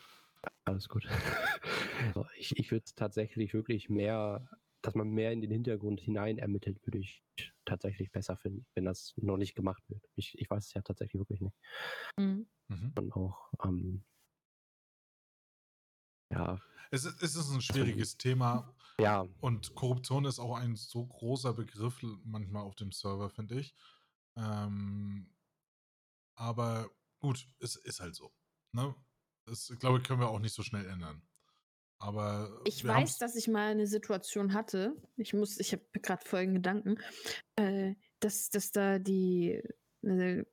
alles gut. also ich ich würde es tatsächlich wirklich mehr, dass man mehr in den Hintergrund hinein ermittelt, würde ich tatsächlich besser finden, wenn das noch nicht gemacht wird. Ich, ich weiß es ja tatsächlich wirklich nicht. Mhm. Mhm. Und auch, ähm, ja, Es, ist- es ist ein schwieriges Thema ja, und Korruption ist auch ein so großer Begriff manchmal auf dem Server, finde ich. Ähm, aber gut, es ist halt so. Ne? Das, glaube ich, können wir auch nicht so schnell ändern. Aber Ich weiß, haben's- dass ich mal eine Situation hatte. Ich muss, ich habe gerade folgenden Gedanken, äh, dass, dass da die äh,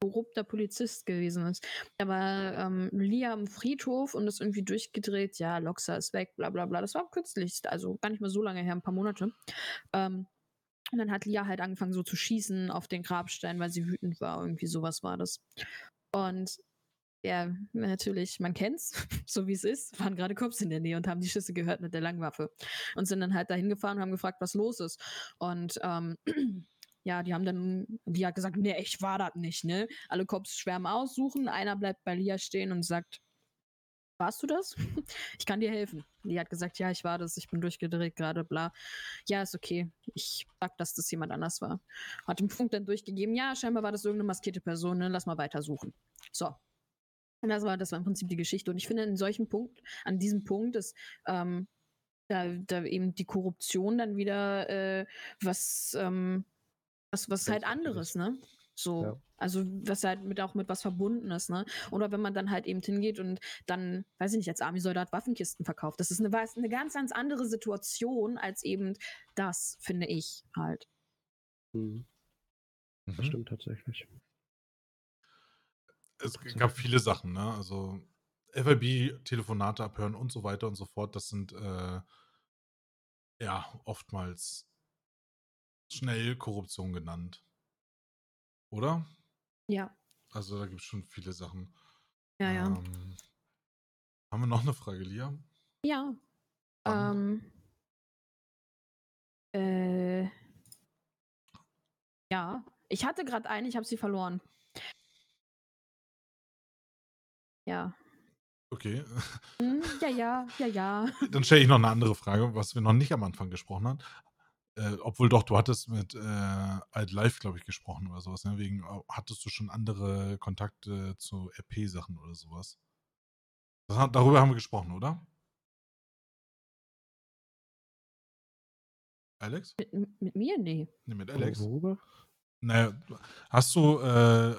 korrupter Polizist gewesen ist. Da war ähm, Lia am Friedhof und ist irgendwie durchgedreht. Ja, Loxa ist weg, bla bla bla. Das war kürzlich, also gar nicht mal so lange her, ein paar Monate. Ähm, und dann hat Lia halt angefangen so zu schießen auf den Grabstein, weil sie wütend war. Irgendwie sowas war das. Und ja, natürlich, man kennt's, so wie es ist, waren gerade Cops in der Nähe und haben die Schüsse gehört mit der Langwaffe und sind dann halt dahin gefahren und haben gefragt, was los ist. Und ähm, ja, die haben dann, die hat gesagt, nee, ich war das nicht, ne? Alle Cops schwärmen aussuchen, einer bleibt bei Lia stehen und sagt, warst du das? Ich kann dir helfen. Die hat gesagt, ja, ich war das, ich bin durchgedreht gerade, bla. Ja, ist okay. Ich sag, dass das jemand anders war. Hat dem Funk dann durchgegeben, ja, scheinbar war das irgendeine maskierte Person, ne? Lass mal weiter suchen. So. Und das war, das war im Prinzip die Geschichte. Und ich finde, in solchen Punkt, an diesem Punkt ist ähm, da, da eben die Korruption dann wieder äh, was, ähm, was, was halt anderes, ne? So. Ja. Also, was halt mit auch mit was verbunden ist, ne? Oder wenn man dann halt eben hingeht und dann, weiß ich nicht, als Army-Soldat Waffenkisten verkauft. Das ist eine, eine ganz, ganz andere Situation als eben das, finde ich halt. hm, das Mhm. stimmt tatsächlich. es gab viele Sachen, ne? Also FIB, Telefonate abhören und so weiter und so fort. Das sind äh, ja oftmals schnell Korruption genannt. Oder? Ja. Also da gibt es schon viele Sachen. Ja, ja. Ähm, haben wir noch eine Frage, Lia? Ja. Ähm. Äh. Ja. Ich hatte gerade eine, ich habe sie verloren. Ja. Okay. Hm, ja, ja, ja, ja. Dann stelle ich noch eine andere Frage, was wir noch nicht am Anfang gesprochen haben. Äh, obwohl doch, du hattest mit äh, Alt Live, glaube ich, gesprochen oder sowas. Ne? Wegen, äh, hattest du schon andere Kontakte zu RP-Sachen oder sowas? Das, hat- darüber haben wir gesprochen, oder? Alex? Mit, mit mir? Nee. Nee, mit Alex. Worüber? Naja, hast du, äh,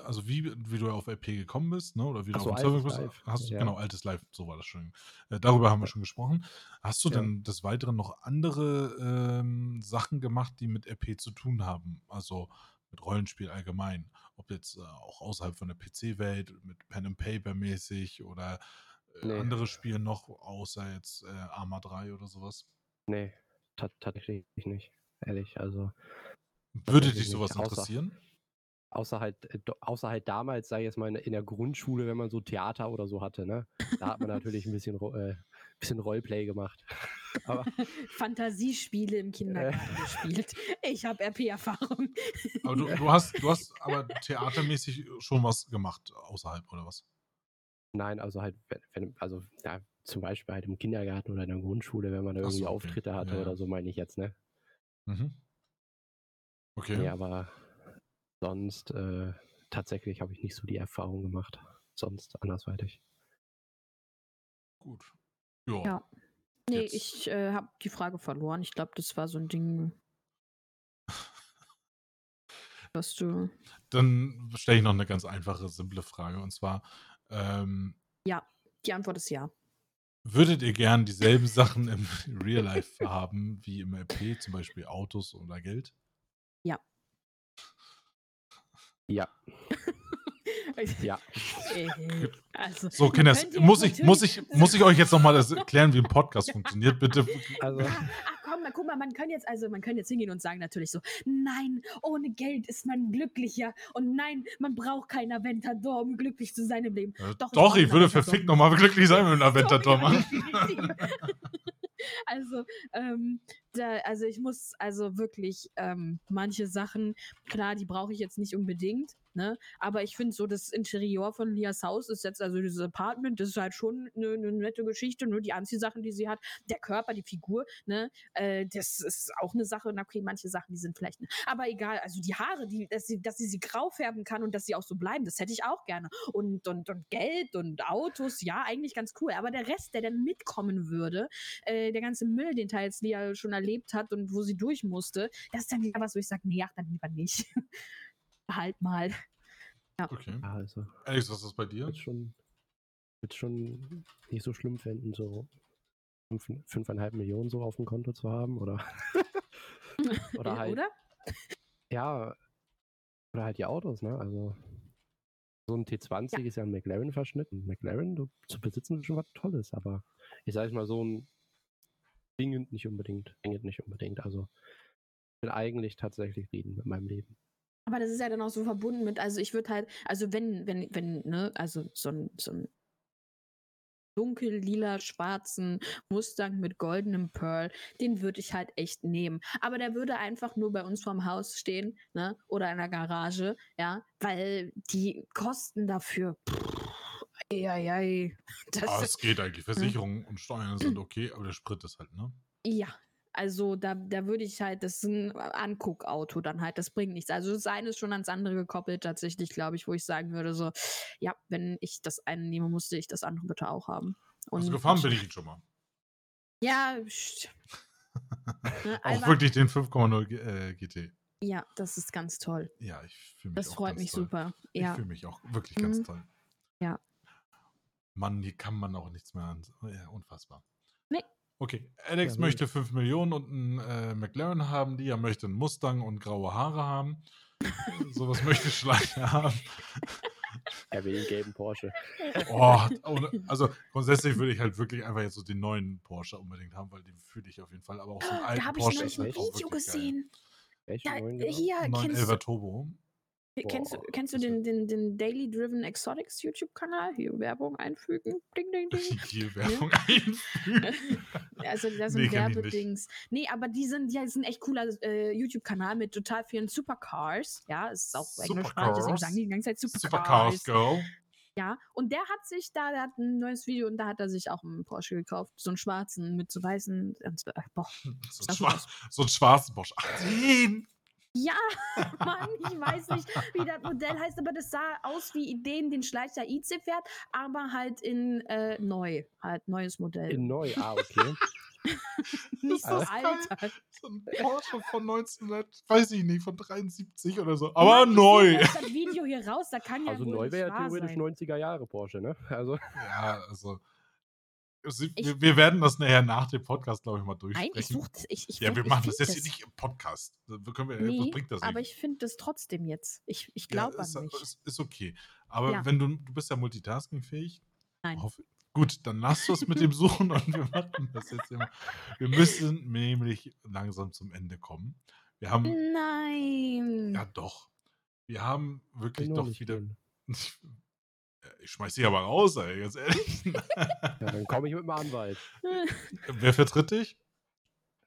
also wie, wie du auf RP gekommen bist, ne? Oder wie du so, auf den Server bist? Live, Hast, ja. Genau, altes Live, so war das schon. Äh, darüber haben wir schon gesprochen. Hast du Ja. denn des Weiteren noch andere ähm, Sachen gemacht, die mit RP zu tun haben? Also mit Rollenspiel allgemein. Ob jetzt äh, auch außerhalb von der PC-Welt, mit Pen and Paper mäßig oder äh, Nee. andere Spiele noch, außer jetzt äh, Arma 3 oder sowas? Nee, ta tatsächlich nicht. Ehrlich, also Würde dich sowas außer- interessieren? außer halt, äh, außer halt damals, sag ich jetzt mal, in, der Grundschule, wenn man so Theater oder so hatte, ne? Da hat man natürlich ein bisschen, äh, bisschen Roleplay gemacht. Aber Fantasiespiele im Kindergarten gespielt. Ich habe RP-Erfahrung. Aber du, du, hast, du hast aber theatermäßig schon was gemacht außerhalb, oder was? nein, also halt, wenn, also ja, zum Beispiel halt im Kindergarten oder in der Grundschule, wenn man da Ach so, irgendwie okay. Auftritte hatte ja. oder so, meine ich jetzt, ne? Mhm. Okay. Nee, aber sonst äh, tatsächlich habe ich nicht so die Erfahrung gemacht. Sonst andersweitig. Gut. Ja. Ja. Nee, Jetzt- ich äh, habe die Frage verloren. Ich glaube, das war so ein Ding. Was du. Dann stelle ich noch eine ganz einfache, simple Frage. Und zwar, ähm, Die Antwort ist ja. würdet ihr gern dieselben Sachen im Real Life haben wie im LP, zum Beispiel Autos oder Geld? Ja, ja. Äh, also, So, Kinders, muss ich, muss, ich, muss ich euch jetzt nochmal erklären, wie ein Podcast funktioniert, bitte? Also, Ah, ah, komm, mal, guck mal, man kann jetzt, also man kann jetzt hingehen und sagen natürlich so, nein, ohne Geld ist man glücklicher und nein, man braucht kein Aventador, um glücklich zu sein im Leben. Äh, Doch, Doch, ich ich würde verfickt nochmal glücklich sein mit einem Aventator, Doch, Mann. ja. Also, ähm, da, also ich muss also wirklich ähm, manche Sachen, klar, die brauche ich jetzt nicht unbedingt, ne? Aber ich finde so, das Interieur von Lias Haus ist jetzt, also dieses Apartment, das ist halt schon eine, eine nette Geschichte, nur die Anziehsachen, die sie hat, der Körper, die Figur, ne? Äh, das ist auch eine Sache, na okay, manche Sachen, die sind vielleicht, aber egal, also die Haare, die, dass sie, dass sie sie grau färben kann und dass sie auch so bleiben, das hätte ich auch gerne. Und, und, und Geld und Autos, ja, eigentlich ganz cool. Aber der Rest, der dann mitkommen würde, äh, der ganze Müll, den teils Lia schon erlebt hat und wo sie durch musste, das ist dann wieder was, wo ich sage, nee, ach, dann lieber nicht. halt mal. Okay. ja, also, Alex, was ist das bei dir? wird schon, wird schon nicht so schlimm finden, so fünf, fünfeinhalb Millionen so auf dem Konto zu haben, oder? Oder Ja, halt- Oder? Ja, oder halt die Autos, ne? Also, so ein T20 ist ja ein McLaren-Verschnitt. Ein McLaren du, zu besitzen ist schon was Tolles, aber ich sage mal, so ein dringend nicht unbedingt, dringend nicht unbedingt. Also, ich bin eigentlich tatsächlich zufrieden mit meinem Leben. Aber das ist ja dann auch so verbunden mit, also ich würde halt, also wenn, wenn, wenn, ne, also so ein, so ein dunkel lila schwarzen Mustang mit goldenem Pearl, den würde ich halt echt nehmen. Aber der würde einfach nur bei uns vorm Haus stehen, ne, oder in der Garage, ja, weil die Kosten dafür, eieiei, das Ah, ist, es geht eigentlich. Versicherungen und Steuern sind okay, aber der Sprit ist halt, ne? ja. Also da, da würde ich halt, das ist ein Anguckauto dann halt, das bringt nichts. Also das eine ist schon ans andere gekoppelt tatsächlich, glaube ich, wo ich sagen würde so, ja, wenn ich das eine nehme, musste ich das andere bitte auch haben. Also gefahren bin ich ihn schon mal. Ja. Ne, Auch wirklich den 5,0 G- äh, GT. ja, das ist ganz toll. Ja, ich fühle mich Das freut ganz mich toll. super. Ich Ja. fühle mich auch wirklich ganz Mhm. toll. Ja. Mann, hier kann man auch nichts mehr an. Ja, unfassbar. Nee. Okay, Alex Ja, möchte 5 Millionen und einen äh, McLaren haben, Lia möchte einen Mustang und graue Haare haben. Sowas möchte Schleicher haben. Er will den gelben Porsche. Oh, also grundsätzlich würde ich halt wirklich einfach jetzt so den neuen Porsche unbedingt haben, weil den fühle ich auf jeden Fall. Aber auch so einen alten Da habe ich Porsche neulich ist ein halt Video wirklich geil. gesehen. Welchen Ja, neuen genau? hier, Einen neuen kennst, 11er Turbo. kennst, du- Boah, kennst du den, den, den Daily Driven Exotics YouTube-Kanal? Hier Werbung einfügen. Ding, ding, ding. Die Werbung einfügen. Also das Nee, sind nicht. Werbedings. Nee, aber die sind, die sind echt cooler äh, YouTube-Kanal mit total vielen Supercars. Ja, es ist auch englischsprachig, deswegen sagen die die ganze Zeit Supercars. Supercars Go. Ja, und der hat sich da, der hat ein neues Video und da hat er sich auch einen Porsche gekauft. So einen schwarzen mit so weißen. äh, Boah, So ein, schwarzen Bosch 18. Ja, Mann, ich weiß nicht, wie das Modell heißt, aber das sah aus wie Ideen, den Schleicher IC fährt, aber halt in äh, neu, halt neues Modell. In neu, ah, okay. nicht so alt. Halt. So ein Porsche von 1900, weiß ich nicht, von 73 oder so. Aber Mann, neu. Das Video hier raus, da kann ja Also wohl neu wäre ja theoretisch sein. 90er Jahre Porsche, ne? Also, Ja, also. Sie- Ich- wir, wir werden das nachher nach dem Podcast, glaube ich, mal durchsprechen. Nein, ich suche ich, ich ja, find- wir ich machen das jetzt hier nicht im Podcast. Können wir, was Nee, bringt das aber nicht? ich finde das trotzdem jetzt. Ich, ich Ja, glaube ist, an mich. Ist, ist okay. Aber Ja. wenn du, du bist ja multitaskingfähig. Nein. Hoffe, gut, dann lass das mit dem Suchen und wir machen das jetzt immer. Wir müssen nämlich langsam zum Ende kommen. Wir haben, Nein. ja doch, wir haben wirklich doch nicht wieder. Ich schmeiß dich aber raus, ey, ganz ehrlich. Ja, dann komme ich mit dem Anwalt. Wer vertritt dich?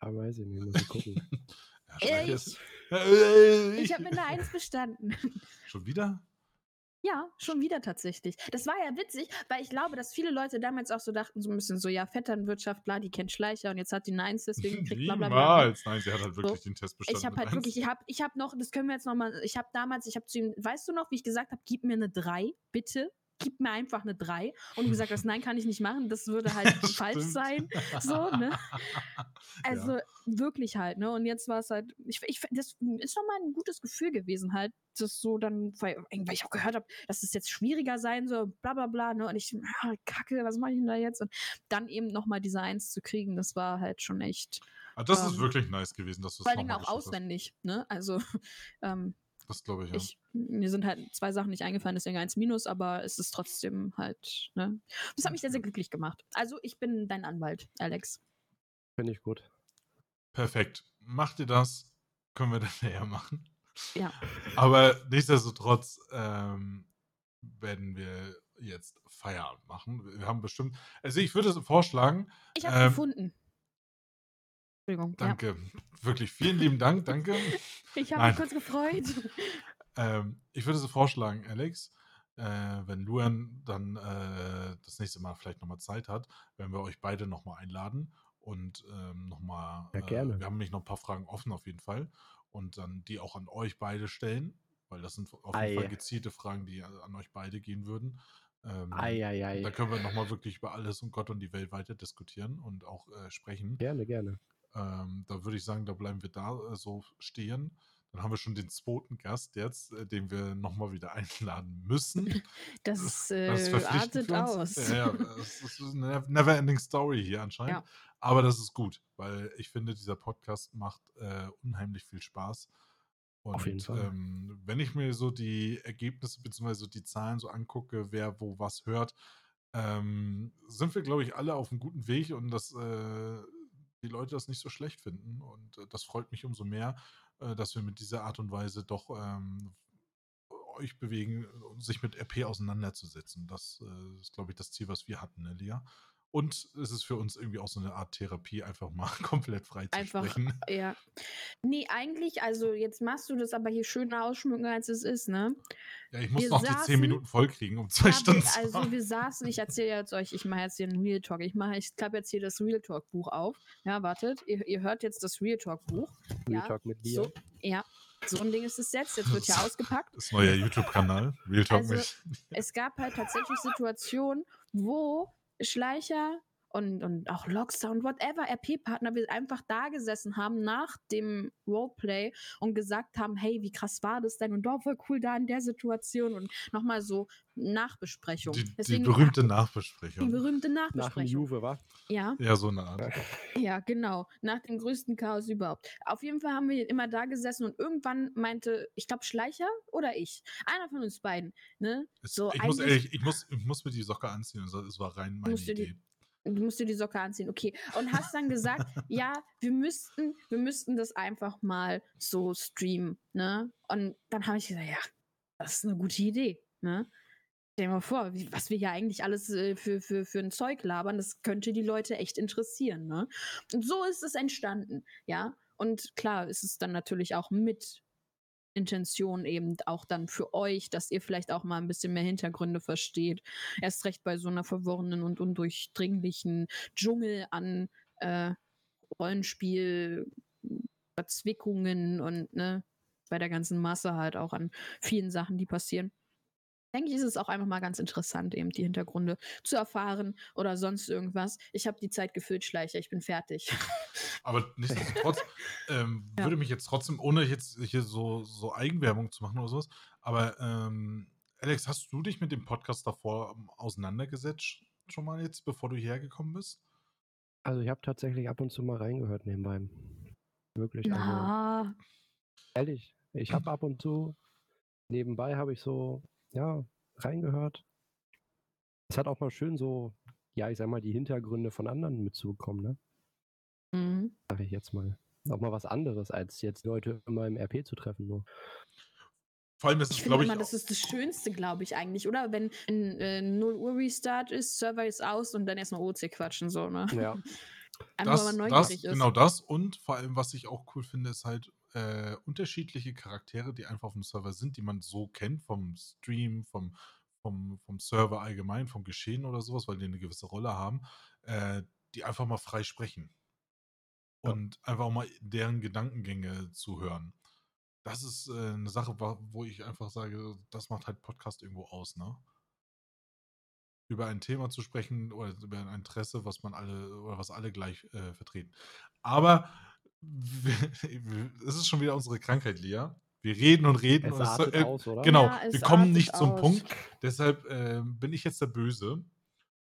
Aber weiß ich nicht, muss ich gucken. Ja, ich- ich habe mit einer Eins bestanden. Schon wieder? Ja, schon wieder tatsächlich. Das war ja witzig, weil ich glaube, dass viele Leute damals auch so dachten, so ein bisschen so, ja, Vetternwirtschaft, bla, die kennt Schleicher und jetzt hat die eine Eins, deswegen kriegt bla bla bla. Niemals. Nein, sie hat halt wirklich den Test bestanden. Ich habe halt wirklich, ich habe ich hab noch, das können wir jetzt nochmal, ich habe damals, ich habe zu ihm, weißt du noch, wie ich gesagt habe, gib mir eine 3, bitte. Gib mir einfach eine 3 und du gesagt hast, nein, kann ich nicht machen, das würde halt falsch sein. So, ne? Also ja. wirklich halt, ne? Und jetzt war es halt, ich, ich, das ist schon mal ein gutes Gefühl gewesen, halt, das so dann, weil, ich auch gehört habe, dass es jetzt schwieriger sein soll, bla bla bla, ne? Und ich, ah, kacke, was mache ich denn da jetzt? Und dann eben nochmal diese Eins zu kriegen, das war halt schon echt, Ah, das ist ähm, wirklich nice gewesen, dass du es vor nochmal auch geschafft hast. auswendig, ne? Also, ähm, Das glaube ich, ja. ich, mir sind halt zwei Sachen nicht eingefallen, deswegen eins minus, aber es ist trotzdem halt, ne? Das hat mich sehr, sehr glücklich gemacht. Also, ich bin dein Anwalt, Alex. Finde ich gut. Perfekt. Macht ihr das, können wir dann näher machen. Ja. Aber nichtsdestotrotz ähm, werden wir jetzt Feierabend machen. Wir haben bestimmt, also ich würde vorschlagen, Ich habe Ähm, gefunden. Entschuldigung. danke, wirklich vielen lieben Dank, danke. Ja. Ich habe mich kurz gefreut. Ähm, ich würde so vorschlagen, Alex, äh, wenn Luan dann äh, das nächste Mal vielleicht nochmal Zeit hat, werden wir euch beide nochmal einladen und ähm, nochmal, Ja, äh, gerne. wir haben nämlich noch ein paar Fragen offen auf jeden Fall und dann die auch an euch beide stellen, weil das sind auf jeden Fall gezielte Fragen, die an euch beide gehen würden. Ähm. Da können wir nochmal wirklich über alles und Gott und die Welt weiter diskutieren und auch äh, sprechen. Gerne, gerne. Ähm, da würde ich sagen, da bleiben wir da äh, so stehen. Dann haben wir schon den zweiten Gast jetzt, äh, den wir nochmal wieder einladen müssen. Das, Das äh, ist verpflichtend artet aus. Ja, ja, es ist eine never-ending Story hier anscheinend. Ja. Aber das ist gut, weil ich finde, dieser Podcast macht äh, unheimlich viel Spaß. Und Auf jeden Fall. Ähm, wenn ich mir so die Ergebnisse bzw. die Zahlen so angucke, wer wo was hört, ähm, sind wir, glaube ich, alle auf einem guten Weg und dass äh, die Leute das nicht so schlecht finden. Und äh, das freut mich umso mehr, äh, dass wir mit dieser Art und Weise doch ähm, euch bewegen, sich mit RP auseinanderzusetzen. Das äh, ist, glaube ich, das Ziel, was wir hatten, ne, Lia? Und es ist für uns irgendwie auch so eine Art Therapie, einfach mal komplett frei zu Einfach, sprechen. ja. Nee, eigentlich, also jetzt machst du das aber hier schöner ausschmücken, als es ist, ne? Ja, ich muss wir noch die 10 saßen- Minuten voll kriegen, um zwei Ja, Stunden zu also wir saßen, ich erzähle jetzt euch, ich mache jetzt hier einen Real Talk. Ich mache, ich klappe jetzt hier das Real Talk Buch auf. Ja, wartet, ihr, ihr hört jetzt das Real Talk Buch. Real Ja, Talk mit dir. So, ja, so ein Ding ist es jetzt. Jetzt wird hier ausgepackt. Das neue YouTube-Kanal, Real Talk Also, mit. es gab halt tatsächlich Situationen, wo Schleicher und, und auch Lockstar und whatever RP-Partner wir einfach da gesessen haben nach dem Roleplay und gesagt haben, hey, wie krass war das denn? Und doch voll cool da in der Situation und nochmal so Nachbesprechung. Die, die Deswegen- berühmte Die Nachbesprechung. berühmte Nach dem Nachbesprechung. Juve, wa? Ja, Ja, so eine Art. ja, genau. Nach dem größten Chaos überhaupt. Auf jeden Fall haben wir immer da gesessen und irgendwann meinte, ich glaube, Schleicher oder ich, einer von uns beiden, ne? Es, So, ich, muss ehrlich, ich, muss, ich muss mir die Socke anziehen. Es war rein meine du die- Idee. Du musst dir die Socke anziehen, okay. Und hast dann gesagt, ja, wir müssten, wir müssten das einfach mal so streamen, ne? Und dann habe ich gesagt, ja, das ist eine gute Idee, ne? Stell dir mal vor, wie, was wir hier eigentlich alles äh, für, für, für ein Zeug labern, das könnte die Leute echt interessieren, ne? Und so ist es entstanden, ja? Und klar ist es dann natürlich auch mit Intention eben auch dann für euch, dass ihr vielleicht auch mal ein bisschen mehr Hintergründe versteht. Erst recht bei so einer verworrenen und undurchdringlichen Dschungel an äh, Rollenspiel, Verzwickungen und ne, bei der ganzen Masse halt auch an vielen Sachen, die passieren. Denke ich, ist es auch einfach mal ganz interessant, eben die Hintergründe zu erfahren oder sonst irgendwas. Ich habe die Zeit gefüllt, Schleicher, ich bin fertig. Aber nichtsdestotrotz ähm, Ja. würde mich jetzt trotzdem, ohne jetzt hier so, so Eigenwerbung zu machen oder sowas, aber ähm, Alex, hast du dich mit dem Podcast davor ähm, auseinandergesetzt schon mal jetzt, bevor du hierher gekommen bist? Also ich habe tatsächlich ab und zu mal reingehört nebenbei. Wirklich, also Na, ehrlich. Ich habe ab und zu nebenbei habe ich so, ja, reingehört. Es hat auch mal schön so, ja, ich sag mal, die Hintergründe von anderen mitzubekommen, ne? Mhm. Sag ich jetzt mal. Auch mal was anderes, als jetzt Leute immer im RP zu treffen, nur. Vor allem ist es, glaube ich, immer, das ist das Schönste, glaube ich, eigentlich, oder? Wenn ein äh, 0 Uhr Restart ist, Server ist aus und dann erstmal OC quatschen, so, ne? Ja, Einfach, das, weil man das, neugierig ist. genau das und vor allem, was ich auch cool finde, ist halt äh, unterschiedliche Charaktere, die einfach auf dem Server sind, die man so kennt vom Stream, vom, vom, vom Server allgemein, vom Geschehen oder sowas, weil die eine gewisse Rolle haben, äh, die einfach mal frei sprechen. Ja. Und einfach auch mal deren Gedankengänge zu hören. Das ist äh, eine Sache, wo ich einfach sage, das macht halt Podcast irgendwo aus, ne? über ein Thema zu sprechen oder über ein Interesse, was man alle oder was alle gleich äh, vertreten. Aber es ist schon wieder unsere Krankheit, Lea. Wir reden und reden. Es und es, äh, aus, oder? Genau, Ja, es wir kommen nicht zum aus. Punkt. Deshalb äh, bin ich jetzt der Böse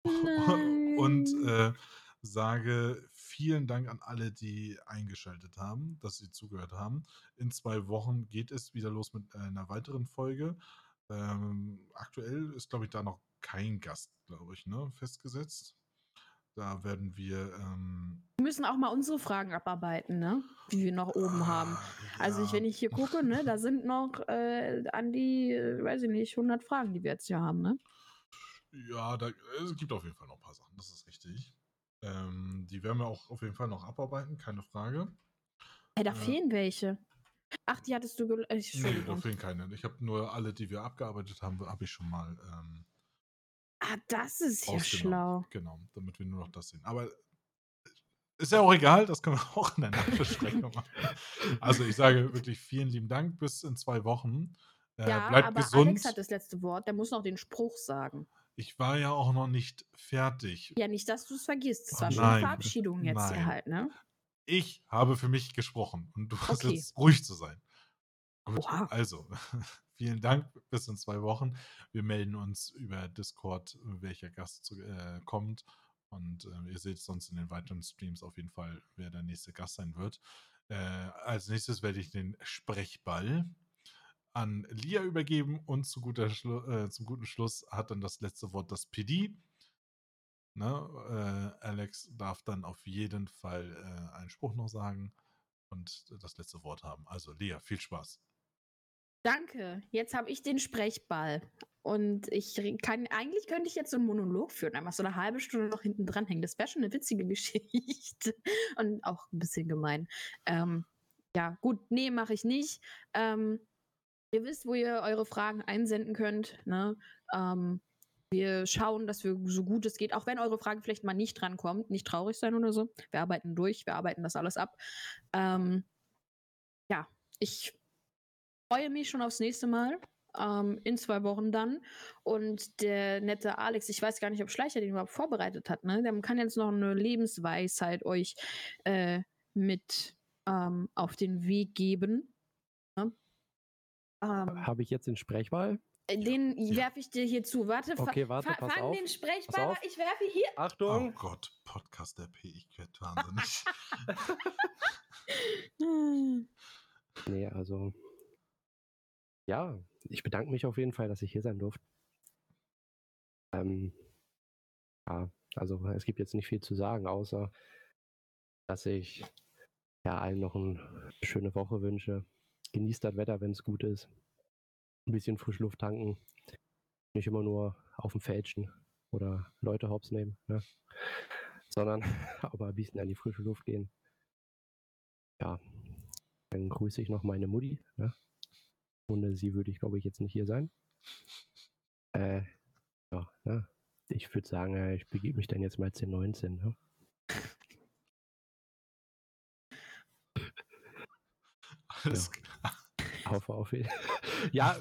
und Nein. äh, sage vielen Dank an alle, die eingeschaltet haben, dass sie zugehört haben. In zwei Wochen geht es wieder los mit einer weiteren Folge. Ähm, aktuell ist, glaube ich, da noch kein Gast, glaube ich, ne, festgesetzt. Da werden wir. Ähm, Wir müssen auch mal unsere Fragen abarbeiten, ne? Die wir noch oben haben. ah, Also ich, ja, wenn ich hier gucke, ne, da sind noch äh, an die, äh, weiß ich nicht, 100 Fragen, die wir jetzt hier haben, ne? Ja, da, es gibt auf jeden Fall noch ein paar Sachen, das ist richtig. Ähm, die werden wir auch auf jeden Fall noch abarbeiten, keine Frage. Ey, da Äh. fehlen welche. Ach, die hattest du gel äh, Nee, da Entschuldigung. fehlen keine. Ich habe nur alle, die wir abgearbeitet haben, habe ich schon mal ähm, ah, das ist ja schlau. Genau, damit wir nur noch das sehen. Aber ist ja auch egal, das können wir auch in der Nachbesprechung machen. Also ich sage wirklich vielen lieben Dank, bis in zwei Wochen. Äh, ja, bleibt aber gesund. Alex hat das letzte Wort. Der muss noch den Spruch sagen. Ich war ja auch noch nicht fertig. Ja, nicht, dass du es vergisst. Es war Oh, schon eine Verabschiedung jetzt hier Nein. halt, ne? Ich habe für mich gesprochen und du hast Okay. jetzt ruhig zu sein. Gut, also, vielen Dank, bis in zwei Wochen. Wir melden uns über Discord, welcher Gast zu, äh, kommt. Und äh, ihr seht sonst in den weiteren Streams auf jeden Fall, wer der nächste Gast sein wird. Äh, als nächstes werde ich den Sprechball an Lia übergeben und zu guter Schlu äh, zum guten Schluss hat dann das letzte Wort das PD. Ne? Äh, Alex darf dann auf jeden Fall äh, einen Spruch noch sagen und das letzte Wort haben. Also Lea, viel Spaß. Danke. Jetzt habe ich den Sprechball. Und ich kann, eigentlich könnte ich jetzt so einen Monolog führen, einfach so eine halbe Stunde noch hinten dranhängen. Das wäre schon eine witzige Geschichte. Und auch ein bisschen gemein. Ähm, ja, gut, nee, mache ich nicht. Ähm, ihr wisst, wo ihr eure Fragen einsenden könnt. Ne? Ähm, wir schauen, dass wir so gut es geht, auch wenn eure Frage vielleicht mal nicht drankommt, nicht traurig sein oder so. Wir arbeiten durch, wir arbeiten das alles ab. Ähm, ja, ich freue mich schon aufs nächste Mal. Ähm, in zwei Wochen dann. Und der nette Alex, ich weiß gar nicht, ob Schleicher den überhaupt vorbereitet hat, ne? Der kann jetzt noch eine Lebensweisheit euch äh, mit ähm, auf den Weg geben. Ähm, Habe ich jetzt den Sprechball? den ja. werfe ich dir hier zu. Warte, Okay, warte, fa pass fang auf. den Pass Sprechball. auf. Ich werfe hier. Oh Achtung! Gott, Podcast der P, ich werde wahnsinnig. Nee, also. Ja, ich bedanke mich auf jeden Fall, dass ich hier sein durfte. Ähm, ja, also es gibt jetzt nicht viel zu sagen, außer dass ich ja allen noch eine schöne Woche wünsche. Genießt das Wetter, wenn es gut ist. Ein bisschen Frischluft tanken. Nicht immer nur auf dem Fälschen oder Leute hops nehmen, ne? sondern auch mal ein bisschen an die frische Luft gehen. Ja, dann grüße ich noch meine Mutti. Ne? Ohne sie würde ich, glaube ich, jetzt nicht hier sein. Äh, ja, ne? Ich würde sagen, äh, ich begebe mich dann jetzt mal 1019. Ne? Alles klar. Hoffe auf jeden Ja,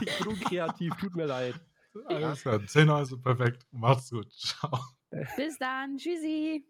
ich bin unkreativ, tut mir leid. Alles klar. Zehn also perfekt. Macht's gut. Ciao. Bis dann. Tschüssi.